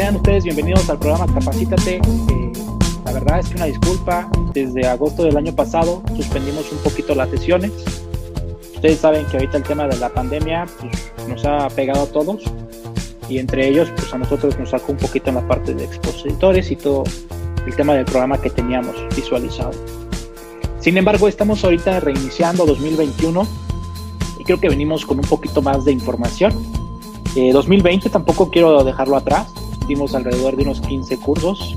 sean ustedes bienvenidos al programa Capacítate. Eh, la verdad es que una disculpa, desde agosto del año pasado suspendimos un poquito las sesiones. Ustedes saben que ahorita el tema de la pandemia pues, nos ha pegado a todos y entre ellos pues a nosotros nos sacó un poquito en la parte de expositores y todo el tema del programa que teníamos visualizado. Sin embargo, estamos ahorita reiniciando 2021 y creo que venimos con un poquito más de información. 2020 eh, tampoco quiero dejarlo atrás. Dimos alrededor de unos 15 cursos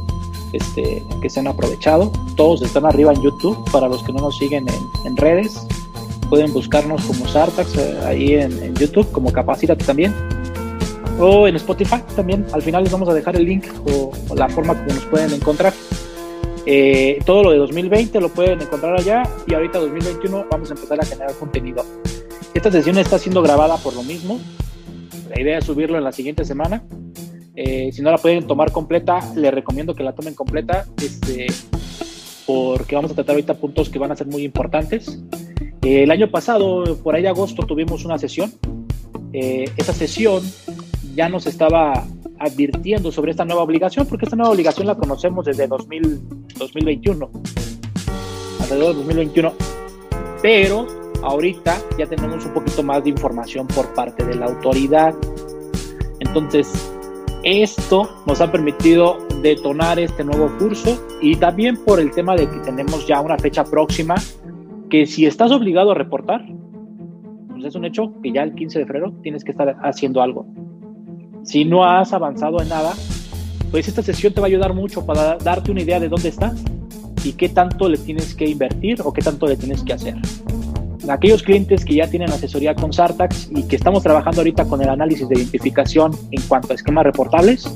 este, que se han aprovechado. Todos están arriba en YouTube. Para los que no nos siguen en, redes, pueden buscarnos como Sartax eh, ahí en, YouTube, como Capacítate también. O en Spotify también. Al final les vamos a dejar el link o, o la forma como nos pueden encontrar. Eh, todo lo de 2020 lo pueden encontrar allá y ahorita 2021 vamos a empezar a generar contenido. Esta sesión está siendo grabada por lo mismo. La idea es subirlo en la siguiente semana. Eh, si no la pueden tomar completa, les recomiendo que la tomen completa, este, porque vamos a tratar ahorita puntos que van a ser muy importantes. Eh, el año pasado, por ahí de agosto, tuvimos una sesión. esa sesión ya nos estaba advirtiendo sobre esta nueva obligación, porque esta nueva obligación la conocemos desde 2000, 2021, alrededor de 2021, pero ahorita ya tenemos un poquito más de información por parte de la autoridad. Entonces, esto nos ha permitido detonar este nuevo curso y también por el tema de que tenemos ya una fecha próxima que si estás obligado a reportar, pues es un hecho que ya el 15 de febrero tienes que estar haciendo algo. Si no has avanzado en nada, pues esta sesión te va a ayudar mucho para darte una idea de dónde estás y qué tanto le tienes que invertir o qué tanto le tienes que hacer. Aquellos clientes que ya tienen asesoría con Sartax y que estamos trabajando ahorita con el análisis de identificación en cuanto a esquemas reportables,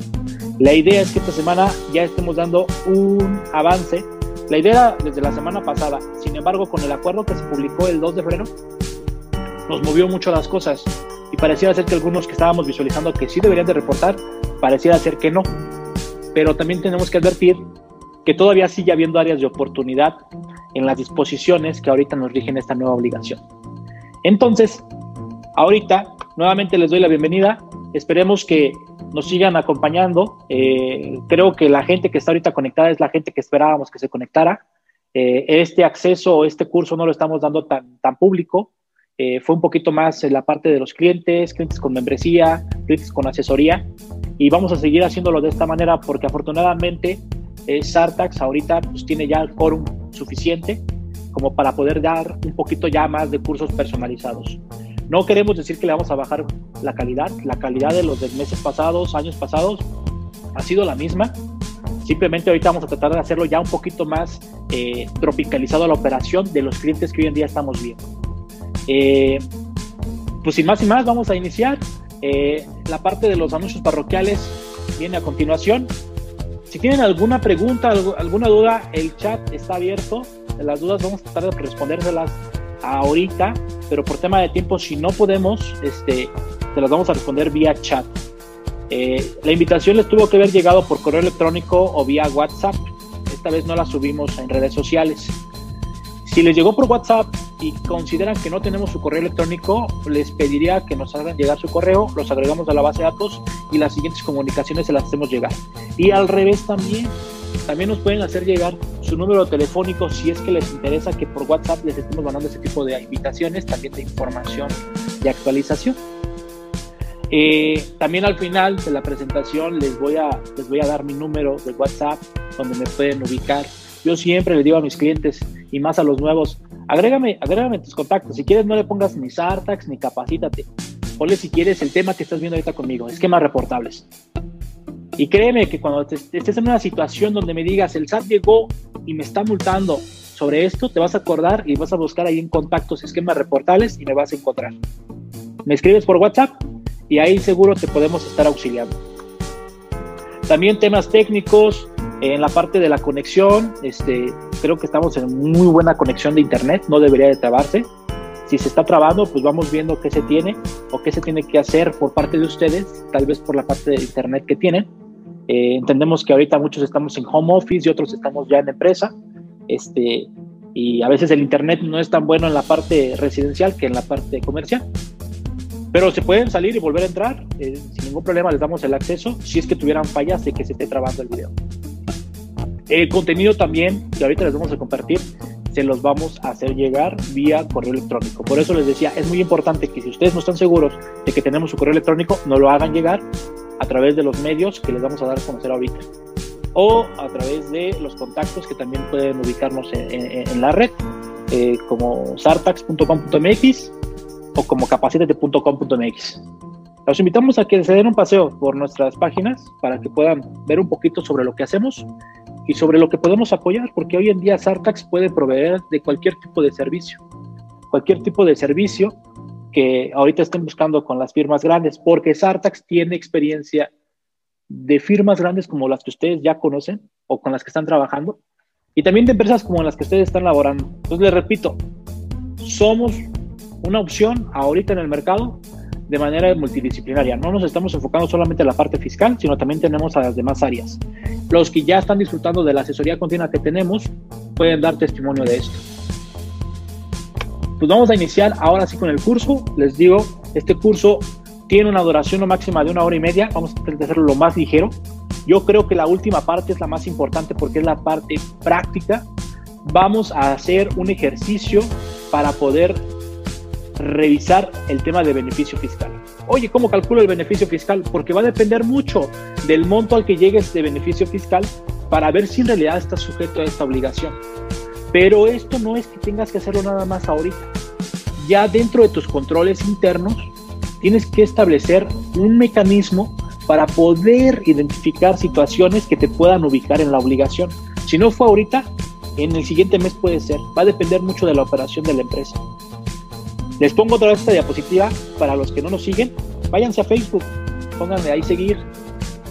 la idea es que esta semana ya estemos dando un avance. La idea era desde la semana pasada, sin embargo, con el acuerdo que se publicó el 2 de febrero, nos movió mucho las cosas y pareciera ser que algunos que estábamos visualizando que sí deberían de reportar, pareciera ser que no. Pero también tenemos que advertir que todavía sigue habiendo áreas de oportunidad en las disposiciones que ahorita nos rigen esta nueva obligación. Entonces, ahorita nuevamente les doy la bienvenida. Esperemos que nos sigan acompañando. Eh, creo que la gente que está ahorita conectada es la gente que esperábamos que se conectara. Eh, este acceso o este curso no lo estamos dando tan, tan público. Eh, fue un poquito más en la parte de los clientes, clientes con membresía, clientes con asesoría, y vamos a seguir haciéndolo de esta manera porque afortunadamente eh, Sartax ahorita pues, tiene ya el quórum suficiente como para poder dar un poquito ya más de cursos personalizados. No queremos decir que le vamos a bajar la calidad, la calidad de los meses pasados, años pasados, ha sido la misma. Simplemente ahorita vamos a tratar de hacerlo ya un poquito más eh, tropicalizado a la operación de los clientes que hoy en día estamos viendo. Eh, pues sin más y más, vamos a iniciar. Eh, la parte de los anuncios parroquiales viene a continuación. Si tienen alguna pregunta, alguna duda, el chat está abierto. Las dudas vamos a tratar de respondérselas ahorita, pero por tema de tiempo, si no podemos, este, se las vamos a responder vía chat. Eh, la invitación les tuvo que haber llegado por correo electrónico o vía WhatsApp. Esta vez no la subimos en redes sociales. Si les llegó por WhatsApp y consideran que no tenemos su correo electrónico, les pediría que nos hagan llegar su correo, los agregamos a la base de datos y las siguientes comunicaciones se las hacemos llegar. Y al revés también, también nos pueden hacer llegar su número telefónico si es que les interesa que por WhatsApp les estemos mandando ese tipo de invitaciones, también de información y actualización. Eh, también al final de la presentación les voy, a, les voy a dar mi número de WhatsApp donde me pueden ubicar yo siempre le digo a mis clientes y más a los nuevos, agrégame, agrégame tus contactos. Si quieres, no le pongas ni Sartax ni capacítate. Ponle si quieres el tema que estás viendo ahorita conmigo, esquemas reportables. Y créeme que cuando estés en una situación donde me digas, el SAT llegó y me está multando sobre esto, te vas a acordar y vas a buscar ahí en contactos esquemas reportables y me vas a encontrar. Me escribes por WhatsApp y ahí seguro te podemos estar auxiliando. También temas técnicos, en la parte de la conexión, este, creo que estamos en muy buena conexión de internet, no debería de trabarse. Si se está trabando, pues vamos viendo qué se tiene o qué se tiene que hacer por parte de ustedes, tal vez por la parte de internet que tienen. Eh, entendemos que ahorita muchos estamos en home office y otros estamos ya en empresa. Este, y a veces el internet no es tan bueno en la parte residencial que en la parte comercial. Pero se pueden salir y volver a entrar, eh, sin ningún problema les damos el acceso si es que tuvieran fallas de que se esté trabando el video. El contenido también, que ahorita les vamos a compartir, se los vamos a hacer llegar vía correo electrónico. Por eso les decía, es muy importante que si ustedes no están seguros de que tenemos su correo electrónico, no lo hagan llegar a través de los medios que les vamos a dar a conocer ahorita. O a través de los contactos que también pueden ubicarnos en, la red, eh, como sartax.com.mx o como capacitate.com.mx. Los invitamos a que se den un paseo por nuestras páginas para que puedan ver un poquito sobre lo que hacemos y sobre lo que podemos apoyar, porque hoy en día Sartax puede proveer de cualquier tipo de servicio, cualquier tipo de servicio que ahorita estén buscando con las firmas grandes, porque Sartax tiene experiencia de firmas grandes como las que ustedes ya conocen o con las que están trabajando, y también de empresas como las que ustedes están laborando. Entonces les repito, somos una opción ahorita en el mercado de manera multidisciplinaria. No nos estamos enfocando solamente en la parte fiscal, sino también tenemos a las demás áreas. Los que ya están disfrutando de la asesoría continua que tenemos pueden dar testimonio de esto. Pues vamos a iniciar ahora sí con el curso. Les digo, este curso tiene una duración máxima de una hora y media. Vamos a de hacerlo lo más ligero. Yo creo que la última parte es la más importante porque es la parte práctica. Vamos a hacer un ejercicio para poder revisar el tema de beneficio fiscal. Oye, ¿cómo calculo el beneficio fiscal? Porque va a depender mucho del monto al que llegues de beneficio fiscal para ver si en realidad estás sujeto a esta obligación. Pero esto no es que tengas que hacerlo nada más ahorita. Ya dentro de tus controles internos tienes que establecer un mecanismo para poder identificar situaciones que te puedan ubicar en la obligación. Si no fue ahorita, en el siguiente mes puede ser. Va a depender mucho de la operación de la empresa. Les pongo otra vez esta diapositiva para los que no nos siguen. Váyanse a Facebook, pónganle ahí seguir.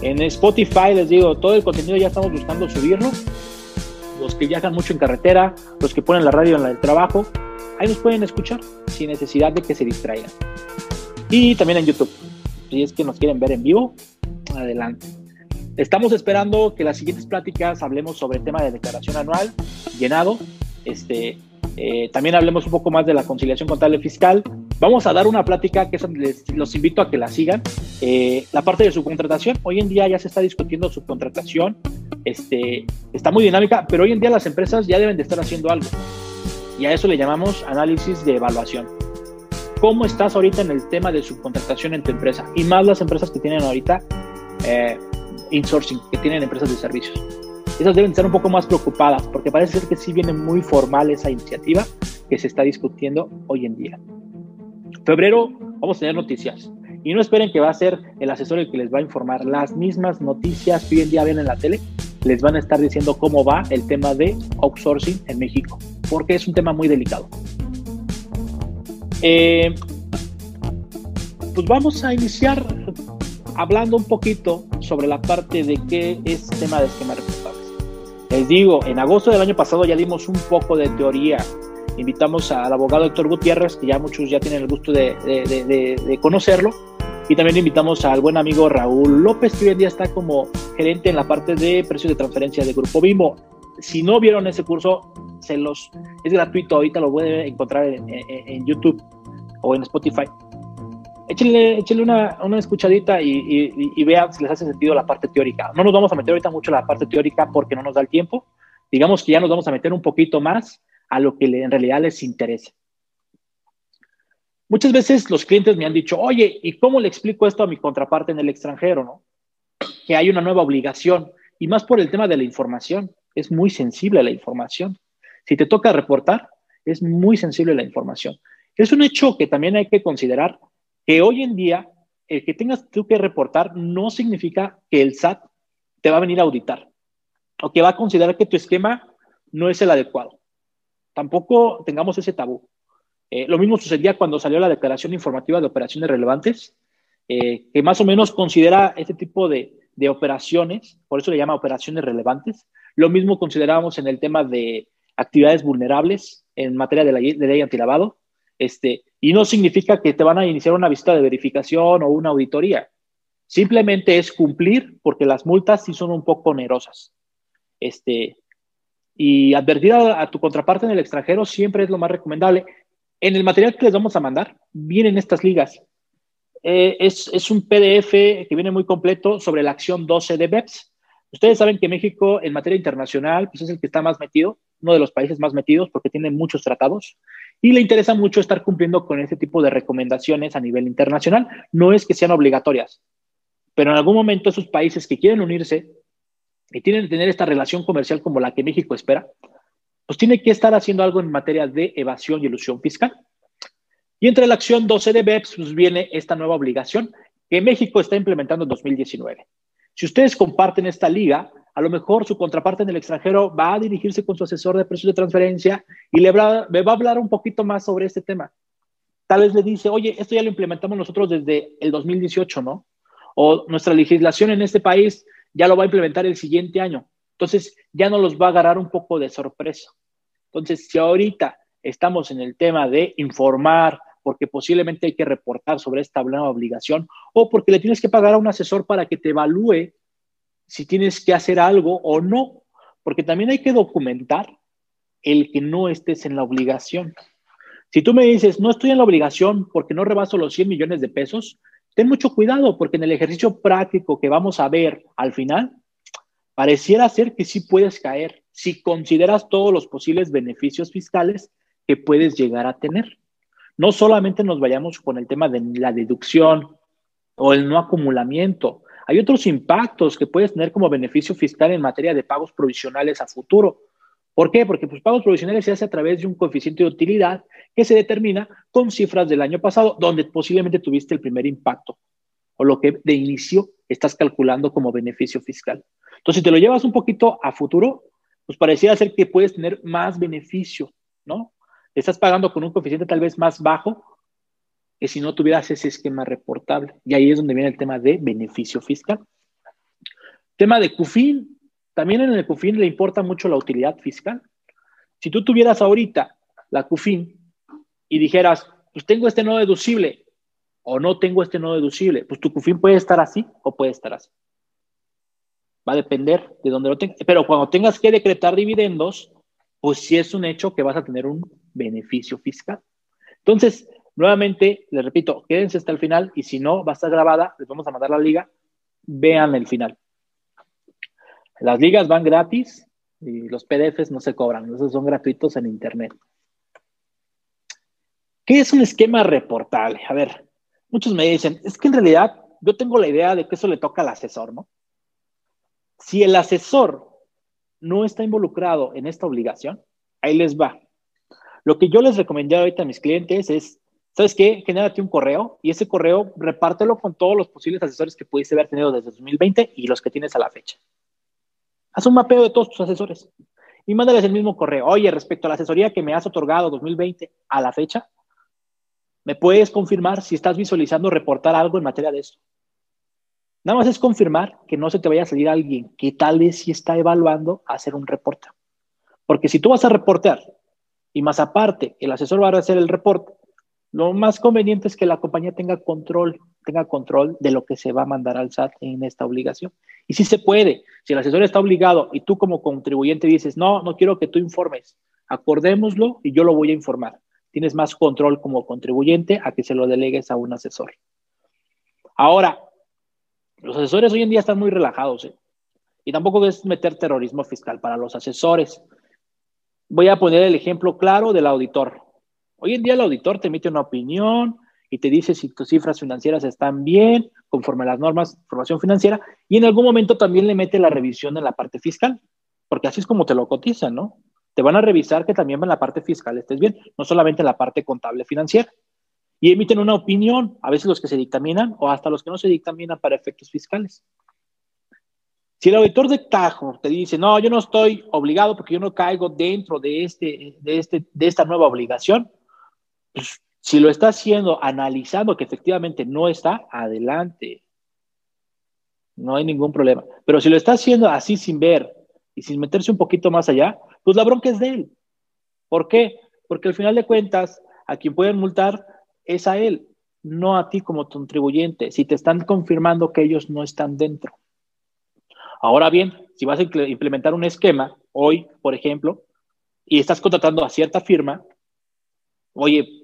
En Spotify les digo, todo el contenido ya estamos buscando subirlo. Los que viajan mucho en carretera, los que ponen la radio en el trabajo, ahí nos pueden escuchar sin necesidad de que se distraigan. Y también en YouTube. Si es que nos quieren ver en vivo, adelante. Estamos esperando que las siguientes pláticas hablemos sobre el tema de declaración anual, llenado. Este, eh, también hablemos un poco más de la conciliación contable fiscal. Vamos a dar una plática que les, los invito a que la sigan. Eh, la parte de subcontratación, hoy en día ya se está discutiendo subcontratación, este, está muy dinámica, pero hoy en día las empresas ya deben de estar haciendo algo. Y a eso le llamamos análisis de evaluación. ¿Cómo estás ahorita en el tema de subcontratación en tu empresa? Y más las empresas que tienen ahorita eh, insourcing, que tienen empresas de servicios esas deben estar un poco más preocupadas, porque parece ser que sí viene muy formal esa iniciativa que se está discutiendo hoy en día. Febrero vamos a tener noticias. Y no esperen que va a ser el asesor el que les va a informar. Las mismas noticias que hoy en día ven en la tele les van a estar diciendo cómo va el tema de outsourcing en México, porque es un tema muy delicado. Eh, pues vamos a iniciar hablando un poquito sobre la parte de qué es tema de esquema les digo, en agosto del año pasado ya dimos un poco de teoría. Invitamos al abogado Héctor Gutiérrez, que ya muchos ya tienen el gusto de, conocerlo. Y también invitamos al buen amigo Raúl López, que hoy en día está como gerente en la parte de precios de transferencia de Grupo Bimbo. Si no vieron ese curso, se los, es gratuito, ahorita lo pueden encontrar en YouTube o en Spotify échenle, una, una, escuchadita y, y, vean si les hace sentido la parte teórica. No nos vamos a meter ahorita mucho en la parte teórica porque no nos da el tiempo. Digamos que ya nos vamos a meter un poquito más a lo que en realidad les interesa. Muchas veces los clientes me han dicho, oye, ¿y cómo le explico esto a mi contraparte en el extranjero? ¿no? Que hay una nueva obligación y más por el tema de la información. Es muy sensible la información. Si te toca reportar, es muy sensible la información. Es un hecho que también hay que considerar que hoy en día el que tengas tú que reportar no significa que el SAT te va a venir a auditar o que va a considerar que tu esquema no es el adecuado. Tampoco tengamos ese tabú. Eh, lo mismo sucedía cuando salió la declaración informativa de operaciones relevantes, eh, que más o menos considera este tipo de, operaciones, por eso le llama operaciones relevantes. Lo mismo considerábamos en el tema de actividades vulnerables en materia de la de ley antilavado. Este, y no significa que te van a iniciar una visita de verificación o una auditoría. Simplemente es cumplir porque las multas sí son un poco onerosas. Este, Y advertir a, tu contraparte en el extranjero siempre es lo más recomendable. En el material que les vamos a mandar vienen estas ligas. Eh, es, un PDF que viene muy completo sobre la acción 12 de BEPS. Ustedes saben que México en materia internacional pues es el que está más metido, uno de los países más metidos porque tiene muchos tratados y le interesa mucho estar cumpliendo con ese tipo de recomendaciones a nivel internacional. No es que sean obligatorias, pero en algún momento esos países que quieren unirse y tienen que tener esta relación comercial como la que México espera, pues tiene que estar haciendo algo en materia de evasión y ilusión fiscal. Y entre la acción 12 de BEPS pues viene esta nueva obligación que México está implementando en 2019. Si ustedes comparten esta liga, a lo mejor su contraparte en el extranjero va a dirigirse con su asesor de precios de transferencia y le va, a hablar un poquito más sobre este tema. Tal vez le dice, oye, esto ya lo implementamos nosotros desde el 2018, ¿no? O nuestra legislación en este país ya lo va a implementar el siguiente año. Entonces, ya no los va a agarrar un poco de sorpresa. Entonces, si ahorita estamos en el tema de informar, porque posiblemente hay que reportar sobre esta nueva obligación, o porque le tienes que pagar a un asesor para que te evalúe si tienes que hacer algo o no, porque también hay que documentar el que no estés en la obligación. Si tú me dices, no estoy en la obligación porque no rebaso los 100 millones de pesos, ten mucho cuidado porque en el ejercicio práctico que vamos a ver al final, pareciera ser que sí puedes caer si consideras todos los posibles beneficios fiscales que puedes llegar a tener. No solamente nos vayamos con el tema de la deducción o el no acumulamiento, hay otros impactos que puedes tener como beneficio fiscal en materia de pagos provisionales a futuro. ¿Por qué? Porque pues, pagos provisionales se hace a través de un coeficiente de utilidad que se determina con cifras del año pasado, donde posiblemente tuviste el primer impacto o lo que de inicio estás calculando como beneficio fiscal. Entonces, si te lo llevas un poquito a futuro, pues pareciera ser que puedes tener más beneficio, ¿no? Estás pagando con un coeficiente tal vez más bajo que si no tuvieras ese esquema reportable. Y ahí es donde viene el tema de beneficio fiscal. Tema de CUFIN. También en el CUFIN le importa mucho la utilidad fiscal. Si tú tuvieras ahorita la CUFIN y dijeras, pues tengo este no deducible o no tengo este no deducible, pues tu CUFIN puede estar así o puede estar así. Va a depender de dónde lo tengas. Pero cuando tengas que decretar dividendos, pues sí es un hecho que vas a tener un beneficio fiscal. Entonces, Nuevamente, les repito, quédense hasta el final y si no, va a estar grabada, les vamos a mandar la liga, vean el final. Las ligas van gratis y los PDFs no se cobran, esos son gratuitos en Internet. ¿Qué es un esquema reportable? A ver, muchos me dicen, es que en realidad yo tengo la idea de que eso le toca al asesor, ¿no? Si el asesor no está involucrado en esta obligación, ahí les va. Lo que yo les recomendé ahorita a mis clientes es ¿Sabes qué? Genérate un correo y ese correo repártelo con todos los posibles asesores que pudiste haber tenido desde 2020 y los que tienes a la fecha. Haz un mapeo de todos tus asesores y mándales el mismo correo. Oye, respecto a la asesoría que me has otorgado 2020 a la fecha, ¿me puedes confirmar si estás visualizando reportar algo en materia de eso? Nada más es confirmar que no se te vaya a salir alguien que tal vez sí está evaluando hacer un reporte. Porque si tú vas a reportar y más aparte el asesor va a hacer el reporte, lo más conveniente es que la compañía tenga control, tenga control de lo que se va a mandar al SAT en esta obligación. Y si se puede, si el asesor está obligado y tú como contribuyente dices, no, no quiero que tú informes, acordémoslo y yo lo voy a informar. Tienes más control como contribuyente a que se lo delegues a un asesor. Ahora, los asesores hoy en día están muy relajados ¿eh? y tampoco es meter terrorismo fiscal para los asesores. Voy a poner el ejemplo claro del auditor. Hoy en día el auditor te emite una opinión y te dice si tus cifras financieras están bien, conforme a las normas de información financiera, y en algún momento también le mete la revisión en la parte fiscal, porque así es como te lo cotizan, ¿no? Te van a revisar que también en la parte fiscal estés bien, no solamente en la parte contable financiera. Y emiten una opinión, a veces los que se dictaminan o hasta los que no se dictaminan para efectos fiscales. Si el auditor de Tajo te dice, no, yo no estoy obligado porque yo no caigo dentro de, este, de, este, de esta nueva obligación, si lo está haciendo analizando que efectivamente no está, adelante. No hay ningún problema. Pero si lo está haciendo así sin ver y sin meterse un poquito más allá, pues la bronca es de él. ¿Por qué? Porque al final de cuentas, a quien pueden multar es a él, no a ti como contribuyente, si te están confirmando que ellos no están dentro. Ahora bien, si vas a implementar un esquema hoy, por ejemplo, y estás contratando a cierta firma, oye,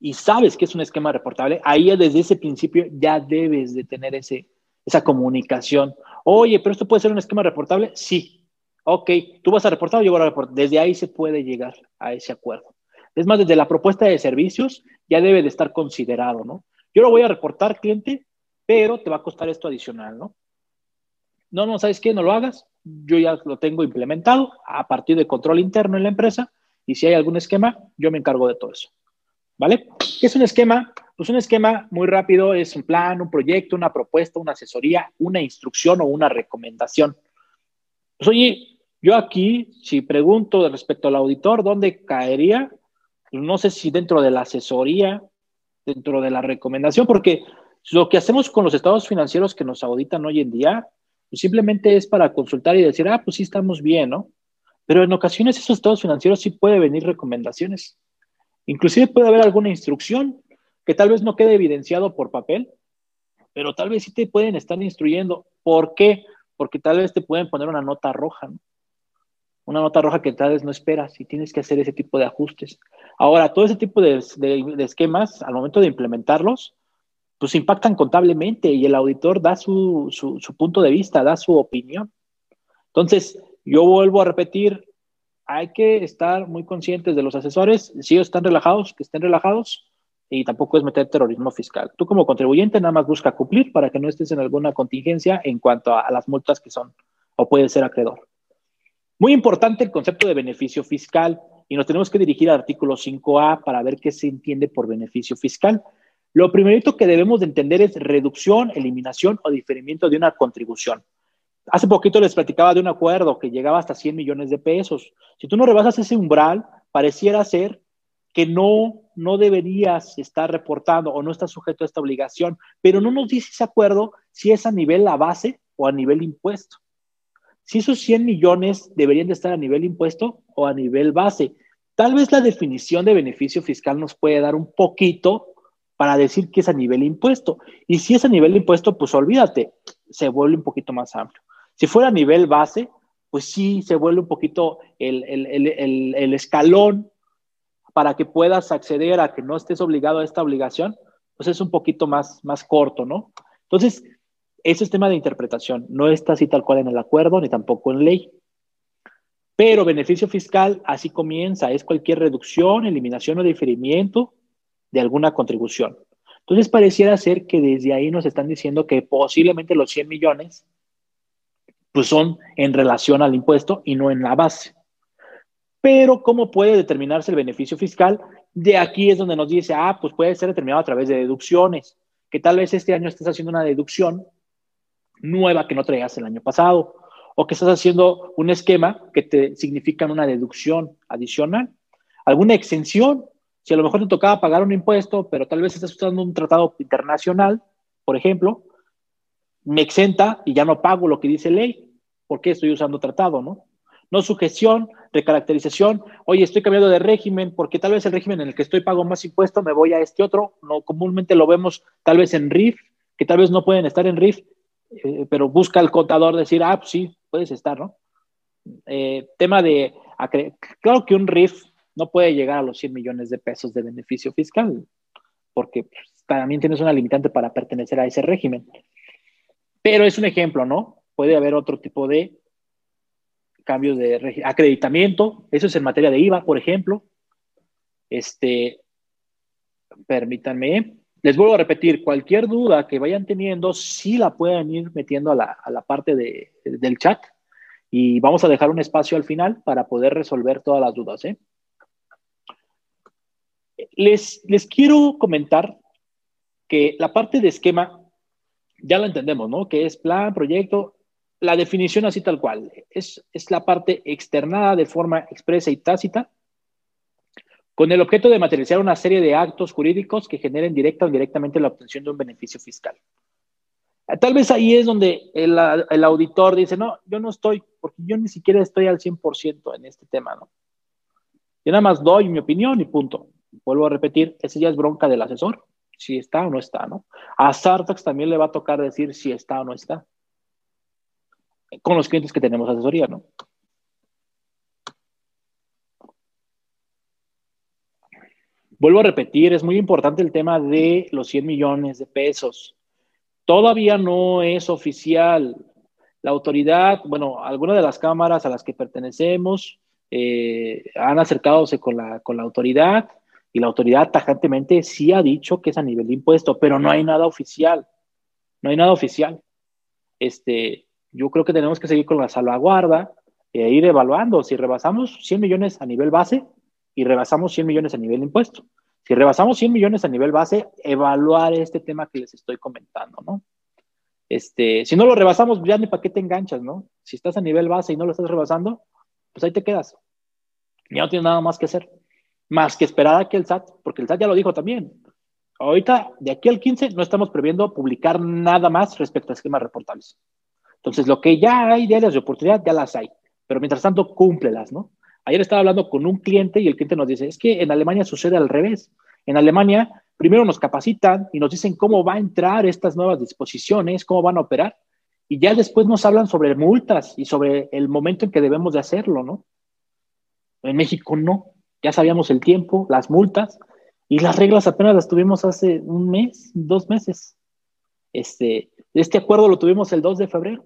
y sabes que es un esquema reportable, ahí desde ese principio ya debes de tener ese, esa comunicación. Oye, pero esto puede ser un esquema reportable. Sí. Ok, tú vas a reportar yo voy a reportar. Desde ahí se puede llegar a ese acuerdo. Es más, desde la propuesta de servicios ya debe de estar considerado, ¿no? Yo lo voy a reportar, cliente, pero te va a costar esto adicional, ¿no? No, no, ¿sabes qué? No lo hagas. Yo ya lo tengo implementado a partir de control interno en la empresa y si hay algún esquema, yo me encargo de todo eso. ¿Vale? ¿Qué es un esquema? Pues un esquema muy rápido es un plan, un proyecto, una propuesta, una asesoría, una instrucción o una recomendación. Pues oye, yo aquí, si pregunto respecto al auditor, ¿dónde caería? Pues no sé si dentro de la asesoría, dentro de la recomendación, porque lo que hacemos con los estados financieros que nos auditan hoy en día, pues simplemente es para consultar y decir, ah, pues sí estamos bien, ¿no? Pero en ocasiones esos estados financieros sí puede venir recomendaciones. Inclusive puede haber alguna instrucción que tal vez no quede evidenciado por papel, pero tal vez sí te pueden estar instruyendo. ¿Por qué? Porque tal vez te pueden poner una nota roja, ¿no? Una nota roja que tal vez no esperas y tienes que hacer ese tipo de ajustes. Ahora, todo ese tipo de, esquemas, al momento de implementarlos, pues impactan contablemente y el auditor da su, su punto de vista, da su opinión. Entonces, yo vuelvo a repetir, hay que estar muy conscientes de los asesores, si ellos están relajados, que estén relajados, y tampoco es meter terrorismo fiscal. Tú como contribuyente nada más busca cumplir para que no estés en alguna contingencia en cuanto a, las multas que son o puede ser acreedor. Muy importante el concepto de beneficio fiscal y nos tenemos que dirigir al artículo 5A para ver qué se entiende por beneficio fiscal. Lo primerito que debemos de entender es reducción, eliminación o diferimiento de una contribución. Hace poquito les platicaba de un acuerdo que llegaba hasta 100 millones de pesos. Si tú no rebasas ese umbral, pareciera ser que no, no deberías estar reportando o no estás sujeto a esta obligación, pero no nos dice ese acuerdo si es a nivel la base o a nivel impuesto. Si esos 100 millones deberían de estar a nivel impuesto o a nivel base. Tal vez la definición de beneficio fiscal nos puede dar un poquito para decir que es a nivel impuesto. Y si es a nivel impuesto, pues olvídate, se vuelve un poquito más amplio. Si fuera a nivel base, pues sí se vuelve un poquito el, escalón para que puedas acceder a que no estés obligado a esta obligación, pues es un poquito más, más corto, ¿no? Entonces, ese es tema de interpretación, no está así tal cual en el acuerdo ni tampoco en ley. Pero beneficio fiscal así comienza, es cualquier reducción, eliminación o diferimiento de alguna contribución. Entonces pareciera ser que desde ahí nos están diciendo que posiblemente los 100 millones pues son en relación al impuesto y no en la base. Pero ¿cómo puede determinarse el beneficio fiscal? De aquí es donde nos dice, ah, pues puede ser determinado a través de deducciones, que tal vez este año estés haciendo una deducción nueva que no traías el año pasado, o que estás haciendo un esquema que te significa una deducción adicional, alguna exención, si a lo mejor te tocaba pagar un impuesto, pero tal vez estás usando un tratado internacional, por ejemplo, me exenta y ya no pago lo que dice ley. ¿por qué estoy usando tratado, no? No sujeción, recaracterización, oye, estoy cambiando de régimen porque tal vez el régimen en el que estoy pago más impuesto, me voy a este otro, no comúnmente lo vemos tal vez en RIF, que tal vez no pueden estar en RIF, eh, pero busca el contador decir, ah, pues sí, puedes estar, ¿no? Eh, tema de, claro que un RIF no puede llegar a los 100 millones de pesos de beneficio fiscal, porque pues, también tienes una limitante para pertenecer a ese régimen. Pero es un ejemplo, ¿no? puede haber otro tipo de cambios de acreditamiento, eso es en materia de IVA, por ejemplo. Este, permítanme, les vuelvo a repetir, cualquier duda que vayan teniendo, sí la pueden ir metiendo a la, parte del chat y vamos a dejar un espacio al final para poder resolver todas las dudas. ¿eh? Les, les quiero comentar que la parte de esquema ya la entendemos, ¿no? Que es plan, proyecto, la definición así tal cual. Es, es la parte externada de forma expresa y tácita con el objeto de materializar una serie de actos jurídicos que generen directa o indirectamente la obtención de un beneficio fiscal. Tal vez ahí es donde el, el, auditor dice, no, yo no estoy, porque yo ni siquiera estoy al 100% en este tema, ¿no? Yo nada más doy mi opinión y punto. Vuelvo a repetir, esa ya es bronca del asesor, si está o no está, ¿no? A Sartax también le va a tocar decir si está o no está. con los clientes que tenemos asesoría, ¿no? Vuelvo a repetir, es muy importante el tema de los 100 millones de pesos. Todavía no es oficial. La autoridad, bueno, algunas de las cámaras a las que pertenecemos eh, han acercadose con la, con la autoridad y la autoridad tajantemente sí ha dicho que es a nivel de impuesto, pero no hay nada oficial. No hay nada oficial. Este, yo creo que tenemos que seguir con la salvaguarda e ir evaluando. Si rebasamos 100 millones a nivel base y rebasamos 100 millones a nivel de impuesto. Si rebasamos 100 millones a nivel base, evaluar este tema que les estoy comentando, ¿no? Este, si no lo rebasamos, ya ni para qué te enganchas, ¿no? Si estás a nivel base y no lo estás rebasando, pues ahí te quedas. Ya no tienes nada más que hacer, más que esperar a que el SAT, porque el SAT ya lo dijo también. Ahorita, de aquí al 15, no estamos previendo publicar nada más respecto a esquemas reportables. Entonces, lo que ya hay de áreas de oportunidad, ya las hay. Pero mientras tanto, cúmplelas, ¿no? Ayer estaba hablando con un cliente y el cliente nos dice, es que en Alemania sucede al revés. En Alemania, primero nos capacitan y nos dicen cómo va a entrar estas nuevas disposiciones, cómo van a operar, y ya después nos hablan sobre multas y sobre el momento en que debemos de hacerlo, ¿no? En México no. Ya sabíamos el tiempo, las multas, y las reglas apenas las tuvimos hace un mes, dos meses. Este, este acuerdo lo tuvimos el 2 de febrero.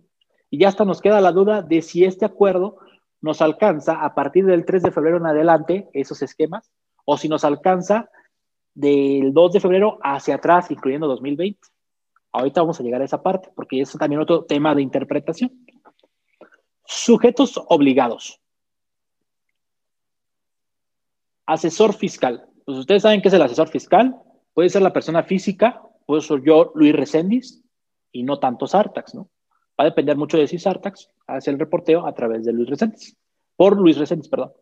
Y ya hasta nos queda la duda de si este acuerdo nos alcanza a partir del 3 de febrero en adelante esos esquemas, o si nos alcanza del 2 de febrero hacia atrás, incluyendo 2020. Ahorita vamos a llegar a esa parte, porque es también otro tema de interpretación. Sujetos obligados. Asesor fiscal. Pues ustedes saben qué es el asesor fiscal. Puede ser la persona física, puedo ser yo, Luis Recendis, y no tanto Sartax, ¿no? Va a depender mucho de si Sartax hace el reporteo a través de Luis Recentes, por Luis Recentes, perdón.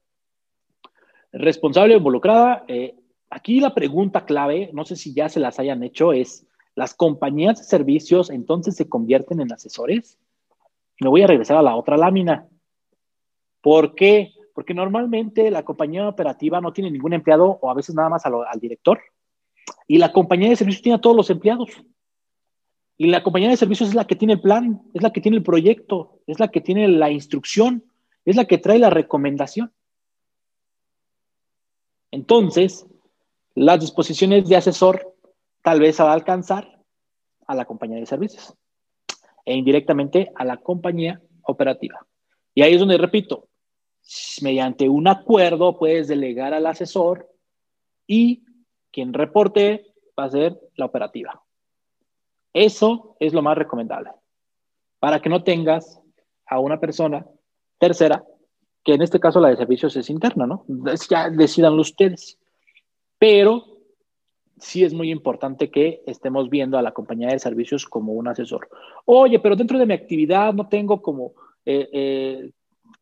Responsable o involucrada, eh, aquí la pregunta clave, no sé si ya se las hayan hecho, es, ¿las compañías de servicios entonces se convierten en asesores? Me voy a regresar a la otra lámina. ¿Por qué? Porque normalmente la compañía operativa no tiene ningún empleado o a veces nada más al director. Y la compañía de servicios tiene a todos los empleados. Y la compañía de servicios es la que tiene el plan, es la que tiene el proyecto, es la que tiene la instrucción, es la que trae la recomendación. Entonces, las disposiciones de asesor tal vez va a alcanzar a la compañía de servicios e indirectamente a la compañía operativa. Y ahí es donde repito, mediante un acuerdo puedes delegar al asesor y quien reporte va a ser la operativa. Eso es lo más recomendable. Para que no tengas a una persona tercera, que en este caso la de servicios es interna, ¿no? Ya decidanlo ustedes. Pero sí es muy importante que estemos viendo a la compañía de servicios como un asesor. Oye, pero dentro de mi actividad no tengo como, eh, eh,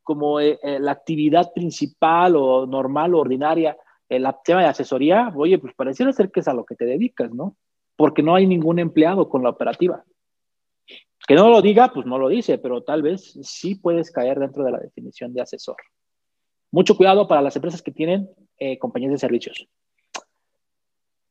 como eh, la actividad principal o normal o ordinaria el tema de asesoría. Oye, pues pareciera ser que es a lo que te dedicas, ¿no? porque no hay ningún empleado con la operativa. Que no lo diga, pues no lo dice, pero tal vez sí puedes caer dentro de la definición de asesor. Mucho cuidado para las empresas que tienen eh, compañías de servicios.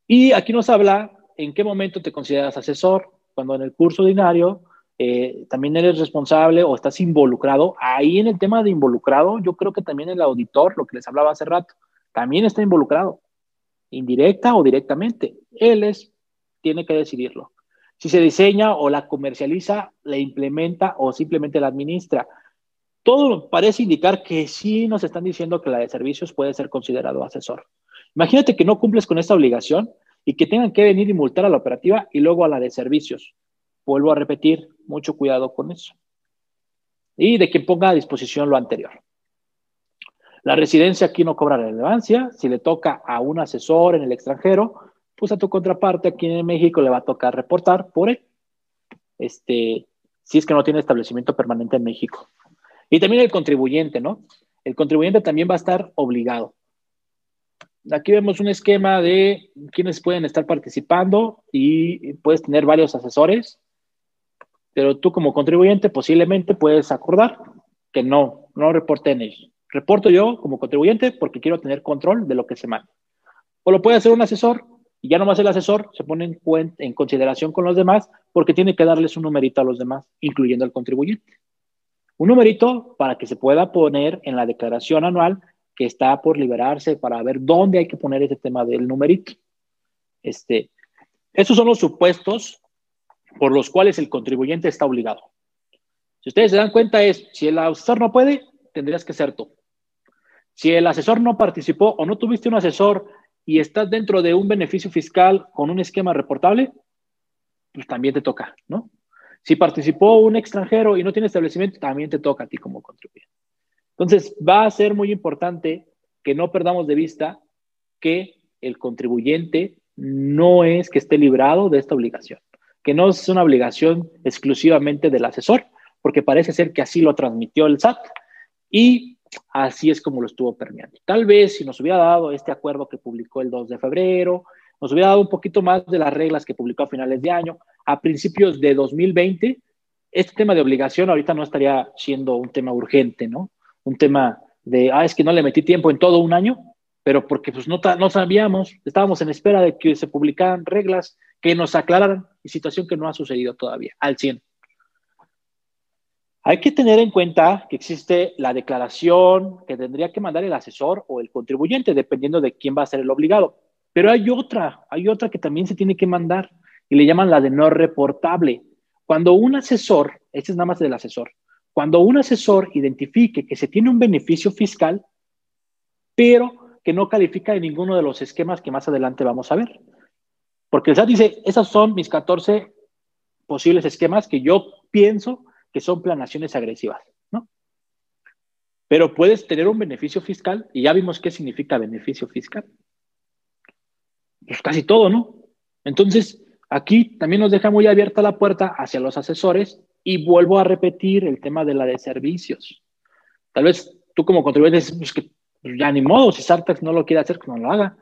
Y aquí nos habla en qué momento te consideras asesor, cuando en el curso ordinario eh, también eres responsable o estás involucrado. Ahí en el tema de involucrado, yo creo que también el auditor, lo que les hablaba hace rato, también está involucrado, indirecta o directamente. Él es tiene que decidirlo. Si se diseña o la comercializa, la implementa o simplemente la administra. Todo parece indicar que sí nos están diciendo que la de servicios puede ser considerado asesor. Imagínate que no cumples con esta obligación y que tengan que venir y multar a la operativa y luego a la de servicios. Vuelvo a repetir, mucho cuidado con eso. Y de que ponga a disposición lo anterior. La residencia aquí no cobra relevancia. Si le toca a un asesor en el extranjero, pues a tu contraparte aquí en México le va a tocar reportar por él. Este, si es que no tiene establecimiento permanente en México. Y también el contribuyente, ¿no? El contribuyente también va a estar obligado. Aquí vemos un esquema de quienes pueden estar participando y puedes tener varios asesores, pero tú como contribuyente posiblemente puedes acordar que no, no reporte en ellos. Reporto yo como contribuyente porque quiero tener control de lo que se manda. O lo puede hacer un asesor y ya nomás el asesor se pone en, en consideración con los demás porque tiene que darles un numerito a los demás, incluyendo al contribuyente. Un numerito para que se pueda poner en la declaración anual que está por liberarse para ver dónde hay que poner ese tema del numerito. Este, esos son los supuestos por los cuales el contribuyente está obligado. Si ustedes se dan cuenta es, si el asesor no puede, tendrías que ser tú. Si el asesor no participó o no tuviste un asesor y estás dentro de un beneficio fiscal con un esquema reportable, pues también te toca, ¿no? Si participó un extranjero y no tiene establecimiento, también te toca a ti como contribuyente. Entonces, va a ser muy importante que no perdamos de vista que el contribuyente no es que esté librado de esta obligación, que no es una obligación exclusivamente del asesor, porque parece ser que así lo transmitió el SAT y así es como lo estuvo permeando. Tal vez si nos hubiera dado este acuerdo que publicó el 2 de febrero, nos hubiera dado un poquito más de las reglas que publicó a finales de año, a principios de 2020, este tema de obligación ahorita no estaría siendo un tema urgente, ¿no? Un tema de, ah, es que no le metí tiempo en todo un año, pero porque pues no, no sabíamos, estábamos en espera de que se publicaran reglas que nos aclararan, situación que no ha sucedido todavía, al 100. Hay que tener en cuenta que existe la declaración que tendría que mandar el asesor o el contribuyente, dependiendo de quién va a ser el obligado. Pero hay otra, hay otra que también se tiene que mandar y le llaman la de no reportable. Cuando un asesor, este es nada más del asesor, cuando un asesor identifique que se tiene un beneficio fiscal, pero que no califica de ninguno de los esquemas que más adelante vamos a ver. Porque el SAT dice, esos son mis 14 posibles esquemas que yo pienso que son planaciones agresivas, ¿no? Pero puedes tener un beneficio fiscal y ya vimos qué significa beneficio fiscal. Pues casi todo, ¿no? Entonces, Aquí también nos deja muy abierta la puerta hacia los asesores y vuelvo a repetir el tema de la de servicios. Tal vez tú como contribuyente dices, pues que pues ya ni modo, si Sartax no lo quiere hacer, que no lo haga.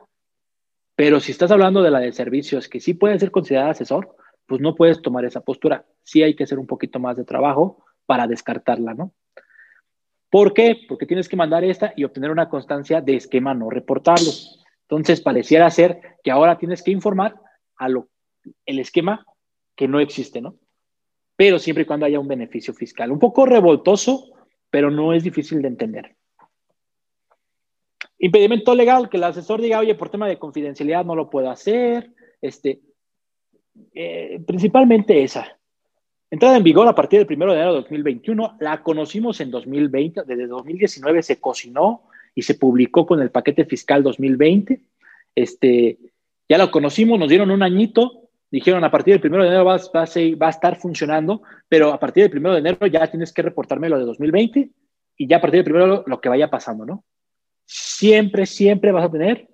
Pero si estás hablando de la de servicios, que sí puede ser considerada asesor, pues no puedes tomar esa postura. Sí hay que hacer un poquito más de trabajo para descartarla, ¿no? ¿Por qué? Porque tienes que mandar esta y obtener una constancia de esquema no reportable. Entonces, pareciera ser que ahora tienes que informar a lo el esquema que no existe, ¿no? Pero siempre y cuando haya un beneficio fiscal. Un poco revoltoso, pero no es difícil de entender. Impedimento legal, que el asesor diga, oye, por tema de confidencialidad no lo puedo hacer. Este, eh, principalmente esa. Entrada en vigor a partir del 1 de enero de 2021, la conocimos en 2020, desde 2019 se cocinó y se publicó con el paquete fiscal 2020. Este, ya lo conocimos, nos dieron un añito, dijeron a partir del primero de enero va, a, estar funcionando, pero a partir del primero de enero ya tienes que reportarme lo de 2020 y ya a partir del primero lo que vaya pasando, ¿no? Siempre, siempre vas a tener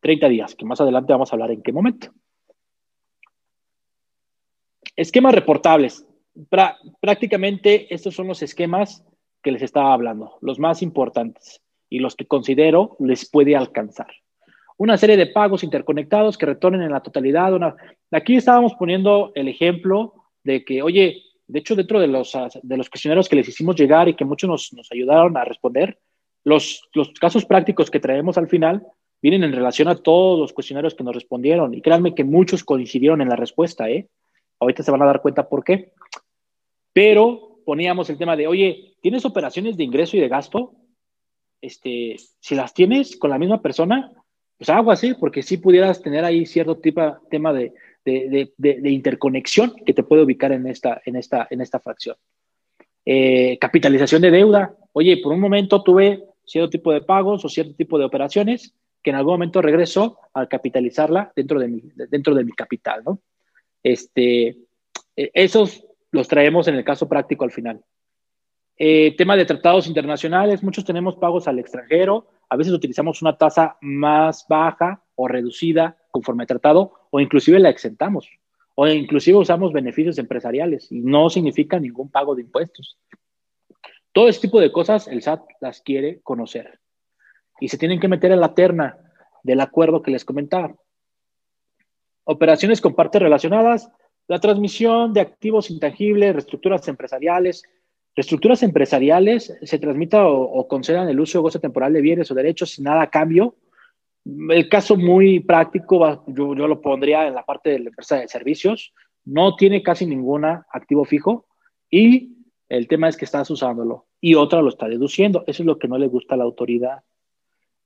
30 días, que más adelante vamos a hablar en qué momento. Esquemas reportables. prácticamente estos son los esquemas que les estaba hablando, los más importantes y los que considero les puede alcanzar una serie de pagos interconectados que retornen en la totalidad. Aquí estábamos poniendo el ejemplo de que, oye, de hecho, dentro de los, de los cuestionarios que les hicimos llegar y que muchos nos ayudaron a responder, los, los, casos prácticos que traemos al final vienen en relación a todos los cuestionarios que nos respondieron. Y créanme que muchos coincidieron en la respuesta, ¿eh? Ahorita se van a dar cuenta por qué. Pero poníamos el tema de, oye, ¿tienes operaciones de ingreso y de gasto? Este, si las tienes con la misma persona, pues algo así, porque si pudieras tener ahí cierto tipo, tema de, interconexión que te puede ubicar en esta, en esta, en esta fracción. Eh, capitalización de deuda. Oye, por un momento tuve cierto tipo de pagos o cierto tipo de operaciones que en algún momento regreso al capitalizarla dentro de mi, dentro de mi capital, ¿no? Este, eh, esos los traemos en el caso práctico al final. Eh, tema de tratados internacionales, muchos tenemos pagos al extranjero, a veces utilizamos una tasa más baja o reducida conforme tratado o inclusive la exentamos o inclusive usamos beneficios empresariales y no significa ningún pago de impuestos. Todo ese tipo de cosas el SAT las quiere conocer y se tienen que meter en la terna del acuerdo que les comentaba. Operaciones con partes relacionadas, la transmisión de activos intangibles, reestructuras empresariales, Reestructuras empresariales se transmita o, concedan el uso o goce temporal de bienes o derechos sin nada a cambio. El caso muy práctico, yo, yo lo pondría en la parte de la empresa de servicios, no tiene casi ningún activo fijo y El tema es que estás usándolo y otra lo está deduciendo. Eso es lo que no le gusta a la autoridad.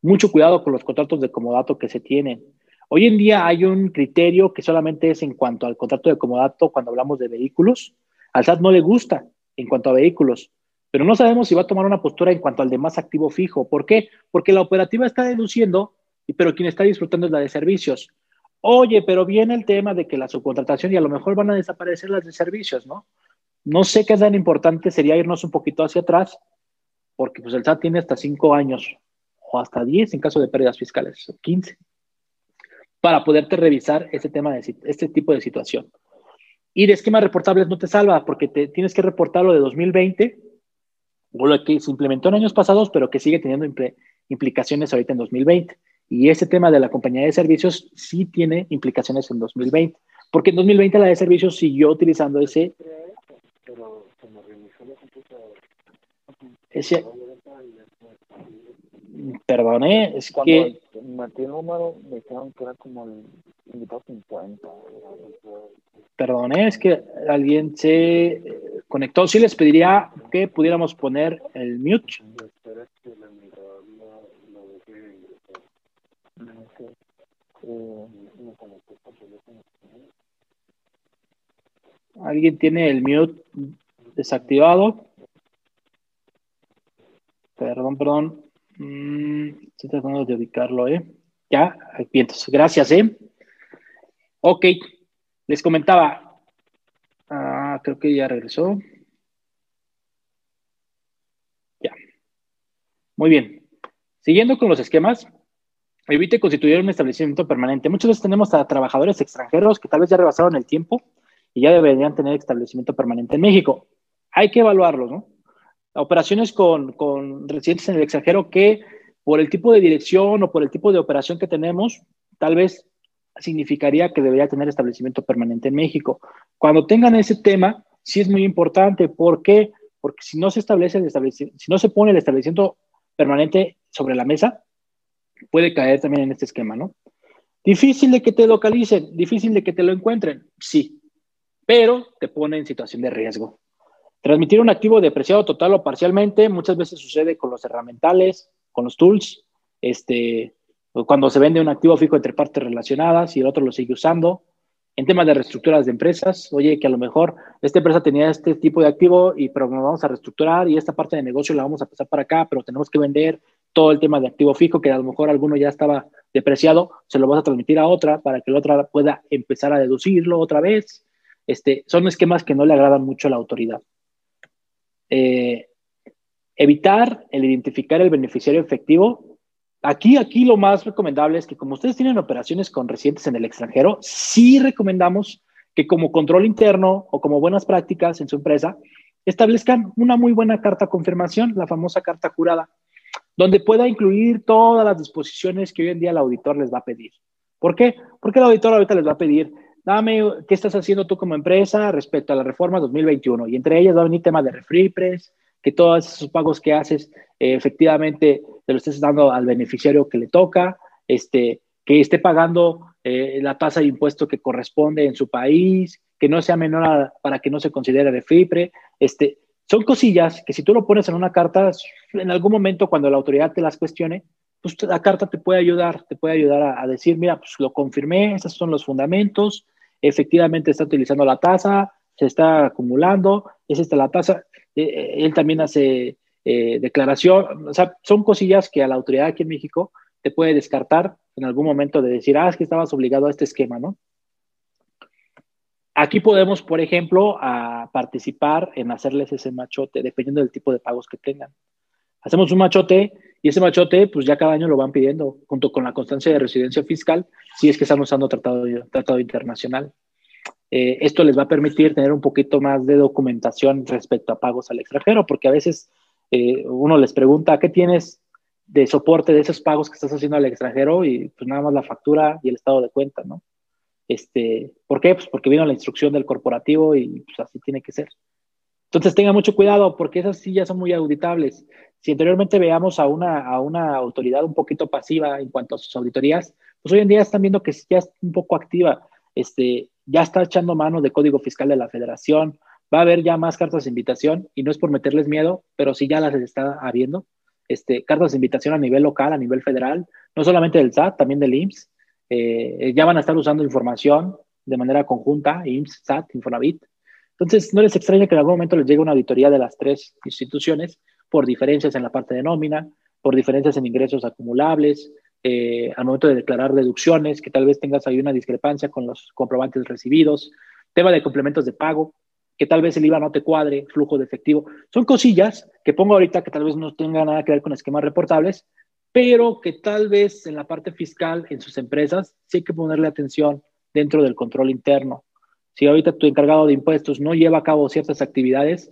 Mucho cuidado con los contratos de comodato que se tienen. Hoy en día hay un criterio que solamente es en cuanto al contrato de comodato cuando hablamos de vehículos. Al SAT no le gusta en cuanto a vehículos, pero no sabemos si va a tomar una postura en cuanto al de más activo fijo. ¿Por qué? Porque la operativa está deduciendo, pero quien está disfrutando es la de servicios. Oye, pero viene el tema de que la subcontratación y a lo mejor van a desaparecer las de servicios, ¿no? No sé qué tan importante sería irnos un poquito hacia atrás, porque pues el SAT tiene hasta cinco años o hasta diez en caso de pérdidas fiscales, o 15, para poderte revisar ese tema de este tipo de situación. Y de esquemas reportables no te salva, porque te, tienes que reportar lo de 2020 o lo que se implementó en años pasados, pero que sigue teniendo implicaciones ahorita en 2020. Y ese tema de la compañía de servicios sí tiene implicaciones en 2020, porque en 2020 la de servicios siguió utilizando ese... Ese... Perdone, es que... Metí el número, me dijeron que era como el invitado 50. Perdone, es que alguien se conectó. Sí les pediría que pudiéramos poner el mute. ¿Alguien tiene el mute desactivado? Perdón, perdón. Mm, estoy tratando de ubicarlo, ¿eh? Ya, entonces, gracias, ¿eh? Ok, les comentaba. Ah, creo que ya regresó. Ya. Muy bien. Siguiendo con los esquemas, evite constituir un establecimiento permanente. Muchas veces tenemos a trabajadores extranjeros que tal vez ya rebasaron el tiempo y ya deberían tener establecimiento permanente en México. Hay que evaluarlos, ¿no? Operaciones con, con residentes en el extranjero que por el tipo de dirección o por el tipo de operación que tenemos, tal vez significaría que debería tener establecimiento permanente en México. Cuando tengan ese tema, sí es muy importante. ¿Por qué? Porque si no se establece el establecimiento, si no se pone el establecimiento permanente sobre la mesa, puede caer también en este esquema, ¿no? Difícil de que te localicen, difícil de que te lo encuentren, sí, pero te pone en situación de riesgo. Transmitir un activo depreciado total o parcialmente muchas veces sucede con los herramientales, con los tools, este, cuando se vende un activo fijo entre partes relacionadas y el otro lo sigue usando. En temas de reestructuras de empresas, oye, que a lo mejor esta empresa tenía este tipo de activo y pero nos vamos a reestructurar y esta parte de negocio la vamos a pasar para acá, pero tenemos que vender todo el tema de activo fijo, que a lo mejor alguno ya estaba depreciado, se lo vas a transmitir a otra para que la otra pueda empezar a deducirlo otra vez. Este, son esquemas que no le agradan mucho a la autoridad. Eh, evitar el identificar el beneficiario efectivo Aquí, aquí lo más recomendable es que como ustedes tienen operaciones con residentes en el extranjero, sí recomendamos que como control interno o como buenas prácticas en su empresa, establezcan una muy buena carta confirmación, la famosa carta jurada, donde pueda incluir todas las disposiciones que hoy en día el auditor les va a pedir. ¿Por qué? Porque el auditor ahorita les va a pedir, dame qué estás haciendo tú como empresa respecto a la reforma 2021. Y entre ellas va a venir tema de refripres, que todos esos pagos que haces eh, efectivamente te lo estés dando al beneficiario que le toca, este, que esté pagando eh, la tasa de impuesto que corresponde en su país, que no sea menor para que no se considere de FIPRE. Este, son cosillas que si tú lo pones en una carta, en algún momento cuando la autoridad te las cuestione, pues la carta te puede ayudar, te puede ayudar a, a decir, mira, pues lo confirmé, esos son los fundamentos, efectivamente está utilizando la tasa, se está acumulando, es esta la tasa. Eh, eh, él también hace eh, declaración, o sea, son cosillas que a la autoridad aquí en México te puede descartar en algún momento de decir, ah, es que estabas obligado a este esquema, ¿no? Aquí podemos, por ejemplo, a participar en hacerles ese machote, dependiendo del tipo de pagos que tengan. Hacemos un machote y ese machote, pues ya cada año lo van pidiendo, junto con la constancia de residencia fiscal, si es que están usando tratado, tratado internacional. Eh, esto les va a permitir tener un poquito más de documentación respecto a pagos al extranjero, porque a veces eh, uno les pregunta, ¿qué tienes de soporte de esos pagos que estás haciendo al extranjero? Y pues nada más la factura y el estado de cuenta, ¿no? Este, ¿Por qué? Pues porque vino la instrucción del corporativo y pues así tiene que ser. Entonces tengan mucho cuidado porque esas sí ya son muy auditables. Si anteriormente veamos a una, a una autoridad un poquito pasiva en cuanto a sus auditorías, pues hoy en día están viendo que ya es un poco activa. Este, ya está echando mano de código fiscal de la federación, va a haber ya más cartas de invitación y no es por meterles miedo, pero sí ya las está habiendo. Este, cartas de invitación a nivel local, a nivel federal, no solamente del SAT, también del IMSS. Eh, ya van a estar usando información de manera conjunta, IMSS, SAT, Infonavit. Entonces, no les extraña que en algún momento les llegue una auditoría de las tres instituciones por diferencias en la parte de nómina, por diferencias en ingresos acumulables, eh, al momento de declarar deducciones, que tal vez tengas ahí una discrepancia con los comprobantes recibidos, tema de complementos de pago, que tal vez el IVA no te cuadre, flujo de efectivo. Son cosillas que pongo ahorita que tal vez no tengan nada que ver con esquemas reportables, pero que tal vez en la parte fiscal, en sus empresas, sí hay que ponerle atención dentro del control interno. Si ahorita tu encargado de impuestos no lleva a cabo ciertas actividades,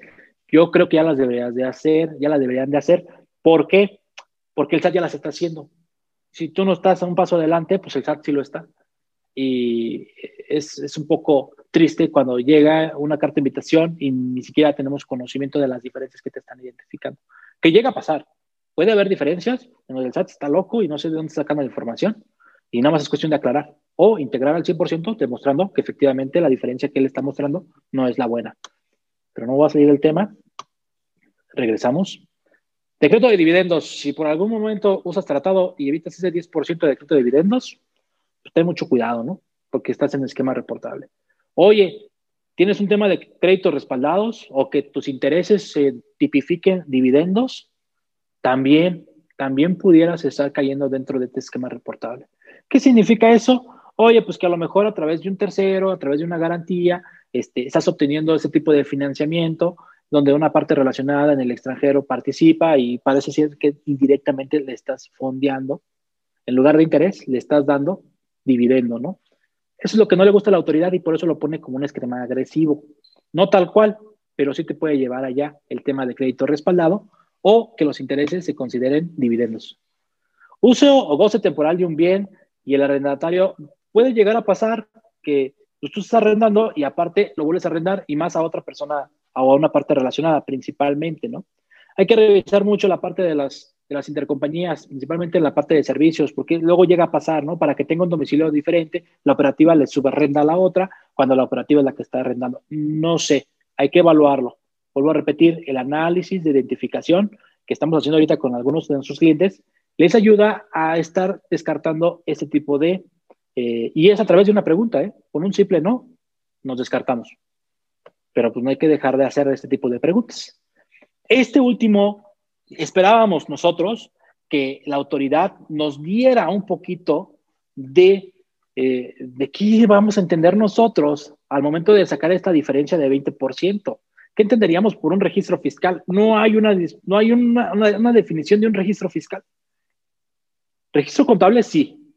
yo creo que ya las deberías de hacer, ya las deberían de hacer. ¿Por qué? Porque el SAT ya las está haciendo. Si tú no estás a un paso adelante, pues el SAT sí lo está. Y es, es un poco triste cuando llega una carta de invitación y ni siquiera tenemos conocimiento de las diferencias que te están identificando. Que llega a pasar. Puede haber diferencias en el SAT está loco y no sé de dónde sacando la información y nada más es cuestión de aclarar o integrar al 100% demostrando que efectivamente la diferencia que él está mostrando no es la buena. Pero no voy a salir del tema. Regresamos. Decreto de dividendos. Si por algún momento usas tratado y evitas ese 10% de decreto de dividendos, pues ten mucho cuidado, ¿no? Porque estás en el esquema reportable. Oye, tienes un tema de créditos respaldados o que tus intereses se tipifiquen dividendos, también, también pudieras estar cayendo dentro de este esquema reportable. ¿Qué significa eso? Oye, pues que a lo mejor a través de un tercero, a través de una garantía, este, estás obteniendo ese tipo de financiamiento donde una parte relacionada en el extranjero participa y parece ser que indirectamente le estás fondeando. En lugar de interés, le estás dando dividendo, ¿no? Eso es lo que no le gusta a la autoridad y por eso lo pone como un esquema agresivo. No tal cual, pero sí te puede llevar allá el tema de crédito respaldado o que los intereses se consideren dividendos. Uso o goce temporal de un bien y el arrendatario puede llegar a pasar que pues, tú estás arrendando y aparte lo vuelves a arrendar y más a otra persona o a una parte relacionada principalmente, ¿no? Hay que revisar mucho la parte de las de las intercompañías, principalmente en la parte de servicios, porque luego llega a pasar, ¿no? Para que tenga un domicilio diferente, la operativa le subarrenda a la otra cuando la operativa es la que está arrendando. No sé, hay que evaluarlo. Vuelvo a repetir, el análisis de identificación que estamos haciendo ahorita con algunos de nuestros clientes les ayuda a estar descartando ese tipo de... Eh, y es a través de una pregunta, ¿eh? Con un simple no, nos descartamos. Pero pues no hay que dejar de hacer este tipo de preguntas. Este último esperábamos nosotros que la autoridad nos diera un poquito de, eh, de qué vamos a entender nosotros al momento de sacar esta diferencia de 20%. ¿Qué entenderíamos por un registro fiscal? No hay una, no hay una, una definición de un registro fiscal. Registro contable sí,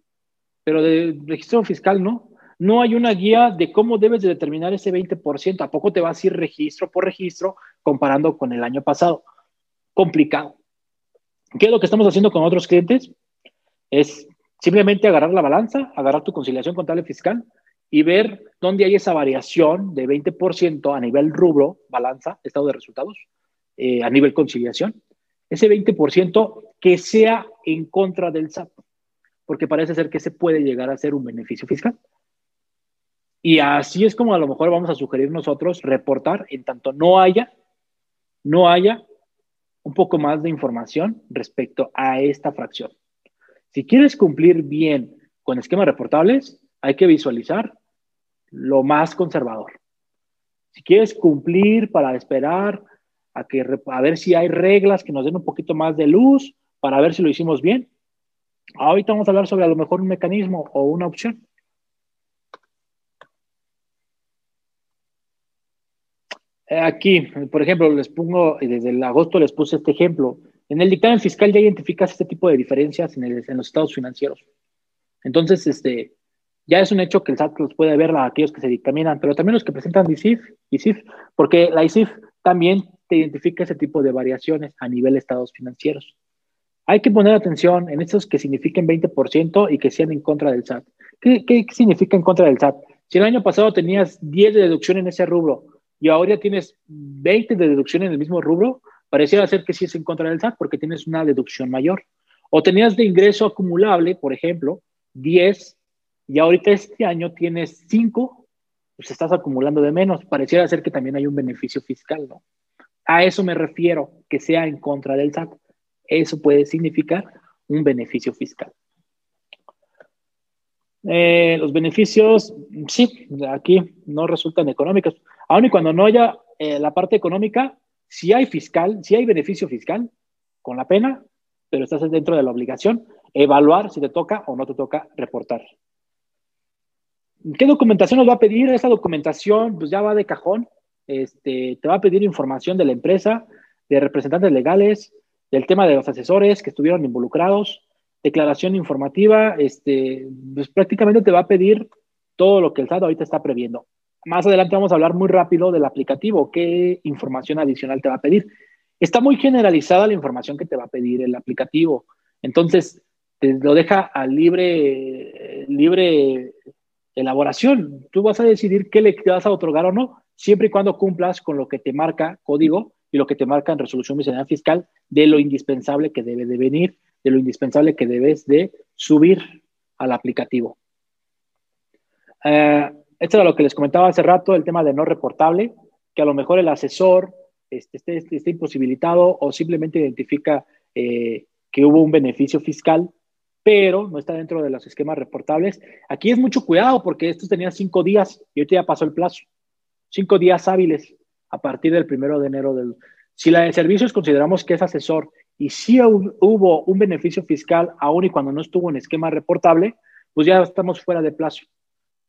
pero de registro fiscal no. No hay una guía de cómo debes de determinar ese 20%. ¿A poco te vas a ir registro por registro comparando con el año pasado? complicado. ¿Qué es lo que estamos haciendo con otros clientes? Es simplemente agarrar la balanza, agarrar tu conciliación contable fiscal y ver dónde hay esa variación de 20% a nivel rubro, balanza, estado de resultados, eh, a nivel conciliación. Ese 20% que sea en contra del SAT, porque parece ser que se puede llegar a ser un beneficio fiscal. Y así es como a lo mejor vamos a sugerir nosotros reportar en tanto no haya, no haya un poco más de información respecto a esta fracción. Si quieres cumplir bien con esquemas reportables, hay que visualizar lo más conservador. Si quieres cumplir para esperar a, que, a ver si hay reglas que nos den un poquito más de luz, para ver si lo hicimos bien, ahorita vamos a hablar sobre a lo mejor un mecanismo o una opción. Eh, aquí, por ejemplo, les pongo, desde el agosto les puse este ejemplo. En el dictamen fiscal ya identificas este tipo de diferencias en, los estados financieros. Entonces, este, ya es un hecho que el SAT los puede ver a aquellos que se dictaminan, pero también los que presentan ISIF, ISIF, porque la ISIF también te identifica ese tipo de variaciones a nivel de estados financieros. Hay que poner atención en estos que signifiquen 20% y que sean en contra del SAT. ¿Qué, ¿Qué, significa en contra del SAT? Si el año pasado tenías 10 de deducción en ese rubro, y ahora tienes 20 de deducción en el mismo rubro, pareciera ser que sí es en contra del SAT porque tienes una deducción mayor. O tenías de ingreso acumulable, por ejemplo, 10, y ahorita este año tienes 5, pues estás acumulando de menos. Pareciera ser que también hay un beneficio fiscal, ¿no? A eso me refiero, que sea en contra del SAT. Eso puede significar un beneficio fiscal. Eh, los beneficios, sí, aquí no resultan económicos. Aun y cuando no haya eh, la parte económica, si hay fiscal, si hay beneficio fiscal con la pena, pero estás dentro de la obligación, evaluar si te toca o no te toca reportar. ¿Qué documentación nos va a pedir? Esa documentación pues ya va de cajón. Este, te va a pedir información de la empresa, de representantes legales, del tema de los asesores que estuvieron involucrados, declaración informativa, este, pues prácticamente te va a pedir todo lo que el SAT ahorita está previendo. Más adelante vamos a hablar muy rápido del aplicativo, qué información adicional te va a pedir. Está muy generalizada la información que te va a pedir el aplicativo. Entonces, te lo deja a libre, libre elaboración. Tú vas a decidir qué le vas a otorgar o no, siempre y cuando cumplas con lo que te marca código y lo que te marca en resolución miscelánea fiscal de lo indispensable que debe de venir, de lo indispensable que debes de subir al aplicativo. Eh, esto era lo que les comentaba hace rato, el tema de no reportable, que a lo mejor el asesor este, esté, imposibilitado o simplemente identifica eh, que hubo un beneficio fiscal pero no está dentro de los esquemas reportables. Aquí es mucho cuidado porque estos tenían cinco días y ahorita ya pasó el plazo. Cinco días hábiles a partir del primero de enero del... Si la de servicios consideramos que es asesor y si hubo un beneficio fiscal aún y cuando no estuvo en esquema reportable, pues ya estamos fuera de plazo.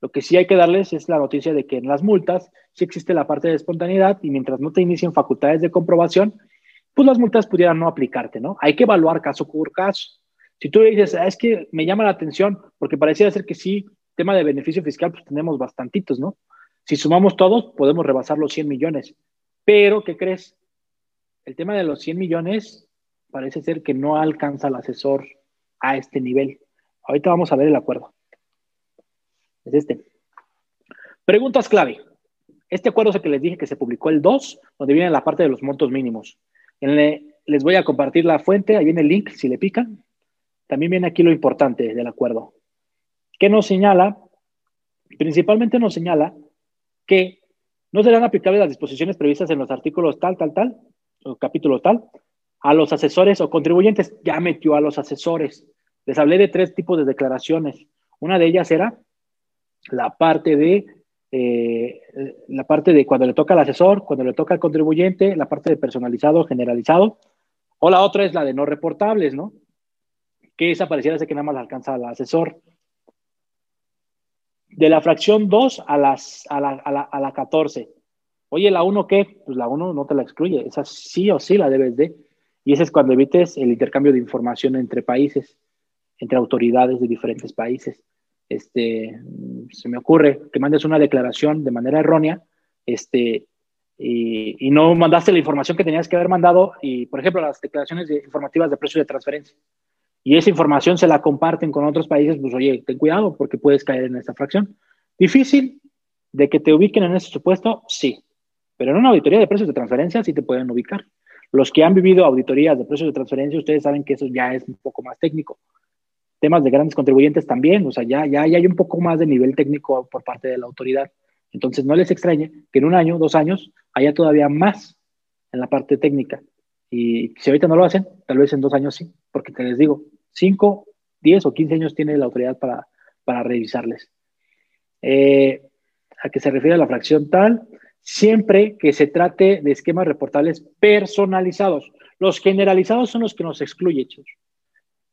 Lo que sí hay que darles es la noticia de que en las multas sí existe la parte de espontaneidad y mientras no te inicien facultades de comprobación, pues las multas pudieran no aplicarte, ¿no? Hay que evaluar caso por caso. Si tú dices, ah, es que me llama la atención, porque pareciera ser que sí, tema de beneficio fiscal, pues tenemos bastantitos, ¿no? Si sumamos todos, podemos rebasar los 100 millones. Pero, ¿qué crees? El tema de los 100 millones parece ser que no alcanza el asesor a este nivel. Ahorita vamos a ver el acuerdo. Es este. Preguntas clave. Este acuerdo es el que les dije que se publicó el 2, donde viene la parte de los montos mínimos. les voy a compartir la fuente, ahí viene el link, si le pican. También viene aquí lo importante del acuerdo, que nos señala, principalmente nos señala que no serán aplicables las disposiciones previstas en los artículos tal, tal, tal, o capítulo tal, a los asesores o contribuyentes. Ya metió a los asesores. Les hablé de tres tipos de declaraciones. Una de ellas era la parte de eh, la parte de cuando le toca al asesor, cuando le toca al contribuyente, la parte de personalizado, generalizado, o la otra es la de no reportables, ¿no? que esa pareciera ser que nada más la alcanza al asesor. De la fracción 2 a, las, a, la, a, la, 14. Oye, ¿la 1 qué? Pues la 1 no te la excluye, esa sí o sí la debes de. Y ese es cuando evites el intercambio de información entre países, entre autoridades de diferentes países. Este, se me ocurre que mandes una declaración de manera errónea, este, y, y, no mandaste la información que tenías que haber mandado, y por ejemplo, las declaraciones informativas de precios de transferencia y esa información se la comparten con otros países, pues oye, ten cuidado porque puedes caer en esta fracción. Difícil de que te ubiquen en ese supuesto, sí, pero en una auditoría de precios de transferencia sí te pueden ubicar. Los que han vivido auditorías de precios de transferencia, ustedes saben que eso ya es un poco más técnico. Temas de grandes contribuyentes también, o sea, ya, ya, ya hay un poco más de nivel técnico por parte de la autoridad. Entonces, no les extrañe que en un año, dos años, haya todavía más en la parte técnica. Y si ahorita no lo hacen, tal vez en dos años sí, porque te les digo, 5, 10 o 15 años tiene la autoridad para, para revisarles. Eh, a qué se refiere la fracción tal, siempre que se trate de esquemas reportables personalizados. Los generalizados son los que nos excluyen, chicos.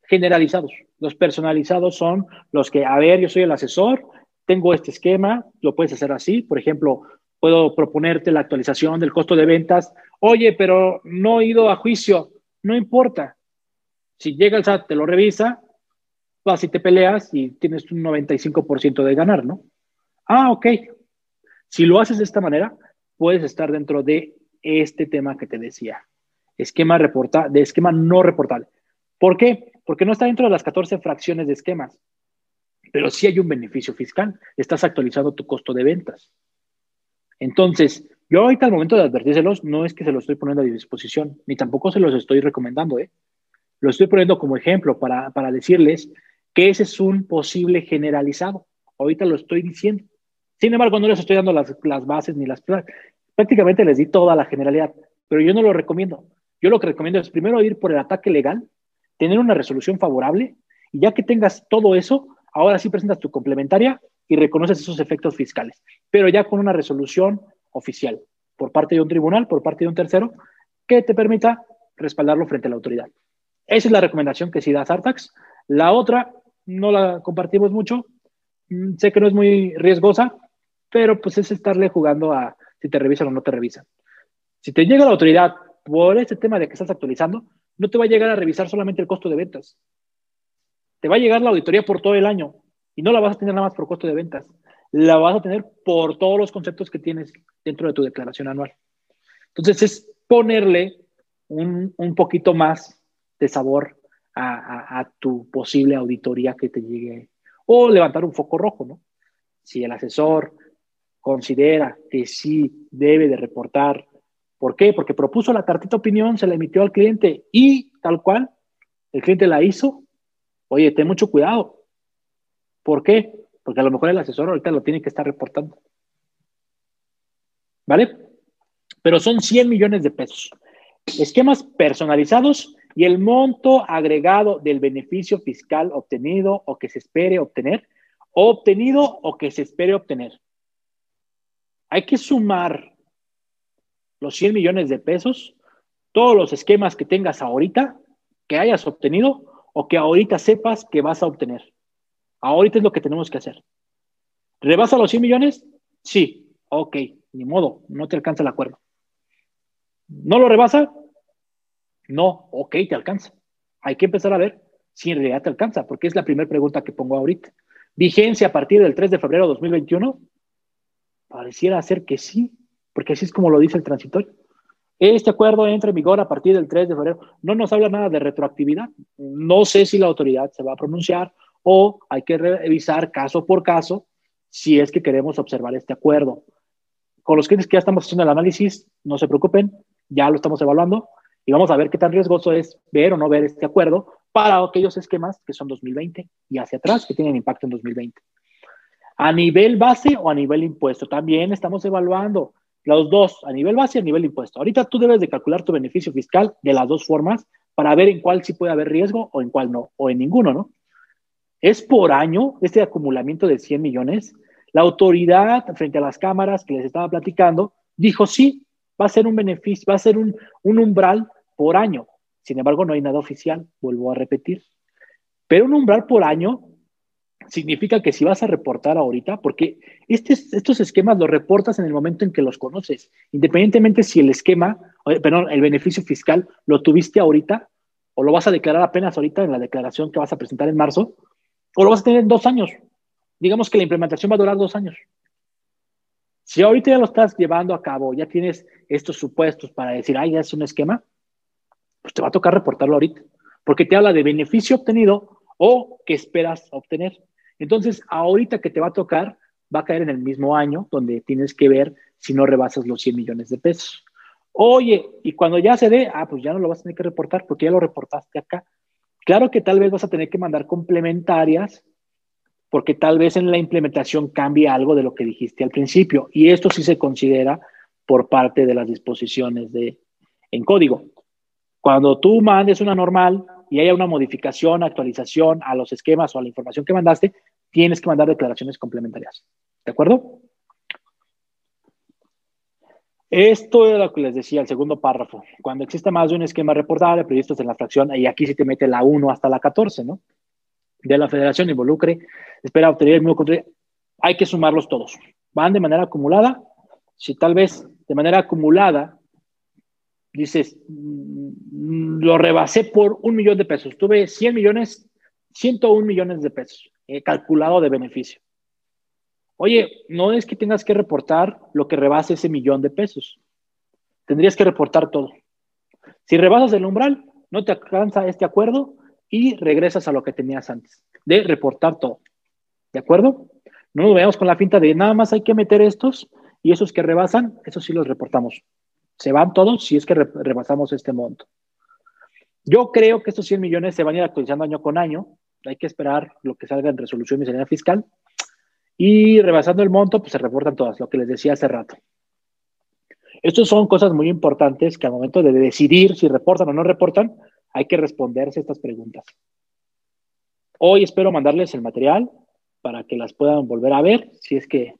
Generalizados. Los personalizados son los que, a ver, yo soy el asesor, tengo este esquema, lo puedes hacer así. Por ejemplo, puedo proponerte la actualización del costo de ventas. Oye, pero no he ido a juicio. No importa. Si llega el SAT, te lo revisa, vas y te peleas y tienes un 95% de ganar, ¿no? Ah, ok. Si lo haces de esta manera, puedes estar dentro de este tema que te decía. Esquema reporta, de esquema no reportable. ¿Por qué? Porque no está dentro de las 14 fracciones de esquemas, pero sí hay un beneficio fiscal. Estás actualizando tu costo de ventas. Entonces, yo ahorita al momento de advertírselos, no es que se los estoy poniendo a disposición, ni tampoco se los estoy recomendando, ¿eh? Lo estoy poniendo como ejemplo para, decirles que ese es un posible generalizado. Ahorita lo estoy diciendo. Sin embargo, no les estoy dando las, bases ni las prácticamente les di toda la generalidad, pero yo no lo recomiendo. Yo lo que recomiendo es primero ir por el ataque legal, tener una resolución favorable y ya que tengas todo eso, ahora sí presentas tu complementaria y reconoces esos efectos fiscales, pero ya con una resolución oficial por parte de un tribunal, por parte de un tercero, que te permita respaldarlo frente a la autoridad. Esa es la recomendación que sí da Sartax. La otra no la compartimos mucho. Mm, sé que no es muy riesgosa, pero pues es estarle jugando a si te revisan o no te revisan. Si te llega la autoridad por ese tema de que estás actualizando, no te va a llegar a revisar solamente el costo de ventas. Te va a llegar la auditoría por todo el año y no la vas a tener nada más por costo de ventas. La vas a tener por todos los conceptos que tienes dentro de tu declaración anual. Entonces es ponerle un, poquito más de sabor a, tu posible auditoría que te llegue o levantar un foco rojo, ¿no? Si el asesor considera que sí debe de reportar, ¿por qué? Porque propuso la cartita opinión, se la emitió al cliente y tal cual, el cliente la hizo, oye, ten mucho cuidado. ¿Por qué? Porque a lo mejor el asesor ahorita lo tiene que estar reportando. ¿Vale? Pero son 100 millones de pesos. Esquemas personalizados y el monto agregado del beneficio fiscal obtenido o que se espere obtener, obtenido o que se espere obtener. Hay que sumar los 100 millones de pesos, todos los esquemas que tengas ahorita, que hayas obtenido o que ahorita sepas que vas a obtener. Ahorita es lo que tenemos que hacer. ¿Rebasa los 100 millones? Sí. Ok, ni modo, no te alcanza el acuerdo. ¿No lo rebasa? No, ok, te alcanza. Hay que empezar a ver si en realidad te alcanza, porque es la primera pregunta que pongo ahorita. ¿Vigencia a partir del 3 de febrero de 2021? Pareciera ser que sí, porque así es como lo dice el transitorio. Este acuerdo entra en vigor a partir del 3 de febrero. No nos habla nada de retroactividad. No sé si la autoridad se va a pronunciar o hay que revisar caso por caso si es que queremos observar este acuerdo. Con los clientes que ya estamos haciendo el análisis, no se preocupen, ya lo estamos evaluando y vamos a ver qué tan riesgoso es ver o no ver este acuerdo para aquellos esquemas que son 2020 y hacia atrás que tienen impacto en 2020. A nivel base o a nivel impuesto, también estamos evaluando los dos, a nivel base y a nivel impuesto. Ahorita tú debes de calcular tu beneficio fiscal de las dos formas para ver en cuál sí puede haber riesgo o en cuál no, o en ninguno, ¿no? Es por año este acumulamiento de 100 millones. La autoridad, frente a las cámaras que les estaba platicando, dijo sí, va a ser un beneficio, va a ser un, umbral por año. Sin embargo, no hay nada oficial, vuelvo a repetir. Pero un umbral por año significa que si vas a reportar ahorita, porque estos esquemas los reportas en el momento en que los conoces, independientemente si el esquema, perdón, el beneficio fiscal lo tuviste ahorita o lo vas a declarar apenas ahorita en la declaración que vas a presentar en marzo, o lo vas a tener en dos años. Digamos que la implementación va a durar dos años. Si ahorita ya lo estás llevando a cabo, ya tienes estos supuestos para decir, ay, ya es un esquema, pues te va a tocar reportarlo ahorita, porque te habla de beneficio obtenido o que esperas obtener. Entonces, ahorita que te va a tocar, va a caer en el mismo año donde tienes que ver si no rebasas los 100 millones de pesos. Oye, y cuando ya se dé, ah, pues ya no lo vas a tener que reportar porque ya lo reportaste acá. Claro que tal vez vas a tener que mandar complementarias porque tal vez en la implementación cambie algo de lo que dijiste al principio. Y esto sí se considera por parte de las disposiciones de, en código. Cuando tú mandes una normal y haya una modificación, actualización a los esquemas o a la información que mandaste, tienes que mandar declaraciones complementarias. ¿De acuerdo? Esto es lo que les decía, el segundo párrafo. Cuando existe más de un esquema reportable previsto en la fracción, y aquí sí te mete la 1 hasta la 14, ¿no? de la federación involucre, espera obtener el mismo control, hay que sumarlos todos. Van de manera acumulada. Si tal vez de manera acumulada dices, mm, lo rebasé por un millón de pesos, tuve 100 millones, 101 millones de pesos he calculado de beneficio. Oye, no es que tengas que reportar lo que rebase ese millón de pesos. Tendrías que reportar todo. Si rebasas el umbral, no te alcanza este acuerdo, y regresas a lo que tenías antes, de reportar todo. ¿De acuerdo? No nos veamos con la finta de nada más hay que meter estos y esos que rebasan, esos sí los reportamos. Se van todos si es que rebasamos este monto. Yo creo que estos 100 millones se van a ir actualizando año con año. Hay que esperar lo que salga en resolución miscelánea fiscal. Y rebasando el monto, pues se reportan todas, lo que les decía hace rato. Estas son cosas muy importantes que al momento de decidir si reportan o no reportan, hay que responderse estas preguntas. Hoy espero mandarles el material para que las puedan volver a ver, si es que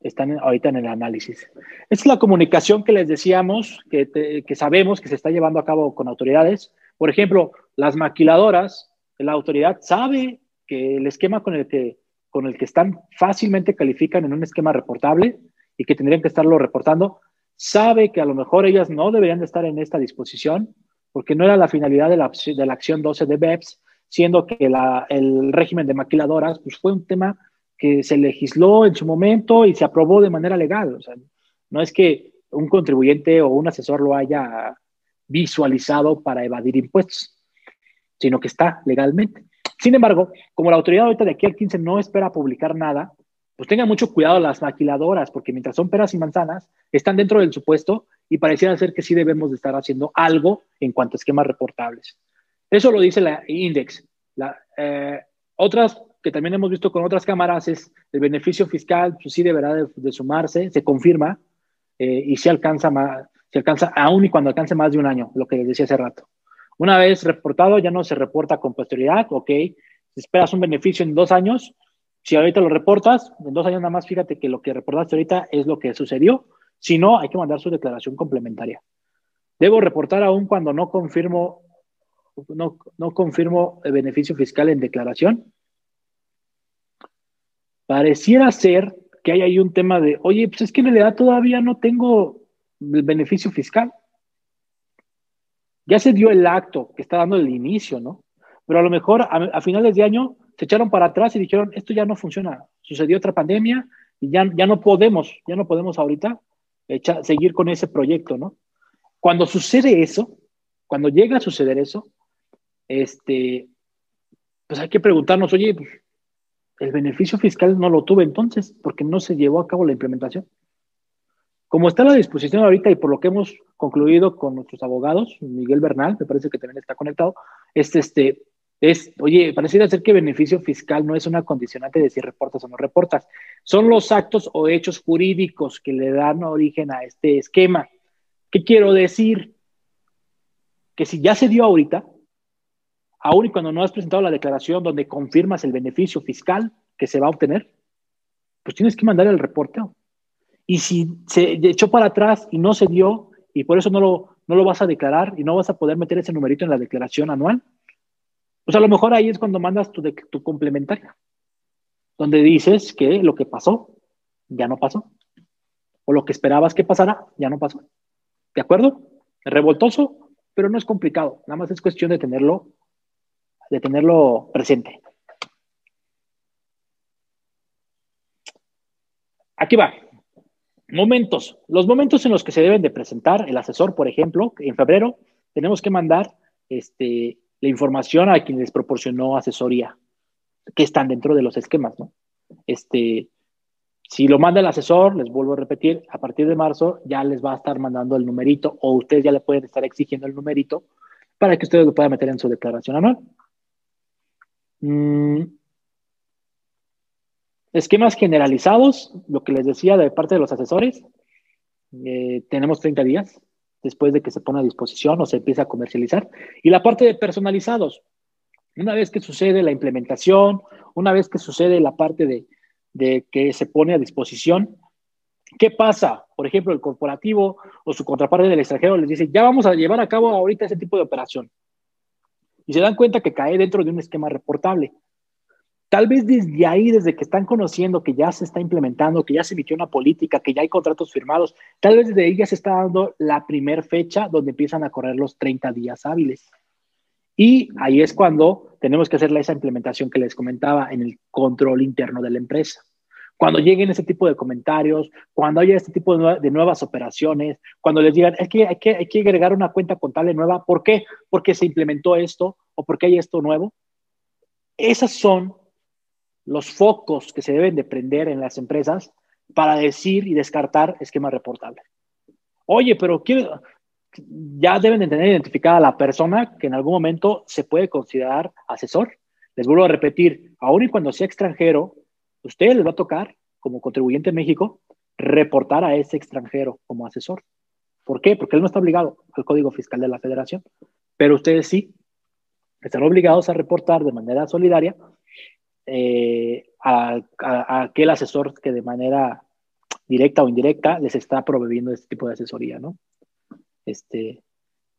están ahorita en el análisis. Es la comunicación que les decíamos, que, que, sabemos que se está llevando a cabo con autoridades. Por ejemplo, las maquiladoras, la autoridad sabe que el esquema con el que, con el que están fácilmente califican en un esquema reportable y que tendrían que estarlo reportando, sabe que a lo mejor ellas no deberían de estar en esta disposición, porque no era la finalidad de la, de la acción 12 de BEPS, siendo que el régimen de maquiladoras pues, fue un tema que se legisló en su momento y se aprobó de manera legal. O sea, no es que un contribuyente o un asesor lo haya visualizado para evadir impuestos, sino que está legalmente. Sin embargo, como la autoridad ahorita de aquí al 15 no espera publicar nada, pues tengan mucho cuidado las maquiladoras, porque mientras son peras y manzanas, están dentro del supuesto y pareciera ser que sí debemos de estar haciendo algo en cuanto a esquemas reportables. Eso lo dice la Index. La, eh, otras que también hemos visto con otras cámaras es el beneficio fiscal, pues sí deberá de, sumarse, se confirma eh, y se alcanza más, se alcanza aún y cuando alcance más de un año, lo que les decía hace rato. Una vez reportado, ya no se reporta con posterioridad, ok, esperas un beneficio en dos años, si ahorita lo reportas, en dos años nada más fíjate que lo que reportaste ahorita es lo que sucedió, si no, hay que mandar su declaración complementaria. Debo reportar aún cuando no confirmo, no, no confirmo el beneficio fiscal en declaración. Pareciera ser que hay ahí un tema de, oye, pues es que en realidad todavía no tengo el beneficio fiscal. Ya se dio el acto que está dando el inicio, ¿no? Pero a lo mejor a, finales de año se echaron para atrás y dijeron, esto ya no funciona. Sucedió otra pandemia y ya, ya no podemos, ya no podemos ahorita seguir con ese proyecto, ¿no? Cuando sucede eso, cuando llega a suceder eso, este, pues hay que preguntarnos, oye, pues, el beneficio fiscal no lo tuve entonces, porque no se llevó a cabo la implementación. Como está a la disposición ahorita y por lo que hemos concluido con nuestros abogados, Miguel Bernal, me parece que también está conectado, es este, es, oye, pareciera ser que beneficio fiscal no es una condicionante de si reportas o no reportas. Son los actos o hechos jurídicos que le dan origen a este esquema. ¿Qué quiero decir? Que si ya se dio ahorita, aún y cuando no has presentado la declaración donde confirmas el beneficio fiscal que se va a obtener, pues tienes que mandar el reporteo. Y si se echó para atrás y no se dio, y por eso no lo, no lo vas a declarar y no vas a poder meter ese numerito en la declaración anual, pues a lo mejor ahí es cuando mandas tu, tu complementaria, donde dices que lo que pasó ya no pasó, o lo que esperabas que pasara ya no pasó. ¿De acuerdo? Revoltoso, pero no es complicado, nada más es cuestión de tenerlo de tenerlo presente. Aquí va. Momentos. Los momentos en los que se deben de presentar el asesor, por ejemplo, en febrero tenemos que mandar este, la información a quien les proporcionó asesoría, que están dentro de los esquemas, ¿no? Este, si lo manda el asesor, les vuelvo a repetir, a partir de marzo ya les va a estar mandando el numerito o ustedes ya le pueden estar exigiendo el numerito para que ustedes lo puedan meter en su declaración anual. Mm. esquemas generalizados, lo que les decía de parte de los asesores, eh, tenemos 30 días después de que se pone a disposición o se empieza a comercializar. Y la parte de personalizados, una vez que sucede la implementación, una vez que sucede la parte de, de que se pone a disposición, ¿qué pasa? Por ejemplo, el corporativo o su contraparte del extranjero les dice, ya vamos a llevar a cabo ahorita ese tipo de operación y se dan cuenta que cae dentro de un esquema reportable. Tal vez desde ahí, desde que están conociendo que ya se está implementando, que ya se emitió una política, que ya hay contratos firmados, tal vez desde ahí ya se está dando la primer fecha donde empiezan a correr los 30 días hábiles. Y ahí es cuando tenemos que hacer esa implementación que les comentaba en el control interno de la empresa. Cuando lleguen ese tipo de comentarios, cuando haya este tipo de, nuevas operaciones, cuando les digan, es que hay, que hay que agregar una cuenta contable nueva, ¿por qué? Porque se implementó esto o porque hay esto nuevo. Esos son los focos que se deben de prender en las empresas para decir y descartar esquemas reportables. Oye, pero quiero, ya deben de tener identificada a la persona que en algún momento se puede considerar asesor. Les vuelvo a repetir, aún y cuando sea extranjero, usted le va a tocar, como contribuyente en México, reportar a ese extranjero como asesor. ¿Por qué? Porque él no está obligado al Código Fiscal de la Federación, pero ustedes sí están obligados a reportar de manera solidaria eh, a, aquel asesor que de manera directa o indirecta les está proveyendo este tipo de asesoría, ¿no? Este,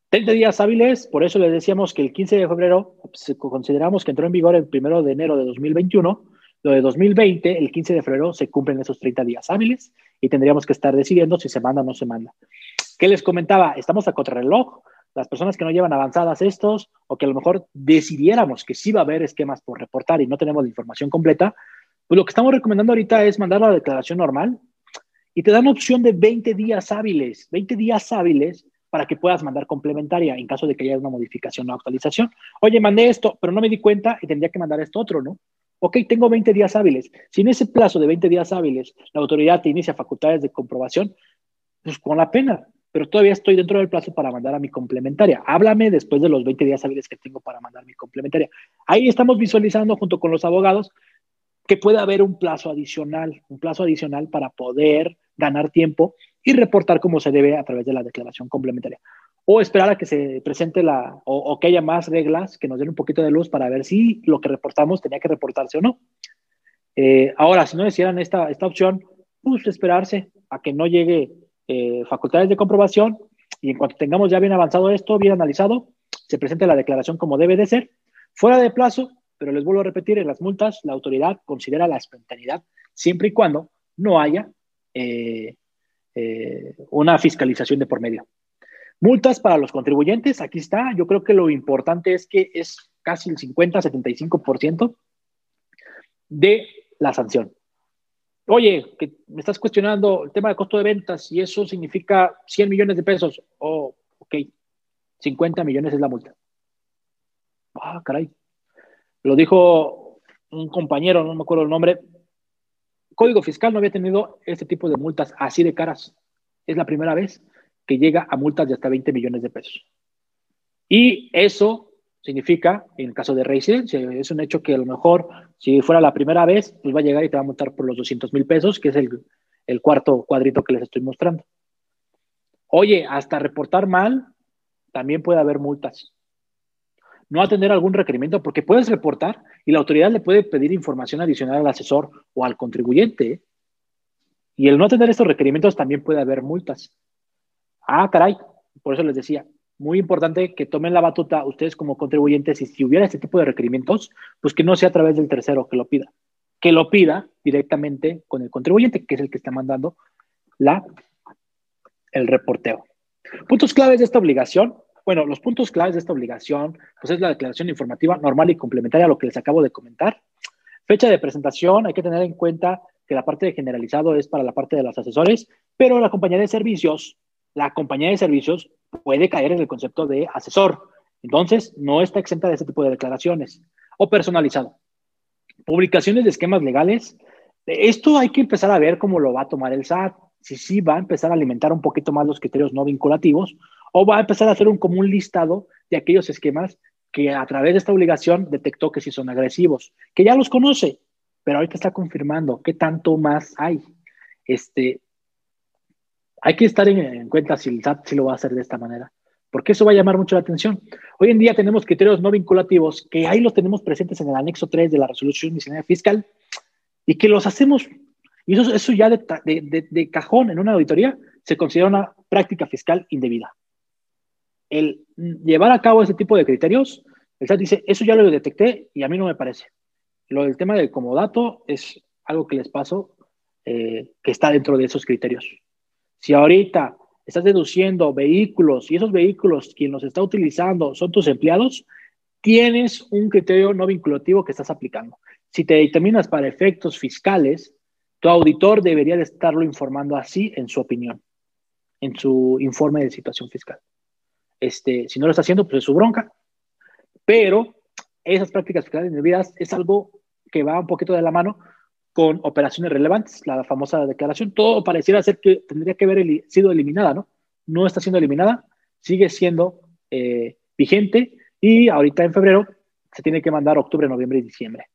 30 días hábiles, por eso les decíamos que el 15 de febrero pues, consideramos que entró en vigor el 1 de enero de 2021, lo de 2020, el 15 de febrero se cumplen esos 30 días hábiles y tendríamos que estar decidiendo si se manda o no se manda. ¿Qué les comentaba? Estamos a contrarreloj. Las personas que no llevan avanzadas estos o que a lo mejor decidiéramos que sí va a haber esquemas por reportar y no tenemos la información completa, pues lo que estamos recomendando ahorita es mandar la declaración normal y te dan opción de 20 días hábiles, 20 días hábiles para que puedas mandar complementaria en caso de que haya una modificación o actualización. Oye, mandé esto, pero no me di cuenta y tendría que mandar esto otro, ¿no? Ok, tengo 20 días hábiles. Si en ese plazo de 20 días hábiles la autoridad te inicia facultades de comprobación, pues con la pena, pero todavía estoy dentro del plazo para mandar a mi complementaria. Háblame después de los 20 días hábiles que tengo para mandar mi complementaria. Ahí estamos visualizando junto con los abogados que puede haber un plazo adicional, un plazo adicional para poder ganar tiempo y reportar como se debe a través de la declaración complementaria. O esperar a que se presente la, o, que haya más reglas que nos den un poquito de luz para ver si lo que reportamos tenía que reportarse o no. Eh, ahora, si no decidieran esta, esta opción, pues esperarse a que no llegue eh, facultades de comprobación y en cuanto tengamos ya bien avanzado esto, bien analizado, se presente la declaración como debe de ser, fuera de plazo, pero les vuelvo a repetir, en las multas la autoridad considera la espontaneidad siempre y cuando no haya eh, una fiscalización de por medio. Multas para los contribuyentes, aquí está. Yo creo que lo importante es que es casi el 50-75% de la sanción. Oye, que me estás cuestionando el tema de costo de ventas y eso significa 100 millones de pesos. Oh, ok, 50 millones es la multa. Ah, caray. Lo dijo un compañero, no me acuerdo el nombre, Código Fiscal no había tenido este tipo de multas así de caras. Es la primera vez que llega a multas de hasta 20 millones de pesos. Y eso significa, en el caso de reincidencia, es un hecho que a lo mejor, si fuera la primera vez, pues va a llegar y te va a multar por los 200 mil pesos, que es el, el cuarto cuadrito que les estoy mostrando. Oye, hasta reportar mal, también puede haber multas no atender algún requerimiento, porque puedes reportar y la autoridad le puede pedir información adicional al asesor o al contribuyente. Y el no atender estos requerimientos también puede haber multas. Ah, caray, por eso les decía, muy importante que tomen la batuta ustedes como contribuyentes y si hubiera este tipo de requerimientos, pues que no sea a través del tercero que lo pida, que lo pida directamente con el contribuyente, que es el que está mandando la, el reporteo. Puntos claves de esta obligación, bueno, los puntos claves de esta obligación, pues es la declaración informativa normal y complementaria a lo que les acabo de comentar. Fecha de presentación, hay que tener en cuenta que la parte de generalizado es para la parte de los asesores, pero la compañía de servicios, la compañía de servicios puede caer en el concepto de asesor. Entonces, no está exenta de ese tipo de declaraciones. O personalizado. Publicaciones de esquemas legales. Esto hay que empezar a ver cómo lo va a tomar el SAT. Si sí va a empezar a alimentar un poquito más los criterios no vinculativos o va a empezar a hacer un común listado de aquellos esquemas que a través de esta obligación detectó que sí son agresivos, que ya los conoce, pero ahorita está confirmando qué tanto más hay. Este, hay que estar en, cuenta si el SAT sí lo va a hacer de esta manera, porque eso va a llamar mucho la atención. Hoy en día tenemos criterios no vinculativos que ahí los tenemos presentes en el anexo 3 de la resolución miscelánea fiscal y que los hacemos, y eso, eso ya de, cajón en una auditoría se considera una práctica fiscal indebida el llevar a cabo ese tipo de criterios, el SAT dice, eso ya lo detecté y a mí no me parece. Lo del tema del comodato es algo que les paso eh, que está dentro de esos criterios. Si ahorita estás deduciendo vehículos y esos vehículos quien los está utilizando son tus empleados, tienes un criterio no vinculativo que estás aplicando. Si te determinas para efectos fiscales, tu auditor debería de estarlo informando así en su opinión, en su informe de situación fiscal. Este, si no lo está haciendo, pues es su bronca. Pero esas prácticas fiscales indebidas es algo que va un poquito de la mano con operaciones relevantes, la famosa declaración. Todo pareciera ser que tendría que haber sido eliminada, ¿no? No está siendo eliminada, sigue siendo eh, vigente y ahorita en febrero se tiene que mandar octubre, noviembre y diciembre.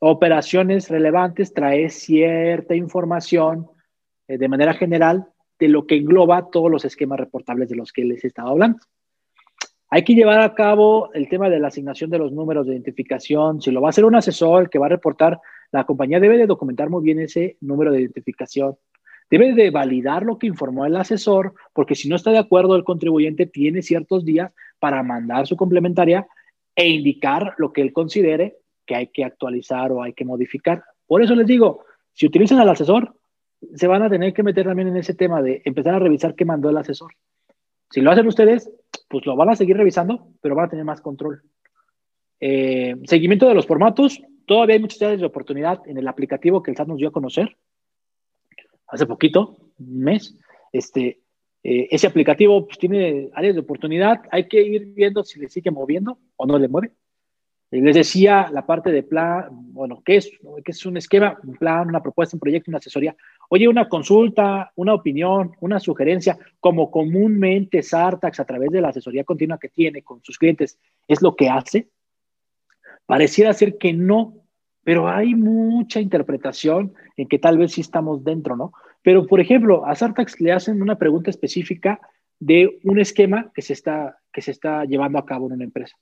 operaciones relevantes trae cierta información eh, de manera general de lo que engloba todos los esquemas reportables de los que les he estado hablando. Hay que llevar a cabo el tema de la asignación de los números de identificación. Si lo va a hacer un asesor que va a reportar, la compañía debe de documentar muy bien ese número de identificación. Debe de validar lo que informó el asesor, porque si no está de acuerdo el contribuyente, tiene ciertos días para mandar su complementaria e indicar lo que él considere que hay que actualizar o hay que modificar. Por eso les digo, si utilizan al asesor, se van a tener que meter también en ese tema de empezar a revisar qué mandó el asesor. Si lo hacen ustedes, pues lo van a seguir revisando, pero van a tener más control. Eh, seguimiento de los formatos. Todavía hay muchas áreas de oportunidad en el aplicativo que el SAT nos dio a conocer hace poquito, un mes. Este, eh, ese aplicativo pues, tiene áreas de oportunidad. Hay que ir viendo si le sigue moviendo o no le mueve. Les decía la parte de plan, bueno, ¿qué es? ¿Qué es un esquema? Un plan, una propuesta, un proyecto, una asesoría. Oye, una consulta, una opinión, una sugerencia, como comúnmente Sartax a través de la asesoría continua que tiene con sus clientes, ¿es lo que hace? Pareciera ser que no, pero hay mucha interpretación en que tal vez sí estamos dentro, ¿no? Pero, por ejemplo, a Sartax le hacen una pregunta específica de un esquema que se está, que se está llevando a cabo en una empresa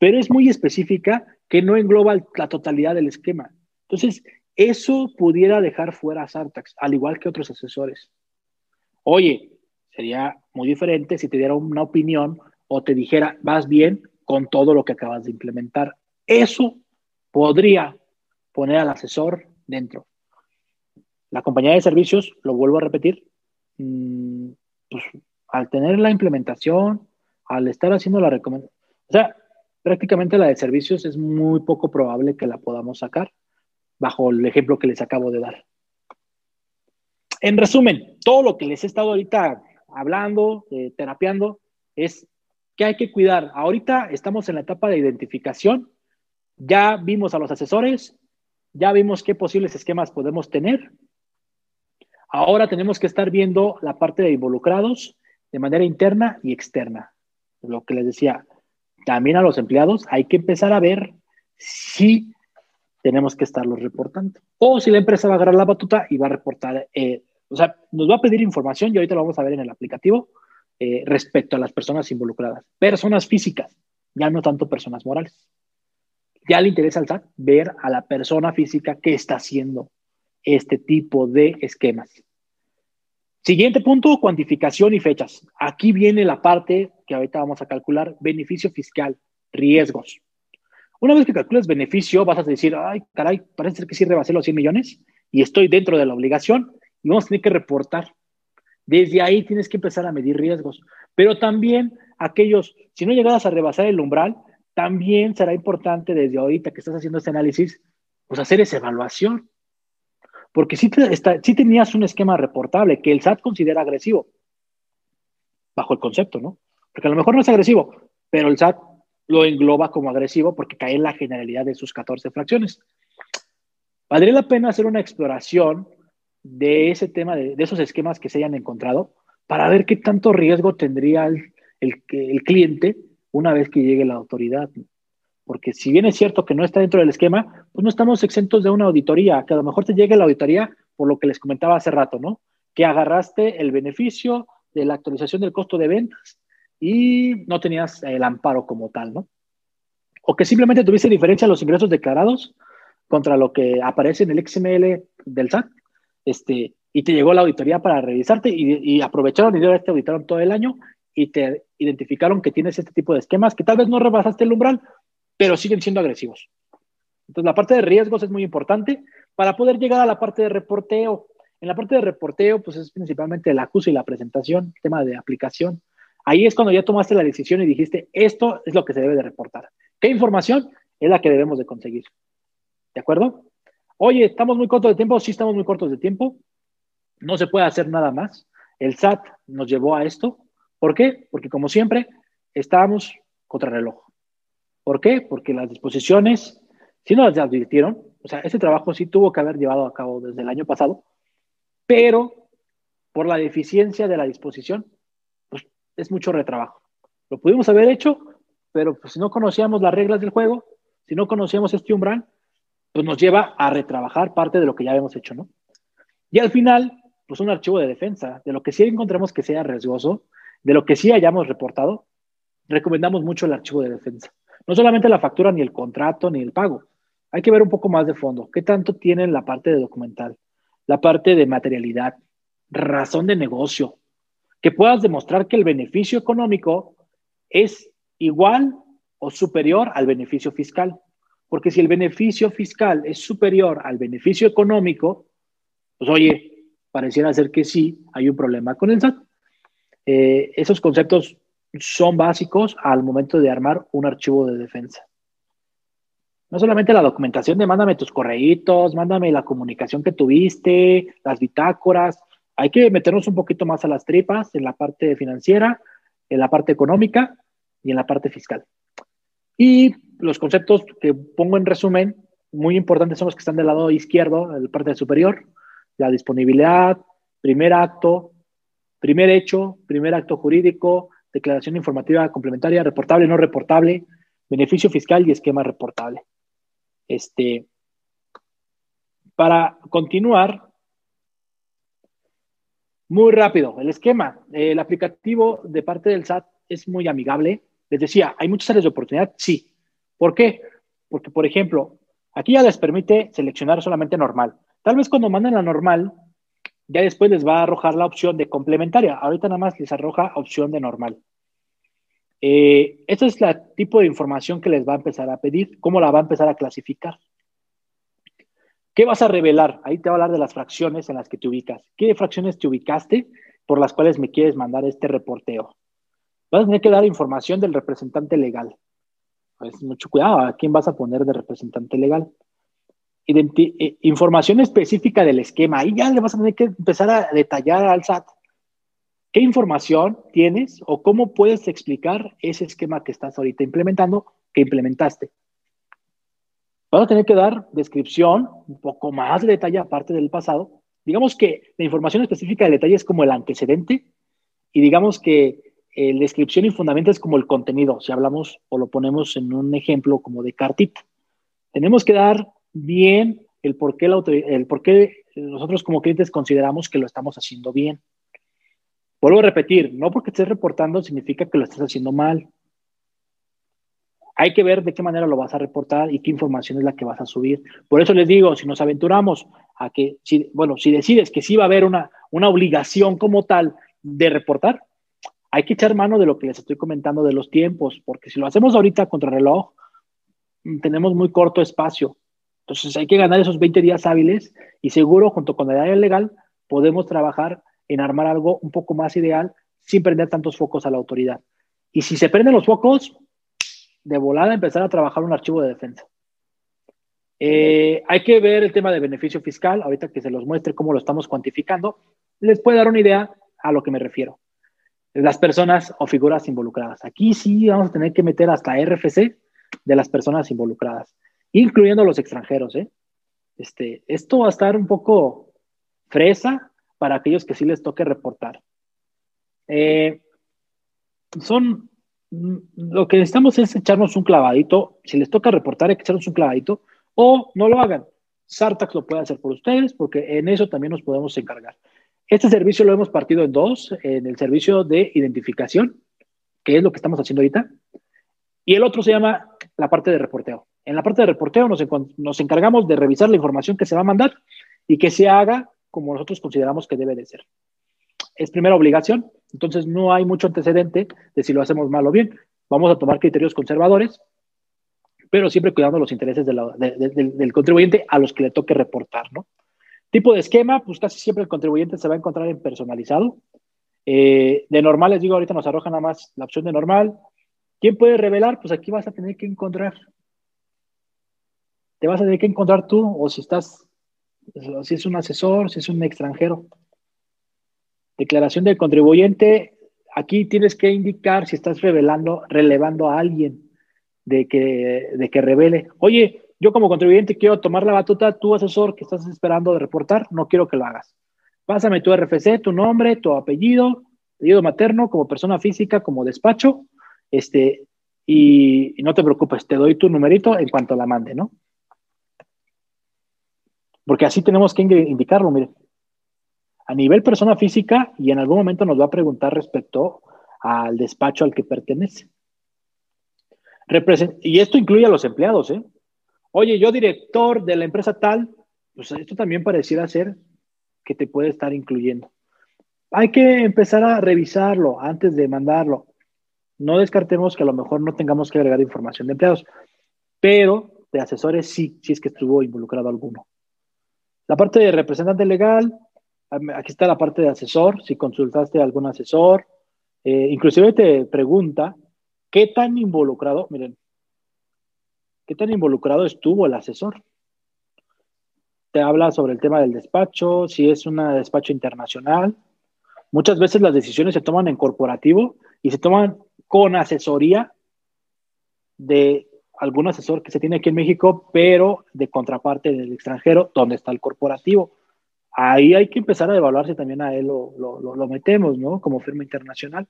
pero es muy específica que no engloba la totalidad del esquema. Entonces, eso pudiera dejar fuera a Sartax, al igual que otros asesores. Oye, sería muy diferente si te diera una opinión o te dijera, vas bien con todo lo que acabas de implementar. Eso podría poner al asesor dentro. La compañía de servicios, lo vuelvo a repetir, mm, pues al tener la implementación, al estar haciendo la recomendación, o sea, prácticamente la de servicios es muy poco probable que la podamos sacar, bajo el ejemplo que les acabo de dar. En resumen, todo lo que les he estado ahorita hablando, eh, terapiando, es que hay que cuidar. Ahorita estamos en la etapa de identificación, ya vimos a los asesores, ya vimos qué posibles esquemas podemos tener. Ahora tenemos que estar viendo la parte de involucrados de manera interna y externa. Lo que les decía, también a los empleados hay que empezar a ver si tenemos que estarlos reportando. O si la empresa va a agarrar la batuta y va a reportar, eh, o sea, nos va a pedir información y ahorita lo vamos a ver en el aplicativo eh, respecto a las personas involucradas. Personas físicas, ya no tanto personas morales. Ya le interesa al SAT ver a la persona física que está haciendo este tipo de esquemas. Siguiente punto, cuantificación y fechas. Aquí viene la parte que ahorita vamos a calcular, beneficio fiscal, riesgos. Una vez que calculas beneficio, vas a decir, ay, caray, parece ser que sí rebasé los 100 millones y estoy dentro de la obligación y vamos a tener que reportar. Desde ahí tienes que empezar a medir riesgos. Pero también aquellos, si no llegadas a rebasar el umbral, también será importante desde ahorita que estás haciendo este análisis, pues hacer esa evaluación. Porque si, tenías un esquema reportable que el SAT considera agresivo, bajo el concepto, ¿no? Porque a lo mejor no es agresivo, pero el SAT lo engloba como agresivo porque cae en la generalidad de sus 14 fracciones. Valdría la pena hacer una exploración de ese tema, de, esos esquemas que se hayan encontrado, para ver qué tanto riesgo tendría el cliente una vez que llegue la autoridad porque si bien es cierto que no está dentro del esquema, pues no estamos exentos de una auditoría, que a lo mejor te llegue la auditoría por lo que les comentaba hace rato, ¿no? Que agarraste el beneficio de la actualización del costo de ventas y no tenías el amparo como tal, ¿no? O que simplemente tuviste diferencia en los ingresos declarados contra lo que aparece en el XML del SAT, este, y te llegó la auditoría para revisarte y, aprovecharon y te auditaron todo el año y te identificaron que tienes este tipo de esquemas que tal vez no rebasaste el umbral, pero siguen siendo agresivos. Entonces, la parte de riesgos es muy importante para poder llegar a la parte de reporteo. En la parte de reporteo, pues es principalmente el acuse y la presentación, tema de aplicación. Ahí es cuando ya tomaste la decisión y dijiste, esto es lo que se debe de reportar. ¿Qué información es la que debemos de conseguir? ¿De acuerdo? Oye, ¿estamos muy cortos de tiempo? Sí, estamos muy cortos de tiempo. No se puede hacer nada más. El SAT nos llevó a esto. ¿Por qué? Porque como siempre, estábamos contra reloj. ¿Por qué? Porque las disposiciones, si no las advirtieron, o sea, ese trabajo sí tuvo que haber llevado a cabo desde el año pasado, pero por la deficiencia de la disposición, pues es mucho retrabajo. Lo pudimos haber hecho, pero pues, si no conocíamos las reglas del juego, si no conocíamos este umbral, pues nos lleva a retrabajar parte de lo que ya habíamos hecho, ¿no? Y al final, pues un archivo de defensa, de lo que sí encontremos que sea riesgoso, de lo que sí hayamos reportado, recomendamos mucho el archivo de defensa. No solamente la factura, ni el contrato, ni el pago. Hay que ver un poco más de fondo. ¿Qué tanto tiene la parte de documental? La parte de materialidad, razón de negocio. Que puedas demostrar que el beneficio económico es igual o superior al beneficio fiscal. Porque si el beneficio fiscal es superior al beneficio económico, pues oye, pareciera ser que sí, hay un problema con el SAT. Eh, esos conceptos son básicos al momento de armar un archivo de defensa. No solamente la documentación de mándame tus correitos, mándame la comunicación que tuviste, las bitácoras. Hay que meternos un poquito más a las tripas en la parte financiera, en la parte económica y en la parte fiscal. Y los conceptos que pongo en resumen, muy importantes son los que están del lado izquierdo, en la parte superior, la disponibilidad, primer acto, primer hecho, primer acto jurídico, declaración informativa complementaria, reportable, no reportable, beneficio fiscal y esquema reportable. Este, para continuar, muy rápido, el esquema, el aplicativo de parte del SAT es muy amigable. Les decía, ¿hay muchas áreas de oportunidad? Sí. ¿Por qué? Porque, por ejemplo, aquí ya les permite seleccionar solamente normal. Tal vez cuando mandan la normal, ya después les va a arrojar la opción de complementaria. Ahorita nada más les arroja opción de normal. Eh, es el tipo de información que les va a empezar a pedir, cómo la va a empezar a clasificar. ¿Qué vas a revelar? Ahí te va a hablar de las fracciones en las que te ubicas. ¿Qué fracciones te ubicaste por las cuales me quieres mandar este reporteo? Vas a tener que dar información del representante legal. Pues mucho cuidado, ¿a quién vas a poner de representante legal? Eh, información específica del esquema. Ahí ya le vas a tener que empezar a detallar al SAT qué información tienes o cómo puedes explicar ese esquema que estás ahorita implementando, que implementaste. Vas a tener que dar descripción, un poco más de detalle aparte del pasado. Digamos que la información específica de detalle es como el antecedente y digamos que la descripción y fundamento es como el contenido, si hablamos o lo ponemos en un ejemplo como de cartita. Tenemos que dar bien el por qué, el por qué nosotros como clientes consideramos que lo estamos haciendo bien. Vuelvo a repetir, no porque estés reportando significa que lo estás haciendo mal. Hay que ver de qué manera lo vas a reportar y qué información es la que vas a subir. Por eso les digo, si nos aventuramos a que, si, bueno, si decides que sí va a haber una, una obligación como tal de reportar, hay que echar mano de lo que les estoy comentando de los tiempos, porque si lo hacemos ahorita contra reloj, tenemos muy corto espacio. Entonces hay que ganar esos 20 días hábiles y seguro, junto con el área legal, podemos trabajar en armar algo un poco más ideal sin prender tantos focos a la autoridad. Y si se prenden los focos, de volada empezar a trabajar un archivo de defensa. Eh, hay que ver el tema de beneficio fiscal, ahorita que se los muestre cómo lo estamos cuantificando, les puede dar una idea a lo que me refiero. Las personas o figuras involucradas. Aquí sí vamos a tener que meter hasta RFC de las personas involucradas incluyendo los extranjeros. ¿eh? Este, esto va a estar un poco fresa para aquellos que sí les toque reportar. Eh, son lo que necesitamos es echarnos un clavadito. Si les toca reportar, hay que echarnos un clavadito o no lo hagan. Sartax lo puede hacer por ustedes porque en eso también nos podemos encargar. Este servicio lo hemos partido en dos, en el servicio de identificación, que es lo que estamos haciendo ahorita, y el otro se llama la parte de reporteo. En la parte de reporteo nos, encargamos de revisar la información que se va a mandar y que se haga como nosotros consideramos que debe de ser. Es primera obligación, entonces no hay mucho antecedente de si lo hacemos mal o bien. Vamos a tomar criterios conservadores, pero siempre cuidando los intereses del contribuyente a los que le toque reportar, ¿no? Tipo de esquema, pues casi siempre el contribuyente se va a encontrar en personalizado. Eh, de normal, les digo, ahorita nos arroja nada más la opción de normal. ¿Quién puede revelar? Pues aquí vas a tener que encontrar te vas a tener que encontrar tú o si estás, si es un asesor, si es un extranjero. Declaración del contribuyente, aquí tienes que indicar si estás revelando, relevando a alguien de que, de que revele. Oye, yo como contribuyente quiero tomar la batuta, tú asesor que estás esperando de reportar, no quiero que lo hagas. Pásame tu RFC, tu nombre, tu apellido, apellido materno, como persona física, como despacho, este, y no te preocupes, te doy tu numerito en cuanto la mande, ¿no? Porque así tenemos que indicarlo, mire. A nivel persona física y en algún momento nos va a preguntar respecto al despacho al que pertenece. y esto incluye a los empleados, ¿eh? Oye, yo director de la empresa tal, pues esto también pareciera ser que te puede estar incluyendo. Hay que empezar a revisarlo antes de mandarlo. No descartemos que a lo mejor no tengamos que agregar información de empleados, pero de asesores sí, si es que estuvo involucrado alguno. La parte de representante legal, aquí está la parte de asesor, si consultaste a algún asesor, eh, inclusive te pregunta qué tan involucrado, miren, qué tan involucrado estuvo el asesor. Te habla sobre el tema del despacho, si es un despacho internacional. Muchas veces las decisiones se toman en corporativo y se toman con asesoría de algún asesor que se tiene aquí en México, pero de contraparte del extranjero, donde está el corporativo. Ahí hay que empezar a evaluar si también a él lo, lo, metemos, ¿no? Como firma internacional.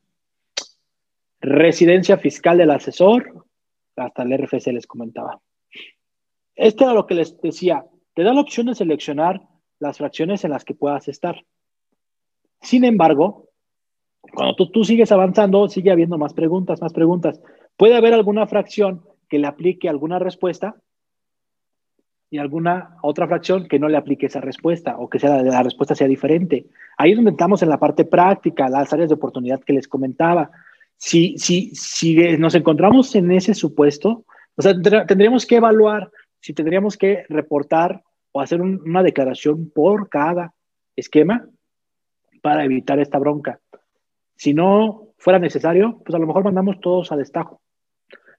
Residencia fiscal del asesor, hasta el RFC les comentaba. Esto era lo que les decía, te da la opción de seleccionar las fracciones en las que puedas estar. Sin embargo, cuando tú, tú sigues avanzando, sigue habiendo más preguntas, más preguntas. Puede haber alguna fracción que le aplique alguna respuesta y alguna otra fracción que no le aplique esa respuesta o que sea, la respuesta sea diferente. Ahí es donde estamos en la parte práctica, las áreas de oportunidad que les comentaba. Si, si, si nos encontramos en ese supuesto, o sea, tendríamos que evaluar si tendríamos que reportar o hacer una declaración por cada esquema para evitar esta bronca. Si no fuera necesario, pues a lo mejor mandamos todos a destajo.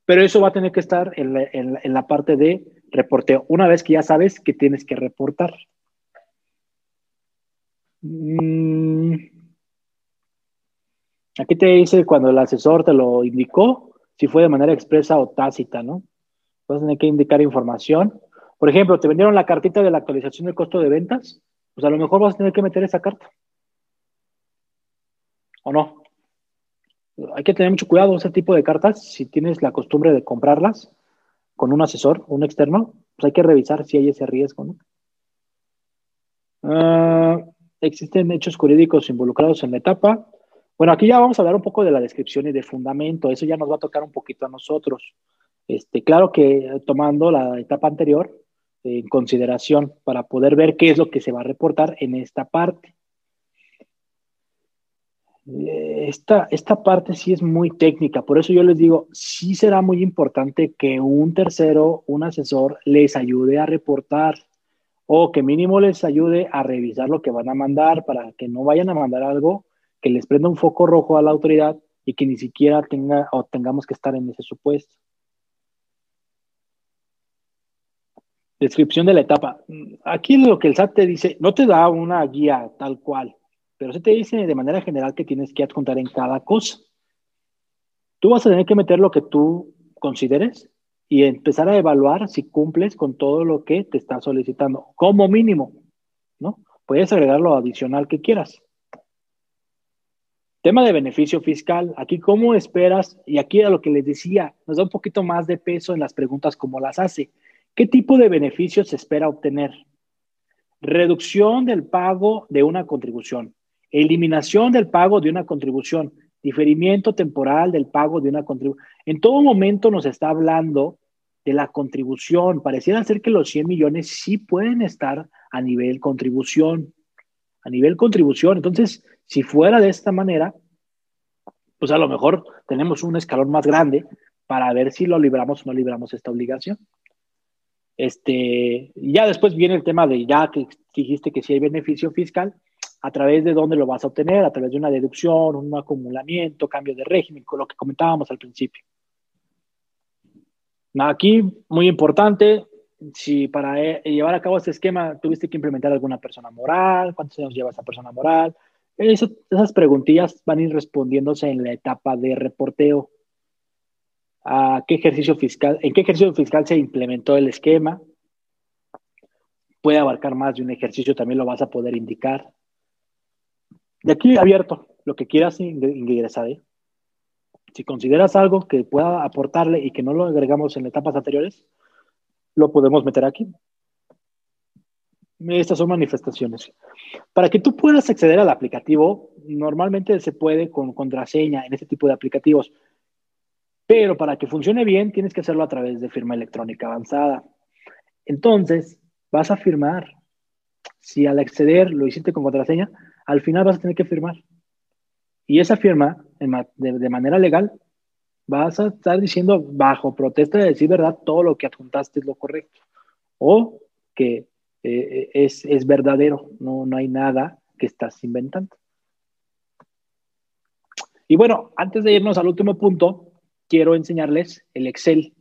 Pero eso va a tener que estar en la, parte de reporteo, una vez que ya sabes que tienes que reportar. Mm. Aquí te dice cuando el asesor te lo indicó, si fue de manera expresa o tácita, ¿no? Vas a tener que indicar información. Por ejemplo, te vendieron la cartita de la actualización del costo de ventas, pues a lo mejor vas a tener que meter esa carta. ¿O no? Hay que tener mucho cuidado ese tipo de cartas. Si tienes la costumbre de comprarlas con un asesor, un externo, pues hay que revisar si hay ese riesgo. Ah, existen hechos jurídicos involucrados en la etapa. Bueno, aquí ya vamos a hablar un poco de la descripción y de fundamento. Eso ya nos va a tocar un poquito a nosotros. Este, claro que tomando la etapa anterior en consideración para poder ver qué es lo que se va a reportar en esta parte. Eh, esta, esta parte sí es muy técnica, por eso yo les digo, sí será muy importante que un tercero, un asesor, les ayude a reportar o que mínimo les ayude a revisar lo que van a mandar para que no vayan a mandar algo que les prenda un foco rojo a la autoridad y que ni siquiera tenga o tengamos que estar en ese supuesto. Descripción de la etapa. Aquí lo que el SAT te dice, no te da una guía tal cual pero se te dice de manera general que tienes que adjuntar en cada cosa. Tú vas a tener que meter lo que tú consideres y empezar a evaluar si cumples con todo lo que te está solicitando, como mínimo, ¿no? Puedes agregar lo adicional que quieras. Tema de beneficio fiscal. Aquí, ¿cómo esperas? Y aquí a lo que les decía, nos da un poquito más de peso en las preguntas como las hace. ¿Qué tipo de beneficios se espera obtener? Reducción del pago de una contribución. Eliminación del pago de una contribución, diferimiento temporal del pago de una contribución. En todo momento nos está hablando de la contribución. Pareciera ser que los 100 millones sí pueden estar a nivel contribución. A nivel contribución. Entonces, si fuera de esta manera, pues a lo mejor tenemos un escalón más grande para ver si lo libramos o no libramos esta obligación. Este, ya después viene el tema de ya que dijiste que si hay beneficio fiscal, a través de dónde lo vas a obtener, a través de una deducción, un acumulamiento, cambio de régimen, con lo que comentábamos al principio. Aquí, muy importante, si para eh, llevar a cabo este esquema tuviste que implementar alguna persona moral, cuántos años lleva esa persona moral, esas preguntillas van a ir respondiéndose en la etapa de reporteo. ¿A qué ejercicio fiscal, ¿En qué ejercicio fiscal se implementó el esquema? Puede abarcar más de un ejercicio, también lo vas a poder indicar. De aquí abierto, lo que quieras ingresar. ¿eh? Si consideras algo que pueda aportarle y que no lo agregamos en etapas anteriores, lo podemos meter aquí. Estas son manifestaciones. Para que tú puedas acceder al aplicativo, normalmente se puede con contraseña en este tipo de aplicativos. Pero para que funcione bien, tienes que hacerlo a través de firma electrónica avanzada. Entonces, vas a firmar. Si al acceder lo hiciste con contraseña, al final vas a tener que firmar. Y esa firma, de, manera legal, vas a estar diciendo bajo protesta de decir verdad todo lo que adjuntaste es lo correcto. O que eh, es, es, verdadero, no, no hay nada que estás inventando. Y bueno, antes de irnos al último punto, quiero enseñarles el Excel.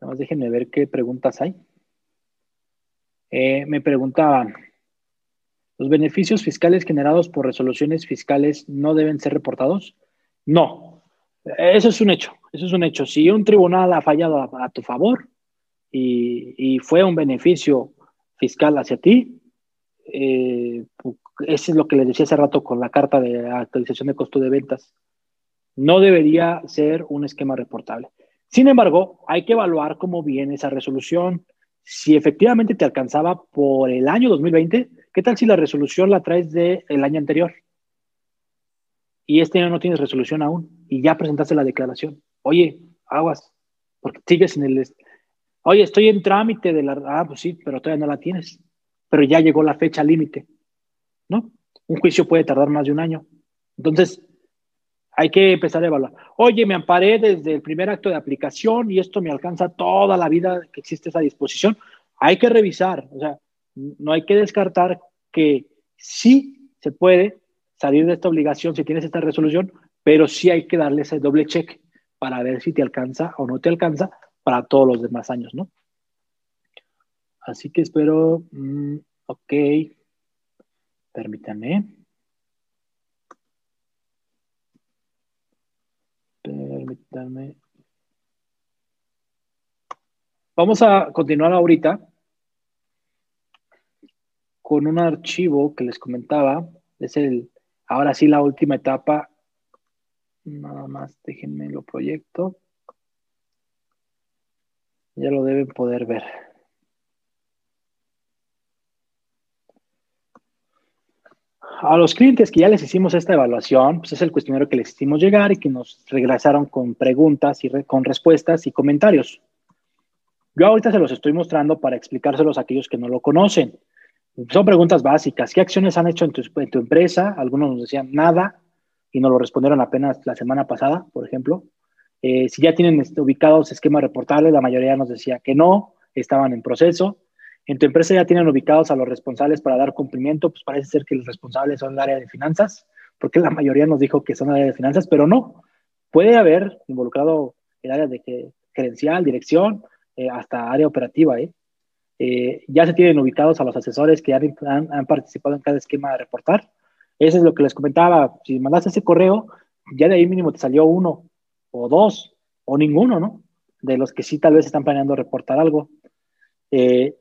Nada más déjenme ver qué preguntas hay. Eh, me preguntaban, ¿los beneficios fiscales generados por resoluciones fiscales no deben ser reportados? No, eso es un hecho, eso es un hecho. Si un tribunal ha fallado a, tu favor y, fue un beneficio fiscal hacia ti, eh, eso es lo que les decía hace rato con la carta de actualización de costo de ventas. No debería ser un esquema reportable. Sin embargo, hay que evaluar cómo viene esa resolución si efectivamente te alcanzaba por el año 2020, ¿qué tal si la resolución la traes del año anterior? Y este año no tienes resolución aún y ya presentaste la declaración. Oye, aguas, porque sigues en el... Oye, estoy en trámite de la... Ah, pues sí, pero todavía no la tienes. Pero ya llegó la fecha límite, ¿no? Un juicio puede tardar más de un año. Entonces, hay que empezar a evaluar. Oye, me amparé desde el primer acto de aplicación y esto me alcanza toda la vida que existe esa disposición. Hay que revisar, o sea, no hay que descartar que sí se puede salir de esta obligación si tienes esta resolución, pero sí hay que darle ese doble check para ver si te alcanza o no te alcanza para todos los demás años, ¿no? Así que espero, mm, ok, permítanme. Vamos a continuar ahorita con un archivo que les comentaba. Es el, ahora sí, la última etapa. Nada más, déjenme lo proyecto. Ya lo deben poder ver. A los clientes que ya les hicimos esta evaluación, pues es el cuestionario que les hicimos llegar y que nos regresaron con preguntas y con respuestas y comentarios. Yo ahorita se los estoy mostrando para explicárselos a aquellos que no lo conocen. Son preguntas básicas. ¿Qué acciones han hecho en tu, empresa? Algunos nos decían nada y nos lo respondieron apenas la semana pasada, por ejemplo. Eh, si ya tienen este, ubicados esquemas reportables, la mayoría nos decía que no, estaban en proceso en tu empresa ya tienen ubicados a los responsables para dar cumplimiento, pues parece ser que los responsables son el área de finanzas, porque la mayoría nos dijo que son el área de finanzas, pero no. Puede haber involucrado el área de gerencial, dirección, eh, hasta área operativa. ¿eh? ¿Eh? ya se tienen ubicados a los asesores que han, han, participado en cada esquema de reportar. Eso es lo que les comentaba. Si mandaste ese correo, ya de ahí mínimo te salió uno o dos o ninguno, ¿no? De los que sí tal vez están planeando reportar algo. Eh,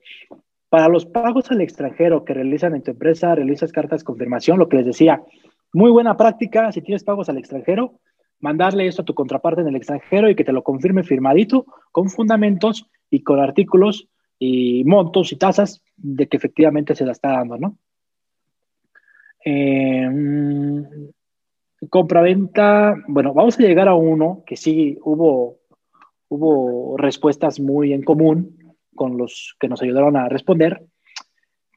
para los pagos al extranjero que realizan en tu empresa, realizas cartas de confirmación, lo que les decía, muy buena práctica, si tienes pagos al extranjero, mandarle esto a tu contraparte en el extranjero y que te lo confirme firmadito, con fundamentos y con artículos y montos y tasas de que efectivamente se la está dando, ¿no? Eh, compra-venta, bueno, vamos a llegar a uno que sí hubo, hubo respuestas muy en común, con los que nos ayudaron a responder.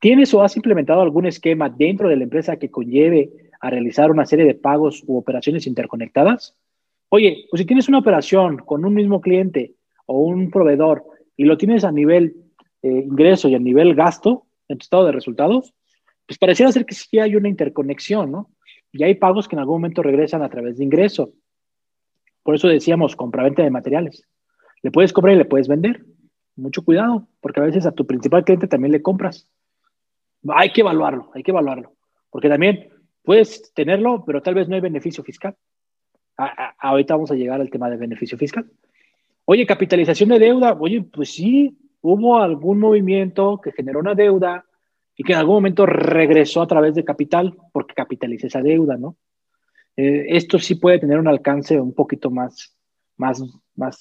¿Tienes o has implementado algún esquema dentro de la empresa que conlleve a realizar una serie de pagos u operaciones interconectadas? Oye, pues si tienes una operación con un mismo cliente o un proveedor y lo tienes a nivel eh, ingreso y a nivel gasto en tu estado de resultados, pues pareciera ser que sí hay una interconexión, ¿no? Y hay pagos que en algún momento regresan a través de ingreso. Por eso decíamos compraventa de materiales. Le puedes comprar y le puedes vender mucho cuidado, porque a veces a tu principal cliente también le compras. Hay que evaluarlo, hay que evaluarlo, porque también puedes tenerlo, pero tal vez no hay beneficio fiscal. ahorita vamos a llegar al tema de beneficio fiscal. Oye, capitalización de deuda, oye, pues sí, hubo algún movimiento que generó una deuda y que en algún momento regresó a través de capital porque capitaliza esa deuda, ¿no? Eh, esto sí puede tener un alcance un poquito más, más, más,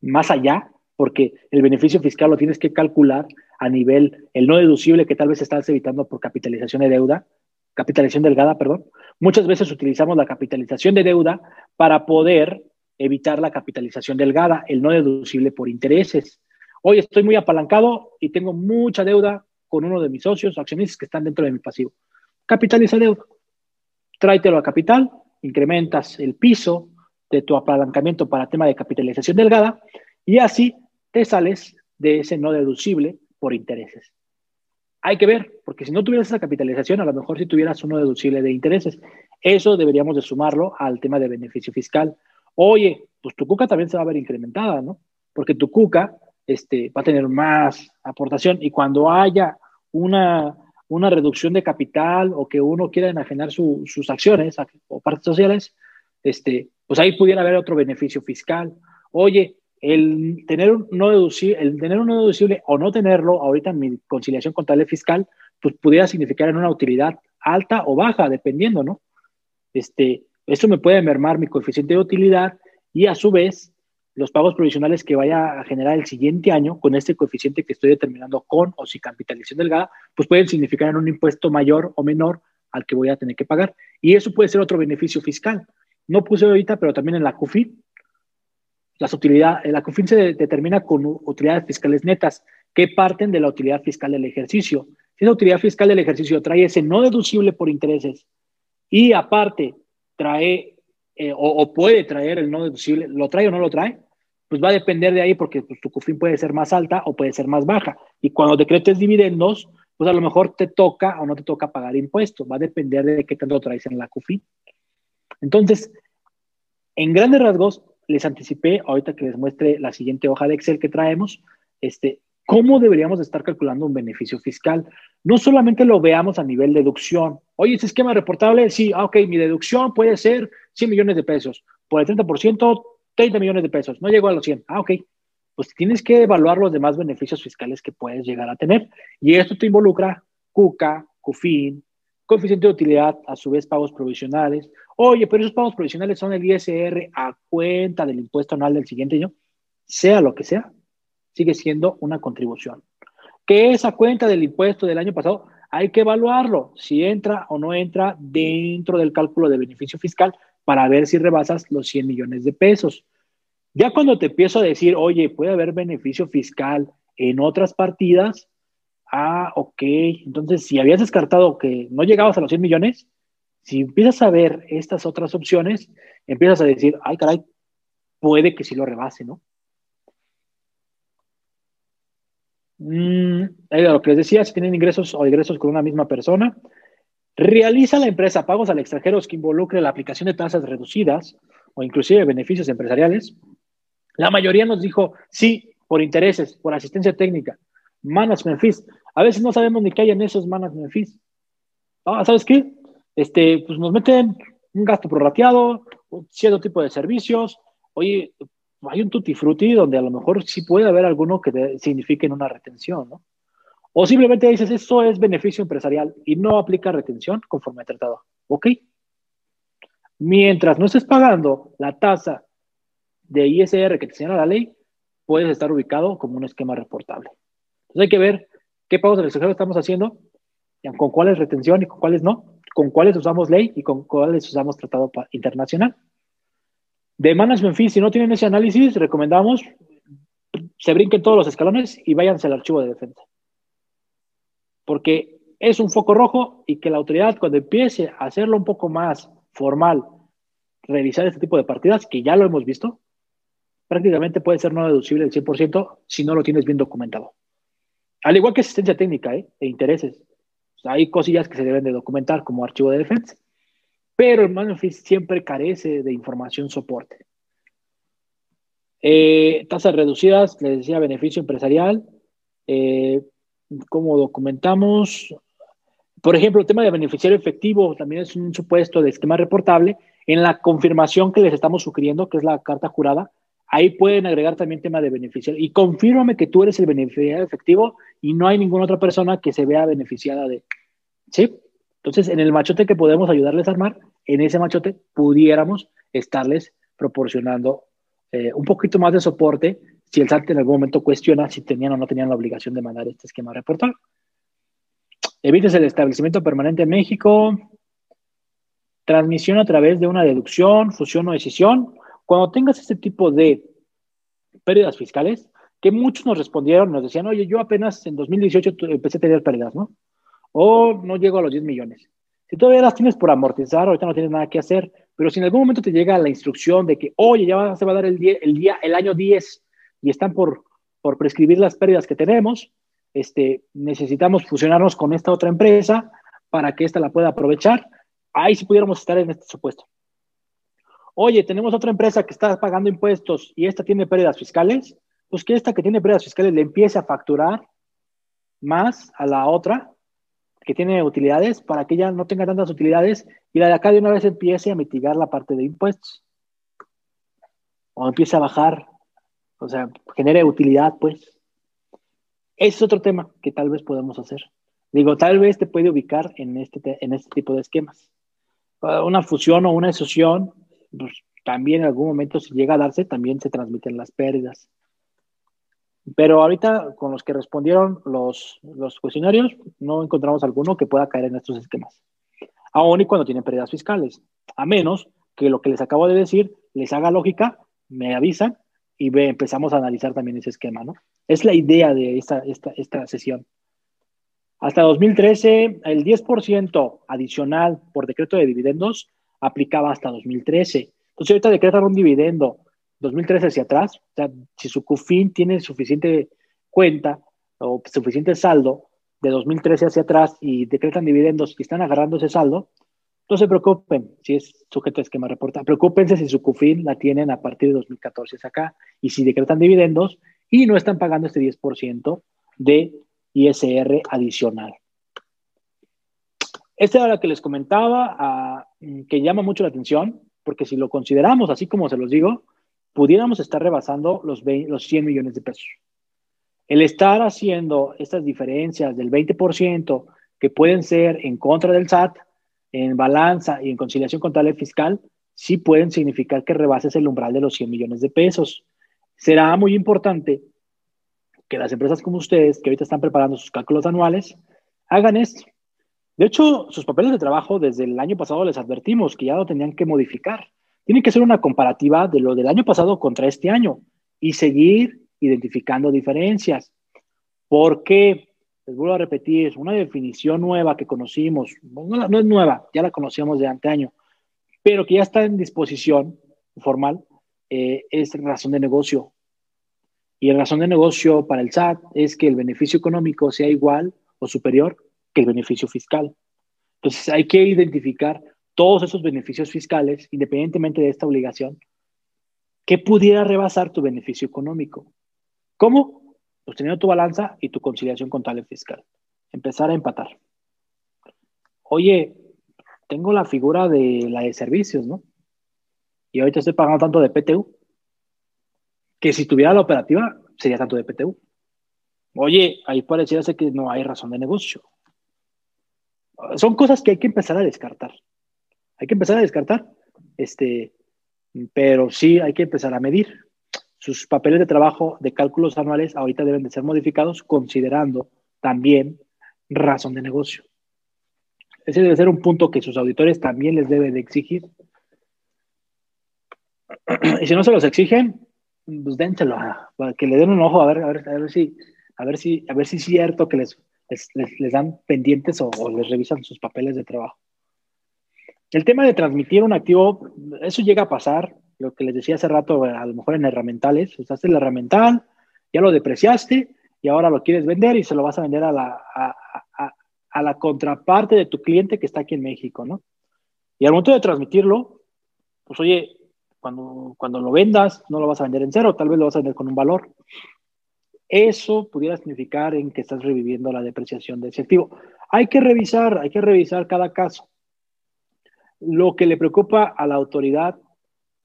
más allá porque el beneficio fiscal lo tienes que calcular a nivel, el no deducible que tal vez estás evitando por capitalización de deuda, capitalización delgada, perdón. Muchas veces utilizamos la capitalización de deuda para poder evitar la capitalización delgada, el no deducible por intereses. Hoy estoy muy apalancado y tengo mucha deuda con uno de mis socios, accionistas que están dentro de mi pasivo. Capitaliza deuda. Tráetelo a capital, incrementas el piso de tu apalancamiento para tema de capitalización delgada y así te sales de ese no deducible por intereses. Hay que ver, porque si no tuvieras esa capitalización, a lo mejor si tuvieras uno deducible de intereses. Eso deberíamos de sumarlo al tema de beneficio fiscal. Oye, pues tu cuca también se va a ver incrementada, ¿no? Porque tu cuca este, va a tener más aportación y cuando haya una, una reducción de capital o que uno quiera enajenar sus acciones o partes sociales, este, pues ahí pudiera haber otro beneficio fiscal. Oye, el tener un no deducible, el tener un no deducible o no tenerlo ahorita en mi conciliación contable fiscal, pues pudiera significar en una utilidad alta o baja, dependiendo, ¿no? Este, esto me puede mermar mi coeficiente de utilidad y a su vez los pagos provisionales que vaya a generar el siguiente año con este coeficiente que estoy determinando con o sin capitalización delgada, pues pueden significar un impuesto mayor o menor al que voy a tener que pagar. Y eso puede ser otro beneficio fiscal. No puse ahorita, pero también en la CUFIN las utilidades, la COFIN se determina con utilidades fiscales netas que parten de la utilidad fiscal del ejercicio. Si esa utilidad fiscal del ejercicio trae ese no deducible por intereses y aparte trae eh, o, puede traer el no deducible, ¿lo trae o no lo trae? Pues va a depender de ahí porque pues, tu COFIN puede ser más alta o puede ser más baja. Y cuando decretes dividendos, pues a lo mejor te toca o no te toca pagar impuestos. Va a depender de qué tanto traes en la COFIN. Entonces, en grandes rasgos, les anticipé, ahorita que les muestre la siguiente hoja de Excel que traemos, este, cómo deberíamos estar calculando un beneficio fiscal. No solamente lo veamos a nivel deducción. Oye, ese esquema reportable, sí, ah, ok, mi deducción puede ser 100 millones de pesos. Por el 30%, 30 millones de pesos. No llegó a los 100. Ah, ok. Pues tienes que evaluar los demás beneficios fiscales que puedes llegar a tener. Y esto te involucra CUCA, CUFIN, coeficiente de utilidad, a su vez pagos provisionales. Oye, pero esos pagos provisionales son el ISR a cuenta del impuesto anual del siguiente año. Sea lo que sea, sigue siendo una contribución. Que esa cuenta del impuesto del año pasado hay que evaluarlo, si entra o no entra dentro del cálculo de beneficio fiscal para ver si rebasas los 100 millones de pesos. Ya cuando te empiezo a decir, oye, puede haber beneficio fiscal en otras partidas, ah, ok, entonces si habías descartado que no llegabas a los 100 millones, si empiezas a ver estas otras opciones, empiezas a decir, ay, caray, puede que sí lo rebase, ¿no? Mm, lo que les decía, si tienen ingresos o ingresos con una misma persona, realiza la empresa pagos al extranjero que involucre la aplicación de tasas reducidas o inclusive beneficios empresariales. La mayoría nos dijo sí, por intereses, por asistencia técnica, management fees. A veces no sabemos ni qué hay en esos management fees. Ah, ¿Sabes qué? Este, pues nos meten un gasto prorrateado, cierto tipo de servicios. Oye, hay un tutti frutti donde a lo mejor sí puede haber alguno que signifique una retención, ¿no? O simplemente dices, esto es beneficio empresarial y no aplica retención conforme al tratado. ¿Ok? Mientras no estés pagando la tasa de ISR que te señala la ley, puedes estar ubicado como un esquema reportable. Entonces hay que ver qué pagos del extranjero estamos haciendo, con cuáles retención y con cuáles no, con cuáles usamos ley y con cuáles usamos tratado internacional. De management fees, si no tienen ese análisis, recomendamos se brinquen todos los escalones y váyanse al archivo de defensa. Porque es un foco rojo y que la autoridad cuando empiece a hacerlo un poco más formal, revisar este tipo de partidas, que ya lo hemos visto, prácticamente puede ser no deducible el 100% si no lo tienes bien documentado. Al igual que asistencia técnica ¿eh? e intereses. hay cosillas que se deben de documentar como archivo de defensa. Pero el management siempre carece de información soporte. Eh, tasas reducidas, les decía, beneficio empresarial. Eh, ¿Cómo documentamos? Por ejemplo, el tema de beneficiario efectivo también es un supuesto de esquema reportable. En la confirmación que les estamos sugiriendo, que es la carta jurada, ahí pueden agregar también tema de beneficiario. Y confírmame que tú eres el beneficiario efectivo y no hay ninguna otra persona que se vea beneficiada de. ¿Sí? Entonces, en el machote que podemos ayudarles a armar, en ese machote pudiéramos estarles proporcionando eh, un poquito más de soporte si el SAT en algún momento cuestiona si tenían o no tenían la obligación de mandar este esquema reportar. Evites el establecimiento permanente en México. Transmisión a través de una deducción, fusión o decisión. Cuando tengas este tipo de pérdidas fiscales, que muchos nos respondieron, nos decían, oye, yo apenas en 2018 empecé a tener pérdidas, ¿no? O no llego a los 10 millones. Si todavía las tienes por amortizar, ahorita no tienes nada que hacer, pero si en algún momento te llega la instrucción de que, oye, ya se va a dar el, día, el año 10 y están por, por prescribir las pérdidas que tenemos, este, necesitamos fusionarnos con esta otra empresa para que ésta la pueda aprovechar. Ahí sí pudiéramos estar en este supuesto. Oye, tenemos otra empresa que está pagando impuestos y esta tiene pérdidas fiscales, pues que esta que tiene pérdidas fiscales le empiece a facturar más a la otra que tiene utilidades para que ella no tenga tantas utilidades y la de acá de una vez empiece a mitigar la parte de impuestos. O empiece a bajar, o sea, genere utilidad, pues. Es otro tema que tal vez podemos hacer. Digo, tal vez te puede ubicar en este, en este tipo de esquemas. Una fusión o una asociación, pues, también en algún momento, si llega a darse, también se transmiten las pérdidas. Pero ahorita, con los que respondieron los, los cuestionarios, no encontramos alguno que pueda caer en estos esquemas. Aún y cuando tienen pérdidas fiscales. A menos que lo que les acabo de decir les haga lógica, me avisan y empezamos a analizar también ese esquema, ¿no? Es la idea de esta, esta, esta sesión. Hasta 2013, el 10% adicional por decreto de dividendos aplicaba hasta 2013. Entonces, ahorita decretan un dividendo 2013 hacia atrás, o sea, si su CUFIN tiene suficiente cuenta o suficiente saldo de 2013 hacia atrás y decretan dividendos y están agarrando ese saldo, no se preocupen si es sujeto a esquema reporta. Preocúpense si su CUFIN la tienen a partir de 2014 hacia acá y si decretan dividendos y no están pagando este 10% de ISR adicional. Esta era la que les comentaba, ah, que llama mucho la atención, porque si lo consideramos así como se los digo, pudiéramos estar rebasando los, los 100 millones de pesos. El estar haciendo estas diferencias del 20% que pueden ser en contra del SAT, en balanza y en conciliación contable fiscal, sí pueden significar que rebases el umbral de los 100 millones de pesos. Será muy importante que las empresas como ustedes, que ahorita están preparando sus cálculos anuales, hagan esto. De hecho, sus papeles de trabajo desde el año pasado les advertimos que ya lo tenían que modificar. Tiene que ser una comparativa de lo del año pasado contra este año y seguir identificando diferencias. Porque, les vuelvo a repetir, una definición nueva que conocimos, no, es nueva, ya la conocíamos de anteaño, pero que ya está en disposición formal, eh, es razón de negocio. Y la razón de negocio para el SAT es que el beneficio económico sea igual o superior que el beneficio fiscal. Entonces hay que identificar todos esos beneficios fiscales, independientemente de esta obligación, que pudiera rebasar tu beneficio económico. ¿Cómo? Pues teniendo tu balanza y tu conciliación contable fiscal. Empezar a empatar. Oye, tengo la figura de la de servicios, ¿no? Y ahorita estoy pagando tanto de PTU, que si tuviera la operativa, sería tanto de PTU. Oye, ahí pareciera ser que no hay razón de negocio. Son cosas que hay que empezar a descartar. Hay que empezar a descartar, este, pero sí hay que empezar a medir. Sus papeles de trabajo de cálculos anuales ahorita deben de ser modificados considerando también razón de negocio. Ese debe ser un punto que sus auditores también les deben de exigir. Y si no se los exigen, pues dénselo, para que le den un ojo a ver, a ver, a ver si, a ver si, a ver si es cierto que les, les, dan pendientes o les revisan sus papeles de trabajo. El tema de transmitir un activo, eso llega a pasar, lo que les decía hace rato, a lo mejor en herramientales, usaste el herramental, ya lo depreciaste y ahora lo quieres vender y se lo vas a vender a la, a, la contraparte de tu cliente que está aquí en México, ¿no? Y al momento de transmitirlo, pues oye, cuando, cuando lo vendas, no lo vas a vender en cero, tal vez lo vas a vender con un valor. Eso pudiera significar en que estás reviviendo la depreciación de ese activo. Hay que revisar, hay que revisar cada caso. Lo que le preocupa a la autoridad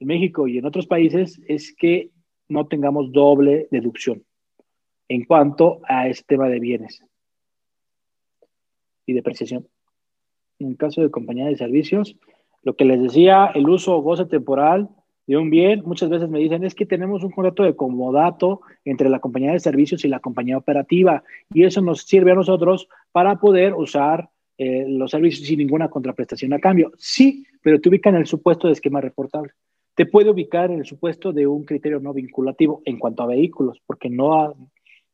México y en otros países es que no tengamos doble deducción en cuanto a este tema de bienes y depreciación. En caso de compañía de servicios, lo que les decía, el uso o goce temporal de un bien, muchas veces me dicen, es que tenemos un contrato de comodato entre la compañía de servicios y la compañía operativa, y eso nos sirve a nosotros para poder usar eh, los servicios sin ninguna contraprestación a cambio. Sí, pero te ubica en el supuesto de esquema reportable. Te puede ubicar en el supuesto de un criterio no vinculativo en cuanto a vehículos, porque no,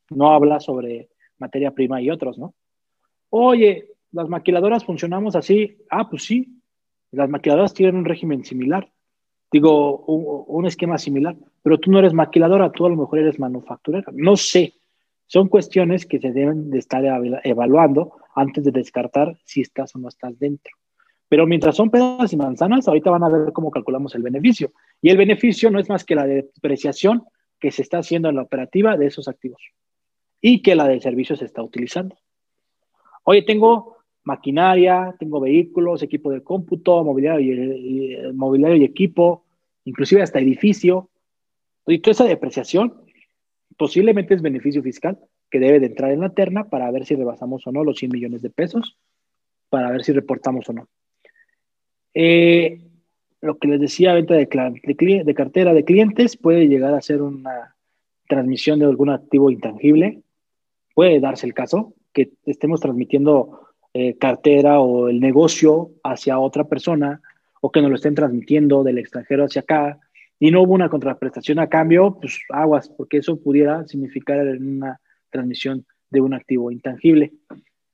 no habla sobre materia prima y otros, ¿no? Oye, las maquiladoras funcionamos así. Ah, pues sí, las maquiladoras tienen un régimen similar digo, un, esquema similar, pero tú no eres maquiladora, tú a lo mejor eres manufacturera. No sé, son cuestiones que se deben de estar evaluando antes de descartar si estás o no estás dentro. Pero mientras son pedas y manzanas, ahorita van a ver cómo calculamos el beneficio. Y el beneficio no es más que la depreciación que se está haciendo en la operativa de esos activos y que la de servicio se está utilizando. Oye, tengo maquinaria, tengo vehículos, equipo de cómputo, mobiliario y, y equipo, inclusive hasta edificio. Y toda esa depreciación posiblemente es beneficio fiscal que debe de entrar en la terna para ver si rebasamos o no los 100 millones de pesos, para ver si reportamos o no. Eh, lo que les decía, venta de, de, cartera de clientes puede llegar a ser una transmisión de algún activo intangible. Puede darse el caso que estemos transmitiendo eh, cartera o el negocio hacia otra persona o que nos lo estén transmitiendo del extranjero hacia acá y no hubo una contraprestación a cambio, pues aguas, porque eso pudiera significar una transmisión de un activo intangible.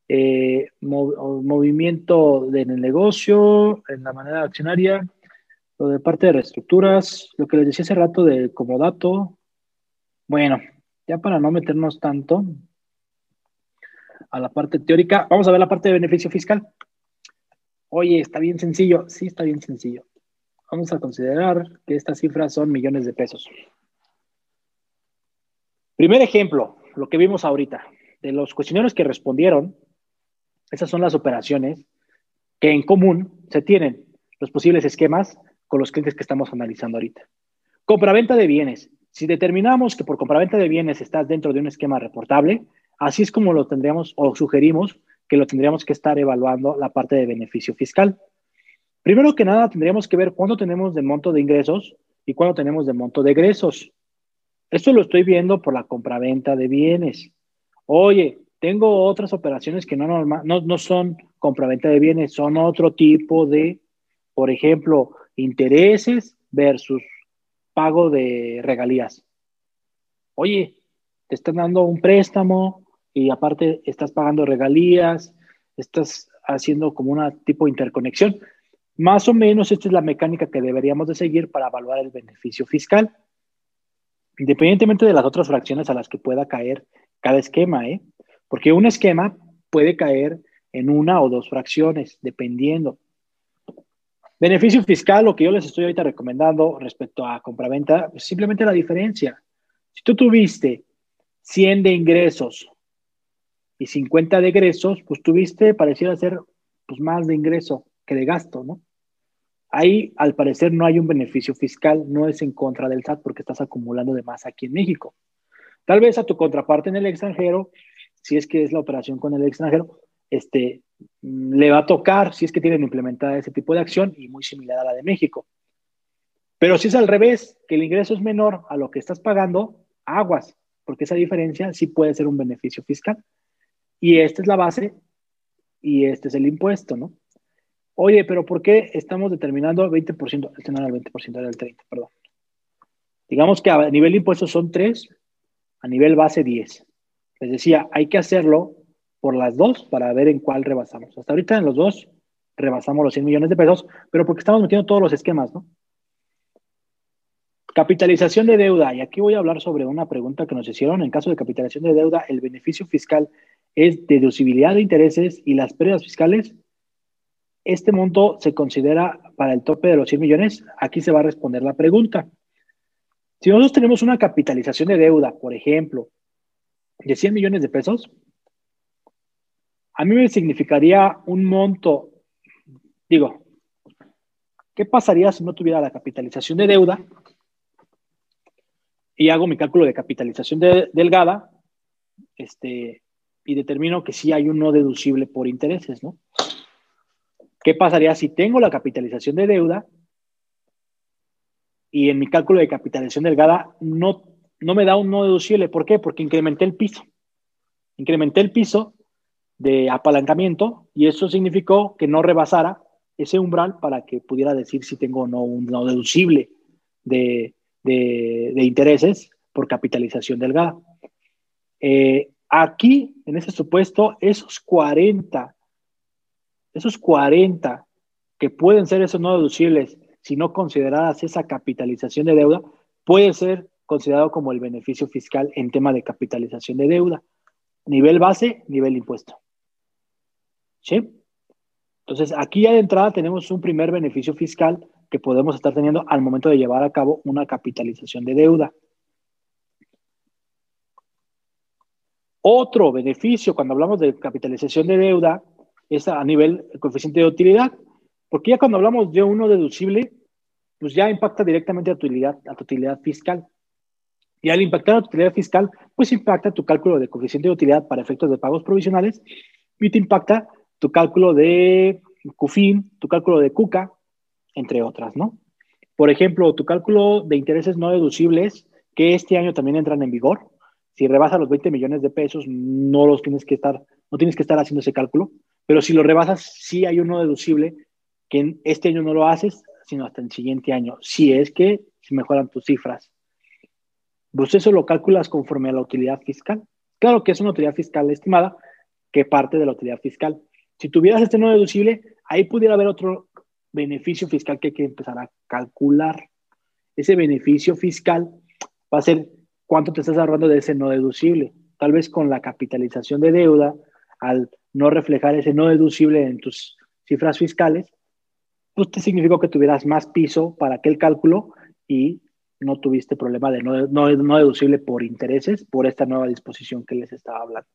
Eh, movimiento en el negocio, en la manera accionaria, lo de parte de reestructuras, lo que les decía hace rato de como dato. Bueno, ya para no meternos tanto, a la parte teórica. Vamos a ver la parte de beneficio fiscal. Oye, está bien sencillo. Sí, está bien sencillo. Vamos a considerar que estas cifras son millones de pesos. Primer ejemplo, lo que vimos ahorita. De los cuestionarios que respondieron, esas son las operaciones que en común se tienen, los posibles esquemas con los clientes que estamos analizando ahorita. Compraventa de bienes. Si determinamos que por compraventa de bienes estás dentro de un esquema reportable, Así es como lo tendríamos o sugerimos que lo tendríamos que estar evaluando la parte de beneficio fiscal. Primero que nada, tendríamos que ver cuándo tenemos de monto de ingresos y cuándo tenemos de monto de egresos. Esto lo estoy viendo por la compraventa de bienes. Oye, tengo otras operaciones que no, normal, no, no son compraventa de bienes, son otro tipo de, por ejemplo, intereses versus pago de regalías. Oye, te están dando un préstamo, y aparte estás pagando regalías, estás haciendo como una tipo de interconexión. Más o menos esta es la mecánica que deberíamos de seguir para evaluar el beneficio fiscal, independientemente de las otras fracciones a las que pueda caer cada esquema, ¿eh? Porque un esquema puede caer en una o dos fracciones, dependiendo. Beneficio fiscal, lo que yo les estoy ahorita recomendando respecto a compraventa, es simplemente la diferencia. Si tú tuviste 100 de ingresos y 50 de egresos, pues tuviste, pareciera ser, pues más de ingreso que de gasto, ¿no? Ahí, al parecer, no hay un beneficio fiscal, no es en contra del SAT porque estás acumulando de más aquí en México. Tal vez a tu contraparte en el extranjero, si es que es la operación con el extranjero, este, mm, le va a tocar si es que tienen implementada ese tipo de acción y muy similar a la de México. Pero si es al revés, que el ingreso es menor a lo que estás pagando, aguas, porque esa diferencia sí puede ser un beneficio fiscal. Y esta es la base y este es el impuesto, ¿no? Oye, pero ¿por qué estamos determinando 20%? Este no era el 20%, era el 30%, perdón. Digamos que a nivel de impuestos son 3, a nivel base 10. Les decía, hay que hacerlo por las dos para ver en cuál rebasamos. Hasta ahorita en los dos rebasamos los 100 millones de pesos, pero porque estamos metiendo todos los esquemas, ¿no? Capitalización de deuda. Y aquí voy a hablar sobre una pregunta que nos hicieron. En caso de capitalización de deuda, el beneficio fiscal es deducibilidad de intereses y las pérdidas fiscales. Este monto se considera para el tope de los 100 millones. Aquí se va a responder la pregunta. Si nosotros tenemos una capitalización de deuda, por ejemplo, de 100 millones de pesos, a mí me significaría un monto, digo, ¿qué pasaría si no tuviera la capitalización de deuda? Y hago mi cálculo de capitalización delgada, este, y determino que sí hay un no deducible por intereses, ¿no? ¿Qué pasaría si tengo la capitalización de deuda y en mi cálculo de capitalización delgada no, no me da un no deducible. ¿Por qué? Porque incrementé el piso. Incrementé el piso de apalancamiento y eso significó que no rebasara ese umbral para que pudiera decir si tengo o no un no deducible de, intereses por capitalización delgada. Eh, aquí, en ese supuesto, esos 40, esos 40 que pueden ser esos no deducibles si no consideradas esa capitalización de deuda, puede ser considerado como el beneficio fiscal en tema de capitalización de deuda. Nivel base, nivel impuesto. ¿Sí? Entonces, aquí ya de entrada tenemos un primer beneficio fiscal que podemos estar teniendo al momento de llevar a cabo una capitalización de deuda. Otro beneficio cuando hablamos de capitalización de deuda es a nivel coeficiente de utilidad, porque ya cuando hablamos de uno deducible, pues ya impacta directamente a tu utilidad, a tu utilidad fiscal. Y al impactar a tu utilidad fiscal, pues impacta tu cálculo de coeficiente de utilidad para efectos de pagos provisionales y te impacta tu cálculo de CUFIN, tu cálculo de CUCA, entre otras, ¿no? Por ejemplo, tu cálculo de intereses no deducibles, que este año también entran en vigor. Si rebasas los 20 millones de pesos, no los tienes que estar, no tienes que estar haciendo ese cálculo, pero si lo rebasas, sí hay uno deducible que este año no lo haces, sino hasta el siguiente año, si es que mejoran tus cifras. Pues eso lo calculas conforme a la utilidad fiscal. Claro que es una utilidad fiscal estimada que parte de la utilidad fiscal. Si tuvieras este no deducible, ahí pudiera haber otro beneficio fiscal que hay que empezar a calcular. Ese beneficio fiscal va a ser cuánto te estás ahorrando de ese no deducible. Tal vez con la capitalización de deuda, al no reflejar ese no deducible en tus cifras fiscales, pues te significó que tuvieras más piso para aquel cálculo y no tuviste problema de no, no, no deducible por intereses por esta nueva disposición que les estaba hablando.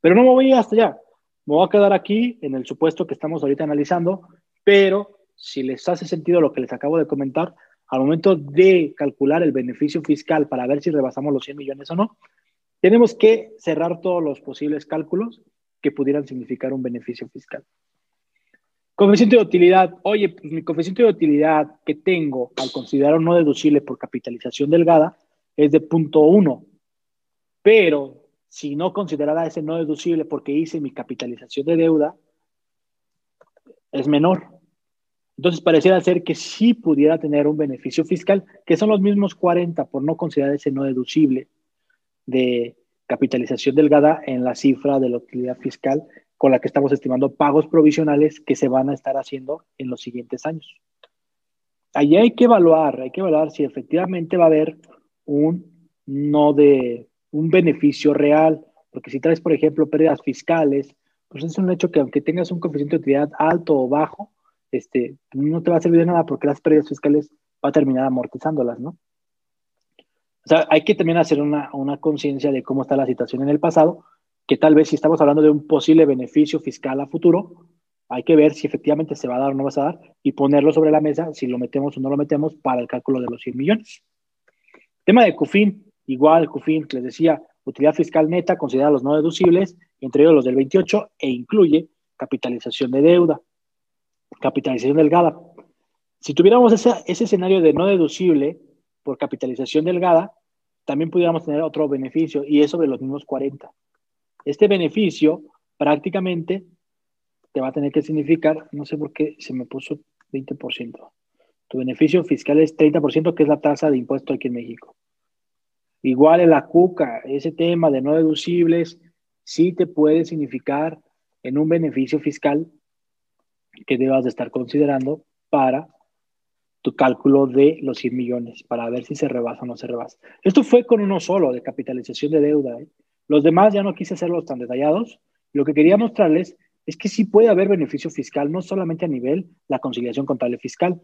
Pero no me voy hasta allá. Me voy a quedar aquí en el supuesto que estamos ahorita analizando, pero si les hace sentido lo que les acabo de comentar, al momento de calcular el beneficio fiscal para ver si rebasamos los 100 millones o no, tenemos que cerrar todos los posibles cálculos que pudieran significar un beneficio fiscal. Coeficiente de utilidad. Oye, pues mi coeficiente de utilidad que tengo al considerar no deducible por capitalización delgada es de 0.1. Pero si no considerara ese no deducible porque hice mi capitalización de deuda, es menor. Entonces pareciera ser que sí pudiera tener un beneficio fiscal, que son los mismos 40 por no considerar ese no deducible de capitalización delgada en la cifra de la utilidad fiscal con la que estamos estimando pagos provisionales que se van a estar haciendo en los siguientes años. Allí hay que evaluar, hay que evaluar si efectivamente va a haber un no de un beneficio real, porque si traes, por ejemplo, pérdidas fiscales, pues es un hecho que aunque tengas un coeficiente de utilidad alto o bajo, este, no te va a servir de nada porque las pérdidas fiscales va a terminar amortizándolas, ¿no? O sea, hay que también hacer una, una conciencia de cómo está la situación en el pasado, que tal vez si estamos hablando de un posible beneficio fiscal a futuro, hay que ver si efectivamente se va a dar o no va a dar y ponerlo sobre la mesa, si lo metemos o no lo metemos para el cálculo de los 100 millones. Tema de CUFIN, Igual, CUFIN, les decía, utilidad fiscal neta considera los no deducibles, entre ellos los del 28, e incluye capitalización de deuda, capitalización delgada. Si tuviéramos ese, ese escenario de no deducible por capitalización delgada, también pudiéramos tener otro beneficio, y es sobre los mismos 40. Este beneficio prácticamente te va a tener que significar, no sé por qué se me puso 20%. Tu beneficio fiscal es 30%, que es la tasa de impuesto aquí en México. Igual en la cuca, ese tema de no deducibles sí te puede significar en un beneficio fiscal que debas de estar considerando para tu cálculo de los 100 millones, para ver si se rebasa o no se rebasa. Esto fue con uno solo de capitalización de deuda. ¿eh? Los demás ya no quise hacerlos tan detallados. Lo que quería mostrarles es que sí puede haber beneficio fiscal, no solamente a nivel la conciliación contable fiscal,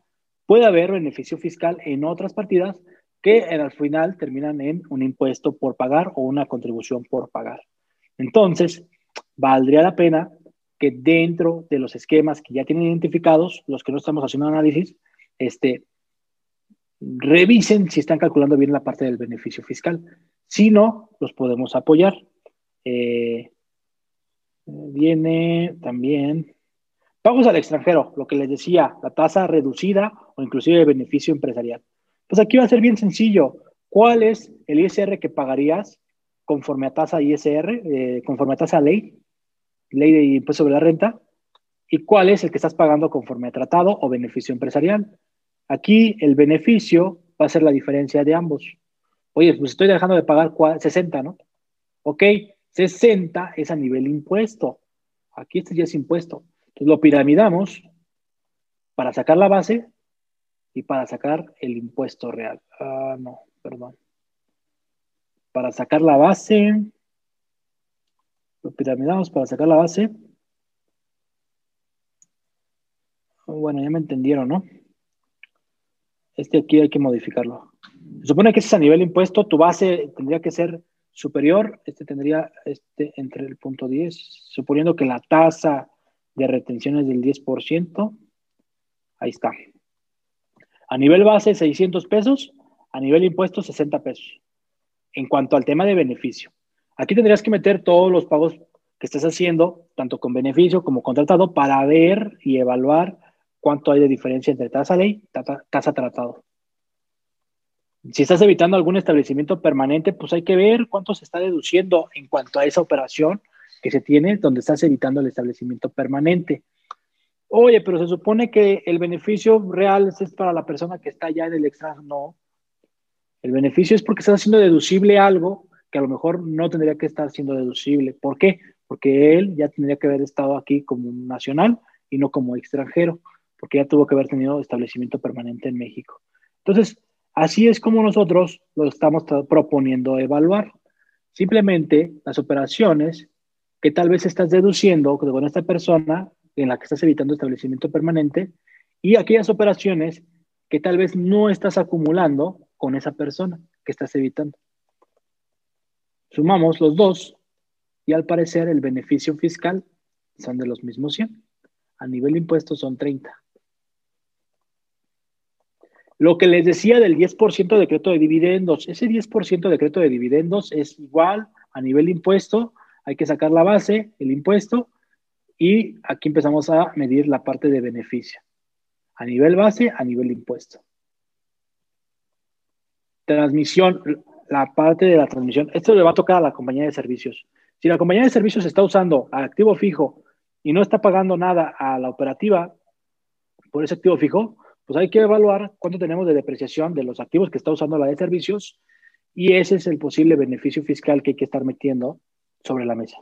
puede haber beneficio fiscal en otras partidas que al final terminan en un impuesto por pagar o una contribución por pagar. Entonces, valdría la pena que dentro de los esquemas que ya tienen identificados, los que no estamos haciendo análisis, este, revisen si están calculando bien la parte del beneficio fiscal. Si no, los podemos apoyar. Eh, viene también pagos al extranjero, lo que les decía, la tasa reducida o inclusive el beneficio empresarial. Pues aquí va a ser bien sencillo. ¿Cuál es el ISR que pagarías conforme a tasa ISR, eh, conforme a tasa ley, ley de impuesto sobre la renta? ¿Y cuál es el que estás pagando conforme a tratado o beneficio empresarial? Aquí el beneficio va a ser la diferencia de ambos. Oye, pues estoy dejando de pagar 60, ¿no? Ok, 60 es a nivel impuesto. Aquí este ya es impuesto. Entonces lo piramidamos para sacar la base y para sacar el impuesto real. Ah, no, perdón. Para sacar la base, lo piramidamos para sacar la base. Bueno, ya me entendieron, ¿no? Este aquí hay que modificarlo. Supone que es a nivel impuesto, tu base tendría que ser superior, este tendría este entre el punto 10, suponiendo que la tasa de retención es del 10%, ahí está. A nivel base, 600 pesos, a nivel impuesto, 60 pesos. En cuanto al tema de beneficio, aquí tendrías que meter todos los pagos que estés haciendo, tanto con beneficio como contratado, para ver y evaluar cuánto hay de diferencia entre tasa ley y tasa tratado. Si estás evitando algún establecimiento permanente, pues hay que ver cuánto se está deduciendo en cuanto a esa operación que se tiene donde estás evitando el establecimiento permanente. Oye, pero se supone que el beneficio real es para la persona que está ya en el extranjero. No. El beneficio es porque estás haciendo deducible algo que a lo mejor no tendría que estar siendo deducible. ¿Por qué? Porque él ya tendría que haber estado aquí como nacional y no como extranjero, porque ya tuvo que haber tenido establecimiento permanente en México. Entonces, Así es como nosotros lo estamos proponiendo evaluar. Simplemente las operaciones que tal vez estás deduciendo con esta persona en la que estás evitando establecimiento permanente y aquellas operaciones que tal vez no estás acumulando con esa persona que estás evitando. Sumamos los dos y al parecer el beneficio fiscal son de los mismos 100. A nivel de impuestos son 30. Lo que les decía del 10% de decreto de dividendos, ese 10% de decreto de dividendos es igual a nivel impuesto, hay que sacar la base, el impuesto, y aquí empezamos a medir la parte de beneficio. A nivel base, a nivel impuesto. Transmisión, la parte de la transmisión. Esto le va a tocar a la compañía de servicios. Si la compañía de servicios está usando activo fijo y no está pagando nada a la operativa por ese activo fijo, pues hay que evaluar cuánto tenemos de depreciación de los activos que está usando la de servicios y ese es el posible beneficio fiscal que hay que estar metiendo sobre la mesa.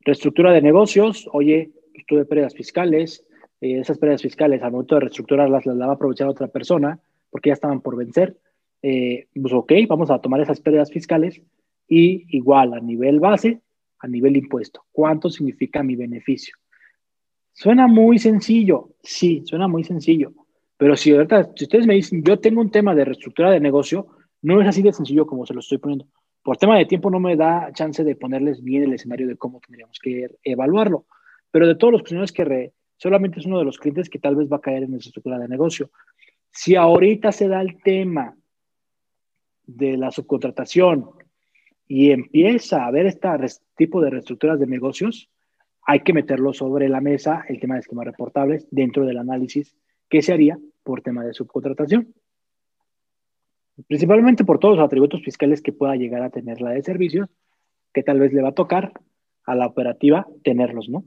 Reestructura de negocios, oye, pues tuve pérdidas fiscales, eh, esas pérdidas fiscales al momento de reestructurarlas las va a aprovechar otra persona porque ya estaban por vencer. Eh, pues ok, vamos a tomar esas pérdidas fiscales y igual a nivel base, a nivel impuesto, ¿cuánto significa mi beneficio? Suena muy sencillo, sí, suena muy sencillo. Pero si ahorita, si ustedes me dicen, yo tengo un tema de reestructura de negocio, no es así de sencillo como se lo estoy poniendo. Por tema de tiempo no me da chance de ponerles bien el escenario de cómo tendríamos que evaluarlo. Pero de todos los clientes que re, solamente es uno de los clientes que tal vez va a caer en la estructura de negocio. Si ahorita se da el tema de la subcontratación y empieza a haber este tipo de reestructuras de negocios, hay que meterlo sobre la mesa el tema de esquemas reportables dentro del análisis que se haría por tema de subcontratación. Principalmente por todos los atributos fiscales que pueda llegar a tener la de servicios, que tal vez le va a tocar a la operativa tenerlos, ¿no?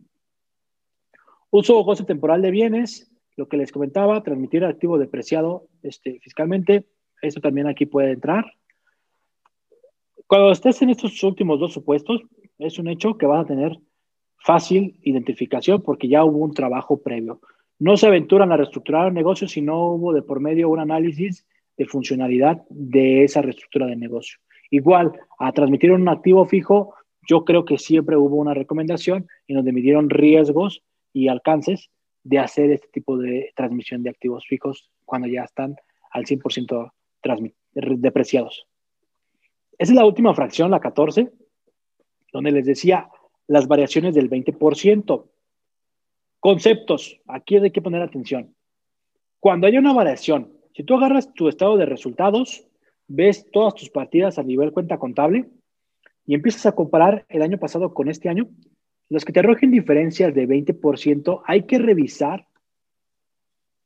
Uso o goce temporal de bienes, lo que les comentaba, transmitir activo depreciado este, fiscalmente, eso también aquí puede entrar. Cuando estés en estos últimos dos supuestos, es un hecho que vas a tener fácil identificación porque ya hubo un trabajo previo. No se aventuran a reestructurar el negocio si no hubo de por medio un análisis de funcionalidad de esa reestructura de negocio. Igual, a transmitir un activo fijo, yo creo que siempre hubo una recomendación en donde midieron riesgos y alcances de hacer este tipo de transmisión de activos fijos cuando ya están al 100% depreciados. Esa es la última fracción, la 14, donde les decía, las variaciones del 20%. Conceptos, aquí hay que poner atención. Cuando hay una variación, si tú agarras tu estado de resultados, ves todas tus partidas a nivel cuenta contable y empiezas a comparar el año pasado con este año, los que te arrojen diferencias de 20%, hay que revisar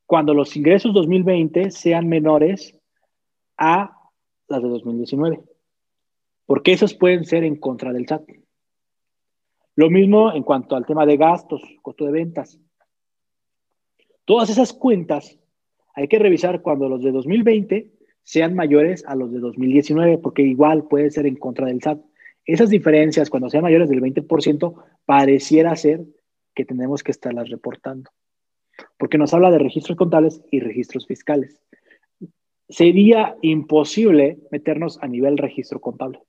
cuando los ingresos 2020 sean menores a las de 2019. Porque esos pueden ser en contra del SAT. Lo mismo en cuanto al tema de gastos, costo de ventas. Todas esas cuentas hay que revisar cuando los de 2020 sean mayores a los de 2019, porque igual puede ser en contra del SAT. Esas diferencias, cuando sean mayores del 20%, pareciera ser que tenemos que estarlas reportando, porque nos habla de registros contables y registros fiscales. Sería imposible meternos a nivel registro contable.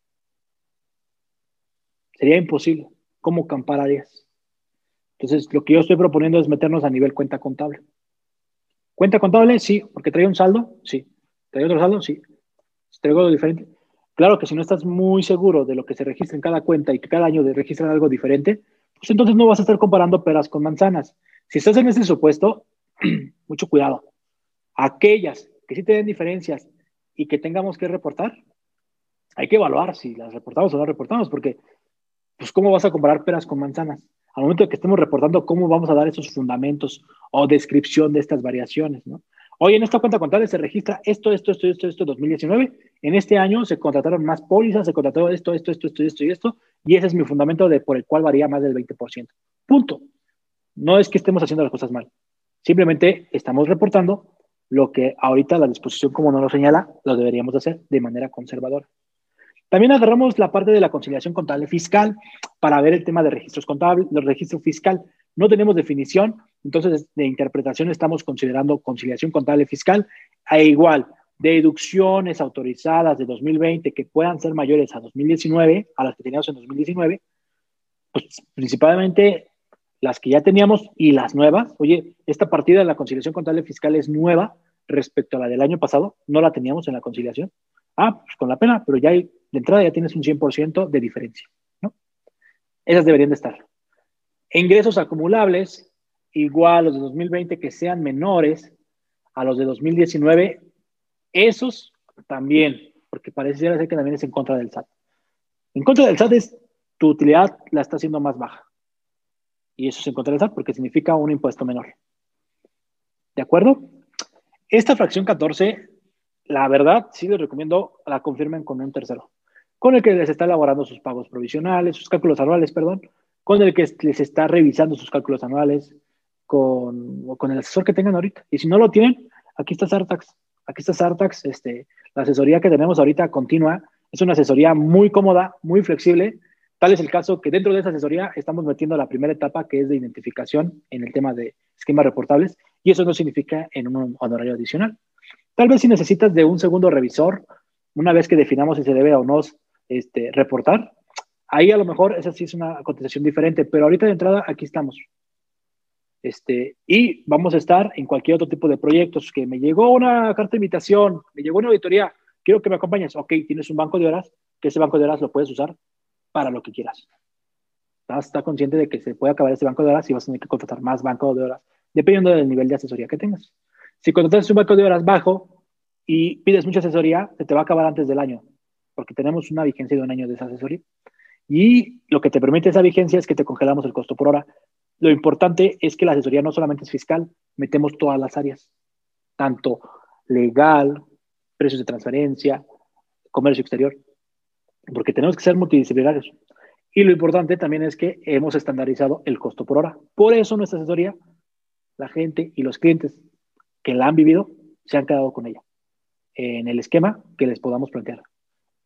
Sería imposible. ¿Cómo campararías? Entonces, lo que yo estoy proponiendo es meternos a nivel cuenta contable. ¿Cuenta contable? Sí, porque trae un saldo, sí. ¿Trae otro saldo? Sí. ¿Traigo algo diferente? Claro que si no estás muy seguro de lo que se registra en cada cuenta y que cada año registran algo diferente, pues entonces no vas a estar comparando peras con manzanas. Si estás en ese supuesto, mucho cuidado. Aquellas que sí tienen diferencias y que tengamos que reportar, hay que evaluar si las reportamos o no reportamos, porque, pues, ¿cómo vas a comparar peras con manzanas? Al momento de que estemos reportando, ¿cómo vamos a dar esos fundamentos o descripción de estas variaciones, ¿no? Hoy en esta cuenta contable se registra esto, esto, esto, esto, esto, 2019. En este año se contrataron más pólizas, se contrató esto, esto, esto, esto, esto y esto. Y ese es mi fundamento de por el cual varía más del 20%. Punto. No es que estemos haciendo las cosas mal. Simplemente estamos reportando lo que ahorita la disposición, como nos lo señala, lo deberíamos hacer de manera conservadora. También agarramos la parte de la conciliación contable fiscal para ver el tema de registros contables, del registro fiscal. No tenemos definición, entonces de interpretación estamos considerando conciliación contable fiscal e igual deducciones autorizadas de 2020 que puedan ser mayores a 2019, a las que teníamos en 2019, pues principalmente las que ya teníamos y las nuevas. Oye, esta partida de la conciliación contable fiscal es nueva respecto a la del año pasado, no la teníamos en la conciliación. Ah, pues con la pena, pero ya de entrada ya tienes un 100% de diferencia, ¿no? Esas deberían de estar. Ingresos acumulables, igual los de 2020 que sean menores a los de 2019, esos también, porque parece ser que también es en contra del SAT. En contra del SAT es tu utilidad la está haciendo más baja. Y eso es en contra del SAT porque significa un impuesto menor. ¿De acuerdo? Esta fracción 14, la verdad, sí les recomiendo la confirmen con un tercero, con el que les está elaborando sus pagos provisionales, sus cálculos anuales, perdón, con el que les está revisando sus cálculos anuales, con, con el asesor que tengan ahorita. Y si no lo tienen, aquí está Sartax. Aquí está Sartax. Este, la asesoría que tenemos ahorita continua es una asesoría muy cómoda, muy flexible. Tal es el caso que dentro de esa asesoría estamos metiendo la primera etapa que es de identificación en el tema de esquemas reportables y eso no significa en un honorario adicional. Tal vez si necesitas de un segundo revisor, una vez que definamos si se debe o no este, reportar, Ahí a lo mejor esa sí es una contestación diferente, pero ahorita de entrada aquí estamos. Este, y vamos a estar en cualquier otro tipo de proyectos, que me llegó una carta de invitación, me llegó una auditoría, quiero que me acompañes. Ok, tienes un banco de horas, que ese banco de horas lo puedes usar para lo que quieras. Estás, consciente de que se puede acabar ese banco de horas y vas a tener que contratar más banco de horas, dependiendo del nivel de asesoría que tengas. Si contratas un banco de horas bajo y pides mucha asesoría, se te va a acabar antes del año, porque tenemos una vigencia de un año de esa asesoría. Y lo que te permite esa vigencia es que te congelamos el costo por hora. Lo importante es que la asesoría no solamente es fiscal, metemos todas las áreas, tanto legal, precios de transferencia, comercio exterior, porque tenemos que ser multidisciplinarios. Y lo importante también es que hemos estandarizado el costo por hora. Por eso nuestra asesoría, la gente y los clientes que la han vivido, se han quedado con ella en el esquema que les podamos plantear.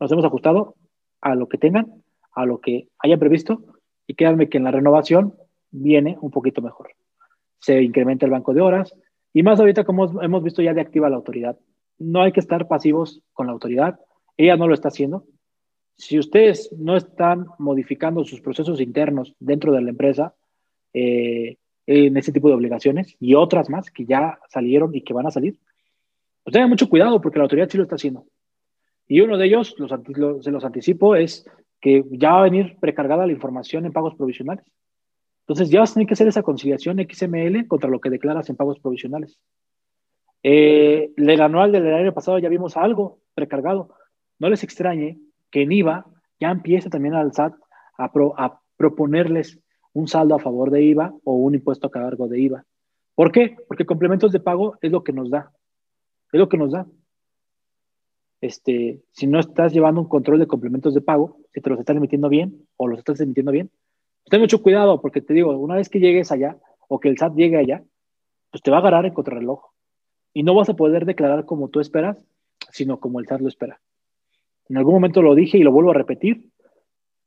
Nos hemos ajustado a lo que tengan a lo que hayan previsto y créanme que en la renovación viene un poquito mejor. Se incrementa el banco de horas y más ahorita como hemos visto ya de activa la autoridad. No hay que estar pasivos con la autoridad, ella no lo está haciendo. Si ustedes no están modificando sus procesos internos dentro de la empresa eh, en ese tipo de obligaciones y otras más que ya salieron y que van a salir, pues tengan mucho cuidado porque la autoridad sí lo está haciendo. Y uno de ellos, los, se los anticipo, es que ya va a venir precargada la información en pagos provisionales. Entonces ya vas a tener que hacer esa conciliación XML contra lo que declaras en pagos provisionales. Eh, el anual del año pasado ya vimos algo precargado. No les extrañe que en IVA ya empiece también al SAT a, a proponerles un saldo a favor de IVA o un impuesto a cargo de IVA. ¿Por qué? Porque complementos de pago es lo que nos da. Es lo que nos da. Este, si no estás llevando un control de complementos de pago, si te los están emitiendo bien o los estás emitiendo bien, pues ten mucho cuidado porque te digo, una vez que llegues allá o que el SAT llegue allá, pues te va a agarrar en contrarreloj y no vas a poder declarar como tú esperas, sino como el SAT lo espera. En algún momento lo dije y lo vuelvo a repetir,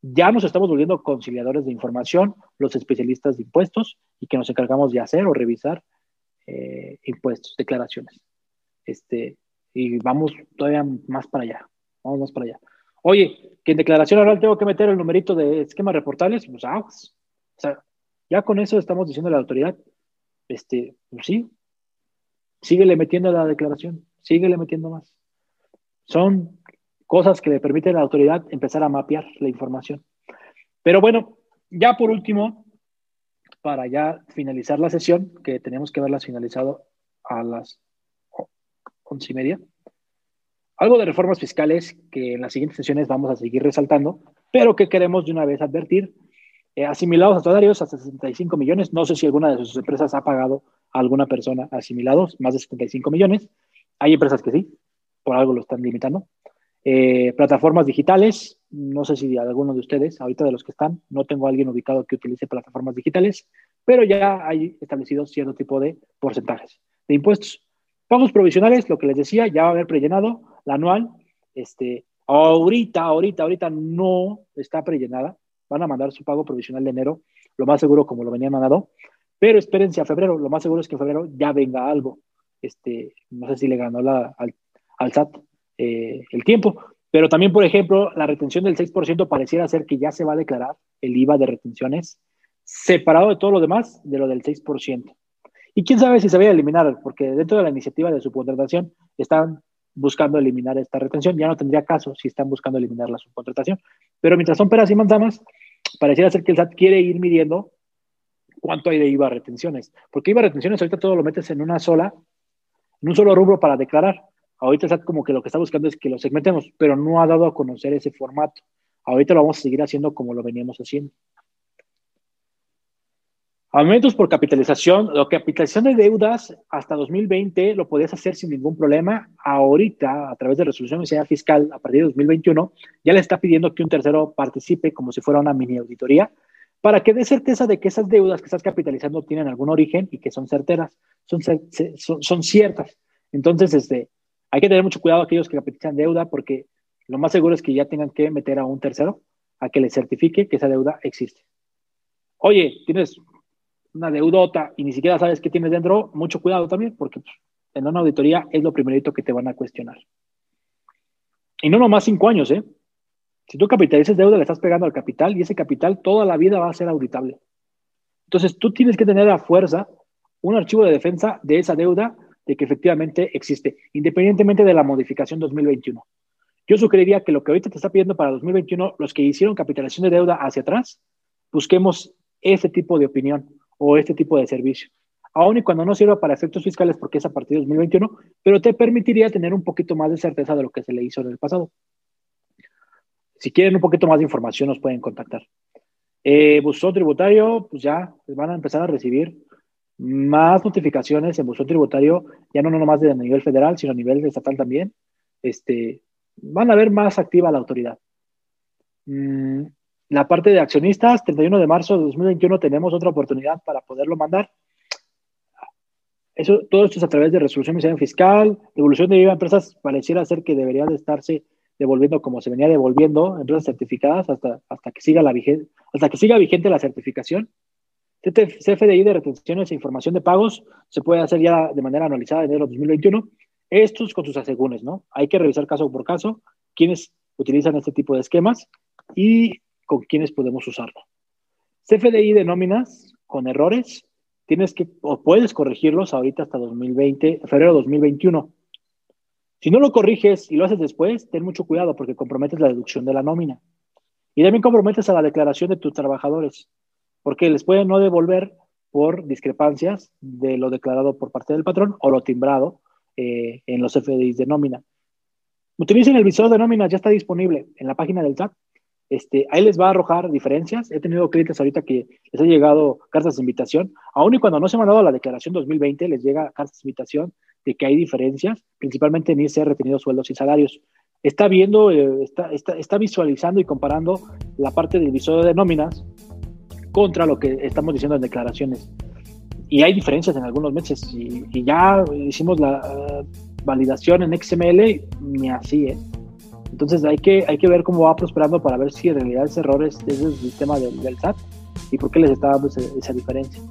ya nos estamos volviendo conciliadores de información, los especialistas de impuestos, y que nos encargamos de hacer o revisar eh, impuestos, declaraciones. Este, y vamos todavía más para allá. Vamos más para allá. Oye, que en declaración oral tengo que meter el numerito de esquemas reportables, pues. O sea, ya con eso estamos diciendo a la autoridad, este, pues sí, síguele metiendo la declaración, síguele metiendo más. Son cosas que le permiten a la autoridad empezar a mapear la información. Pero bueno, ya por último, para ya finalizar la sesión, que tenemos que verla finalizado a las once y media, algo de reformas fiscales que en las siguientes sesiones vamos a seguir resaltando, pero que queremos de una vez advertir. Eh, asimilados a salarios hasta 65 millones. No sé si alguna de sus empresas ha pagado a alguna persona asimilados más de 75 millones. Hay empresas que sí, por algo lo están limitando. Eh, plataformas digitales, no sé si alguno de ustedes, ahorita de los que están, no tengo a alguien ubicado que utilice plataformas digitales, pero ya hay establecido cierto tipo de porcentajes de impuestos. Pagos provisionales, lo que les decía, ya va a haber prellenado la anual. Este, ahorita, ahorita, ahorita no está prellenada. Van a mandar su pago provisional de enero, lo más seguro como lo venían mandado. Pero espérense a febrero, lo más seguro es que en febrero ya venga algo. Este, no sé si le ganó la, al SAT eh, el tiempo. Pero también, por ejemplo, la retención del 6% pareciera ser que ya se va a declarar el IVA de retenciones separado de todo lo demás de lo del 6%. Y quién sabe si se va a eliminar, porque dentro de la iniciativa de subcontratación están buscando eliminar esta retención. Ya no tendría caso si están buscando eliminar la subcontratación. Pero mientras son peras y manzanas, pareciera ser que el SAT quiere ir midiendo cuánto hay de IVA retenciones. Porque IVA retenciones ahorita todo lo metes en una sola, en un solo rubro para declarar. Ahorita está como que lo que está buscando es que lo segmentemos, pero no ha dado a conocer ese formato. Ahorita lo vamos a seguir haciendo como lo veníamos haciendo. Aumentos por capitalización. La capitalización de deudas hasta 2020 lo podías hacer sin ningún problema. Ahorita, a través de resolución de fiscal, a partir de 2021, ya le está pidiendo que un tercero participe como si fuera una mini auditoría para que dé certeza de que esas deudas que estás capitalizando tienen algún origen y que son certeras, son, son, son ciertas. Entonces, este, hay que tener mucho cuidado aquellos que capitalizan deuda porque lo más seguro es que ya tengan que meter a un tercero a que le certifique que esa deuda existe. Oye, tienes una deudota y ni siquiera sabes qué tienes dentro, mucho cuidado también porque pues, en una auditoría es lo primerito que te van a cuestionar. Y no nomás cinco años, ¿eh? Si tú capitalizas deuda, le estás pegando al capital y ese capital toda la vida va a ser auditable. Entonces tú tienes que tener a fuerza un archivo de defensa de esa deuda de que efectivamente existe, independientemente de la modificación 2021. Yo sugeriría que lo que ahorita te está pidiendo para 2021, los que hicieron capitalización de deuda hacia atrás, busquemos ese tipo de opinión o este tipo de servicio. Aún y cuando no sirva para efectos fiscales porque es a partir de 2021, pero te permitiría tener un poquito más de certeza de lo que se le hizo en el pasado. Si quieren un poquito más de información, nos pueden contactar. Eh, tributario, pues ya van a empezar a recibir más notificaciones en buzón tributario, ya no nomás de nivel federal, sino a nivel estatal también, este, van a ver más activa la autoridad. Mm, la parte de accionistas, 31 de marzo de 2021 tenemos otra oportunidad para poderlo mandar. Eso, todo esto es a través de resolución fiscal, devolución de IVA a empresas, pareciera ser que debería de estarse devolviendo como se venía devolviendo empresas certificadas hasta, hasta, que siga la hasta que siga vigente la certificación. CFDI de retenciones e información de pagos se puede hacer ya de manera anualizada en enero de 2021. Estos con sus asegúnes, ¿no? Hay que revisar caso por caso quiénes utilizan este tipo de esquemas y con quiénes podemos usarlo. CFDI de nóminas con errores, tienes que o puedes corregirlos ahorita hasta 2020, febrero de 2021. Si no lo corriges y lo haces después, ten mucho cuidado porque comprometes la deducción de la nómina. Y también comprometes a la declaración de tus trabajadores porque les pueden no devolver por discrepancias de lo declarado por parte del patrón o lo timbrado eh, en los FDIs de nómina. Utilicen el visor de nómina, ya está disponible en la página del SAT. este, ahí les va a arrojar diferencias. He tenido clientes ahorita que les ha llegado cartas de invitación, aun y cuando no se ha mandado la declaración 2020, les llega cartas de invitación de que hay diferencias, principalmente en irse retenidos sueldos y salarios. Está viendo, eh, está, está, está, visualizando y comparando la parte del visor de nóminas contra lo que estamos diciendo en declaraciones. Y hay diferencias en algunos meses. Y, ya hicimos la uh, validación en XML, ni así, ¿eh? Entonces hay que, hay que ver cómo va prosperando para ver si en realidad ese error es, es el sistema del, del, SAT y por qué les está dando esa diferencia.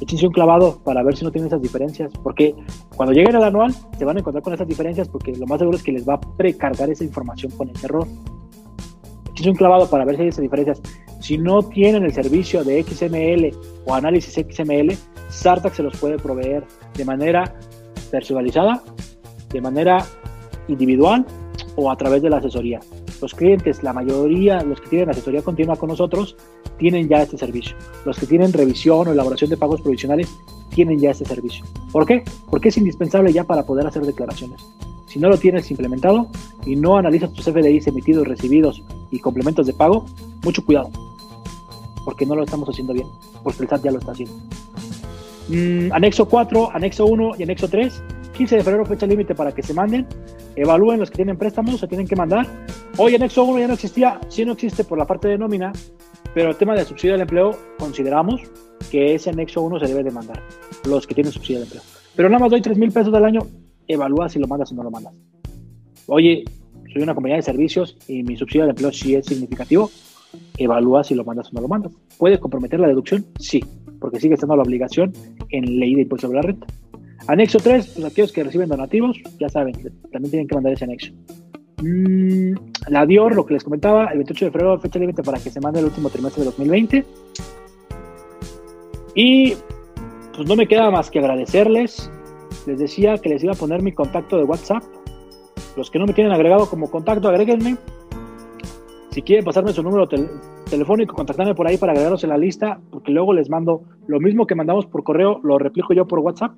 Échense un clavado para ver si no tienen esas diferencias, porque cuando lleguen al anual se van a encontrar con esas diferencias porque lo más seguro es que les va a precargar esa información con ese error. Échense un clavado para ver si hay esas diferencias. Si no tienen el servicio de XML o análisis XML, Sartac se los puede proveer de manera personalizada, de manera individual o a través de la asesoría. Los clientes, la mayoría, los que tienen asesoría continua con nosotros, tienen ya este servicio. Los que tienen revisión o elaboración de pagos provisionales, tienen ya este servicio. ¿Por qué? Porque es indispensable ya para poder hacer declaraciones. No lo tienes implementado y no analizas tus FDIs emitidos, recibidos y complementos de pago, mucho cuidado. Porque no lo estamos haciendo bien. Porque el SAT ya lo está haciendo. Mm, anexo 4, anexo 1 y anexo 3 15 de febrero fecha límite para que se manden. Evalúen los que tienen préstamos, se tienen que mandar. Hoy en Nexo 1 ya no existía, sí no existe por la parte de nómina, pero el tema de subsidio del empleo consideramos que ese anexo 1 se debe de mandar, los que tienen subsidio del empleo. Pero nada más doy 3 mil pesos al año, evalúa si lo mandas o no lo mandas. Oye, soy una compañía de servicios y mi subsidio del empleo sí es significativo, evalúa si lo mandas o no lo mandas. ¿Puede comprometer la deducción? Sí, porque sigue estando la obligación en ley de impuesto sobre la renta. Anexo 3, pues aquellos que reciben donativos, ya saben, también tienen que mandar ese anexo. Mm, la Dior, lo que les comentaba, el 28 de febrero, fecha límite para que se mande el último trimestre de 2020. Y pues no me queda más que agradecerles. Les decía que les iba a poner mi contacto de WhatsApp. Los que no me tienen agregado como contacto, agréguenme. Si quieren pasarme su número telefónico, contactarme por ahí para agregarlos en la lista, porque luego les mando lo mismo que mandamos por correo, lo replico yo por WhatsApp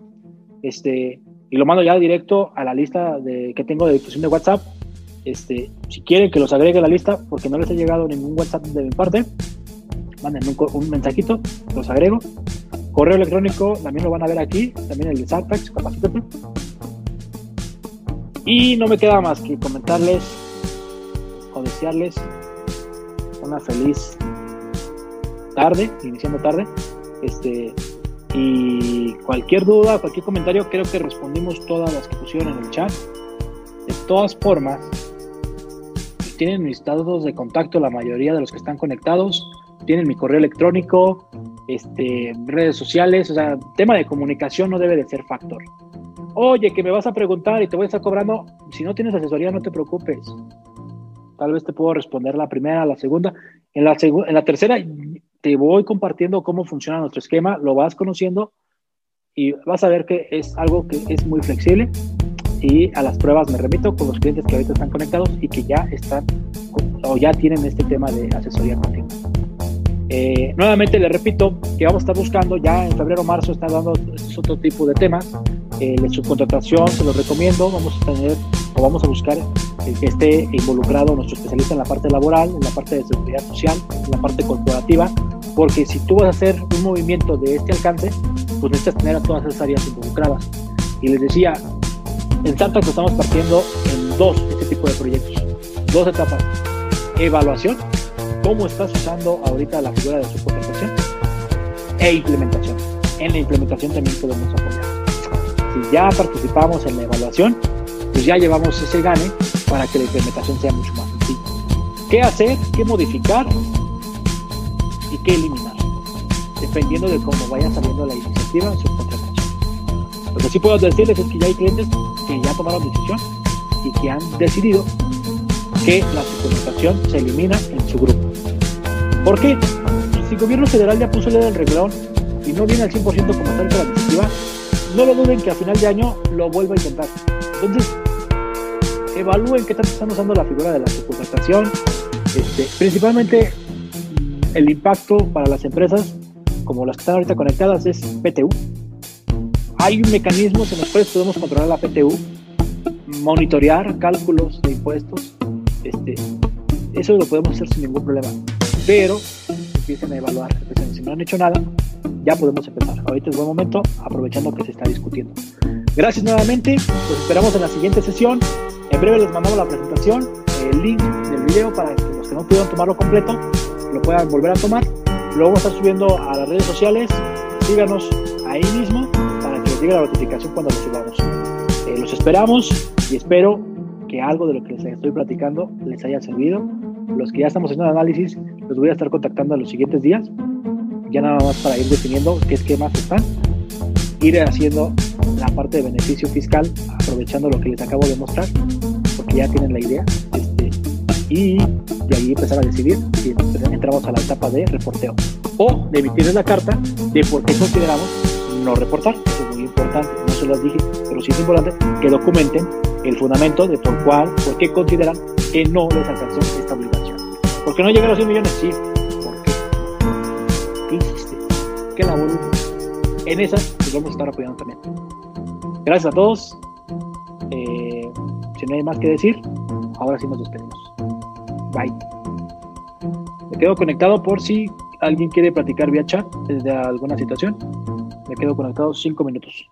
este, y lo mando ya directo a la lista de, que tengo de difusión de WhatsApp. Este, si quieren que los agregue a la lista, porque no les ha llegado ningún WhatsApp de mi parte, manden un, mensajito, los agrego. Correo electrónico también lo van a ver aquí, también el de Sartax, Y no me queda más que comentarles o desearles una feliz tarde, iniciando tarde. Este, y cualquier duda, cualquier comentario, creo que respondimos todas las que pusieron en el chat. De todas formas, tienen mis datos de contacto la mayoría de los que están conectados. Tienen mi correo electrónico, este, redes sociales, o sea, tema de comunicación no debe de ser factor. Oye, que me vas a preguntar y te voy a estar cobrando. Si no tienes asesoría, no te preocupes. Tal vez te puedo responder la primera, la segunda. En la, en la tercera te voy compartiendo cómo funciona nuestro esquema, lo vas conociendo y vas a ver que es algo que es muy flexible y a las pruebas me remito con los clientes que ahorita están conectados y que ya están o ya tienen este tema de asesoría continua. Eh, nuevamente le repito que vamos a estar buscando ya en febrero marzo está dando otro tipo de temas eh, de subcontratación se los recomiendo vamos a tener o vamos a buscar que esté involucrado nuestro especialista en la parte laboral en la parte de seguridad social en la parte corporativa porque si tú vas a hacer un movimiento de este alcance, pues necesitas tener a todas esas áreas involucradas. Y les decía, en Santa estamos partiendo en dos este tipo de proyectos, dos etapas. Evaluación, cómo estás usando ahorita la figura de subcontratación e implementación. En la implementación también podemos apoyar. Si ya participamos en la evaluación, pues ya llevamos ese gane para que la implementación sea mucho más sencilla. ¿Qué hacer? ¿Qué modificar? y qué eliminar, dependiendo de cómo vaya saliendo la iniciativa su contratación. Lo que sí puedo decirles es que ya hay clientes que ya tomaron decisión y que han decidido que la subcontratación se elimina en su grupo. ¿Por qué? Si el gobierno federal ya puso el dedo en el reglón y no viene al 100% como está la iniciativa, no lo duden que a final de año lo vuelva a intentar. Entonces, evalúen qué tanto están usando la figura de la subcontratación. Este, principalmente el impacto para las empresas como las que están ahorita conectadas es PTU. Hay mecanismos en los cuales podemos controlar la PTU, monitorear cálculos de impuestos, este, eso lo podemos hacer sin ningún problema. Pero empiecen a evaluar, si no han hecho nada, ya podemos empezar. Ahorita es buen momento, aprovechando que se está discutiendo. Gracias nuevamente, los esperamos en la siguiente sesión. En breve les mandamos la presentación, el link del video para que los que no pudieron tomarlo completo lo puedan volver a tomar. Lo vamos a estar subiendo a las redes sociales. Síganos ahí mismo para que les llegue la notificación cuando lo subamos. Eh, los esperamos y espero que algo de lo que les estoy platicando les haya servido. Los que ya estamos haciendo el análisis, los voy a estar contactando en los siguientes días. Ya nada más para ir definiendo qué esquemas están. Ir haciendo la parte de beneficio fiscal, aprovechando lo que les acabo de mostrar, porque ya tienen la idea. Este, y de ahí empezar a decidir si entramos a la etapa de reporteo o de emitirles la carta de por qué consideramos no reportar. Eso es muy importante, no se los dije, pero sí es importante que documenten el fundamento de por cuál, por qué consideran que no les alcanzó esta obligación. ¿Por qué no llegaron a 100 millones? Sí. ¿Por qué? ¿Qué hiciste? ¿Qué labor? En esa les vamos a estar apoyando también. Gracias a todos. Eh, si no hay más que decir, ahora sí nos despedimos. Bye. Me quedo conectado por si alguien quiere platicar vía chat desde alguna situación. Me quedo conectado cinco minutos.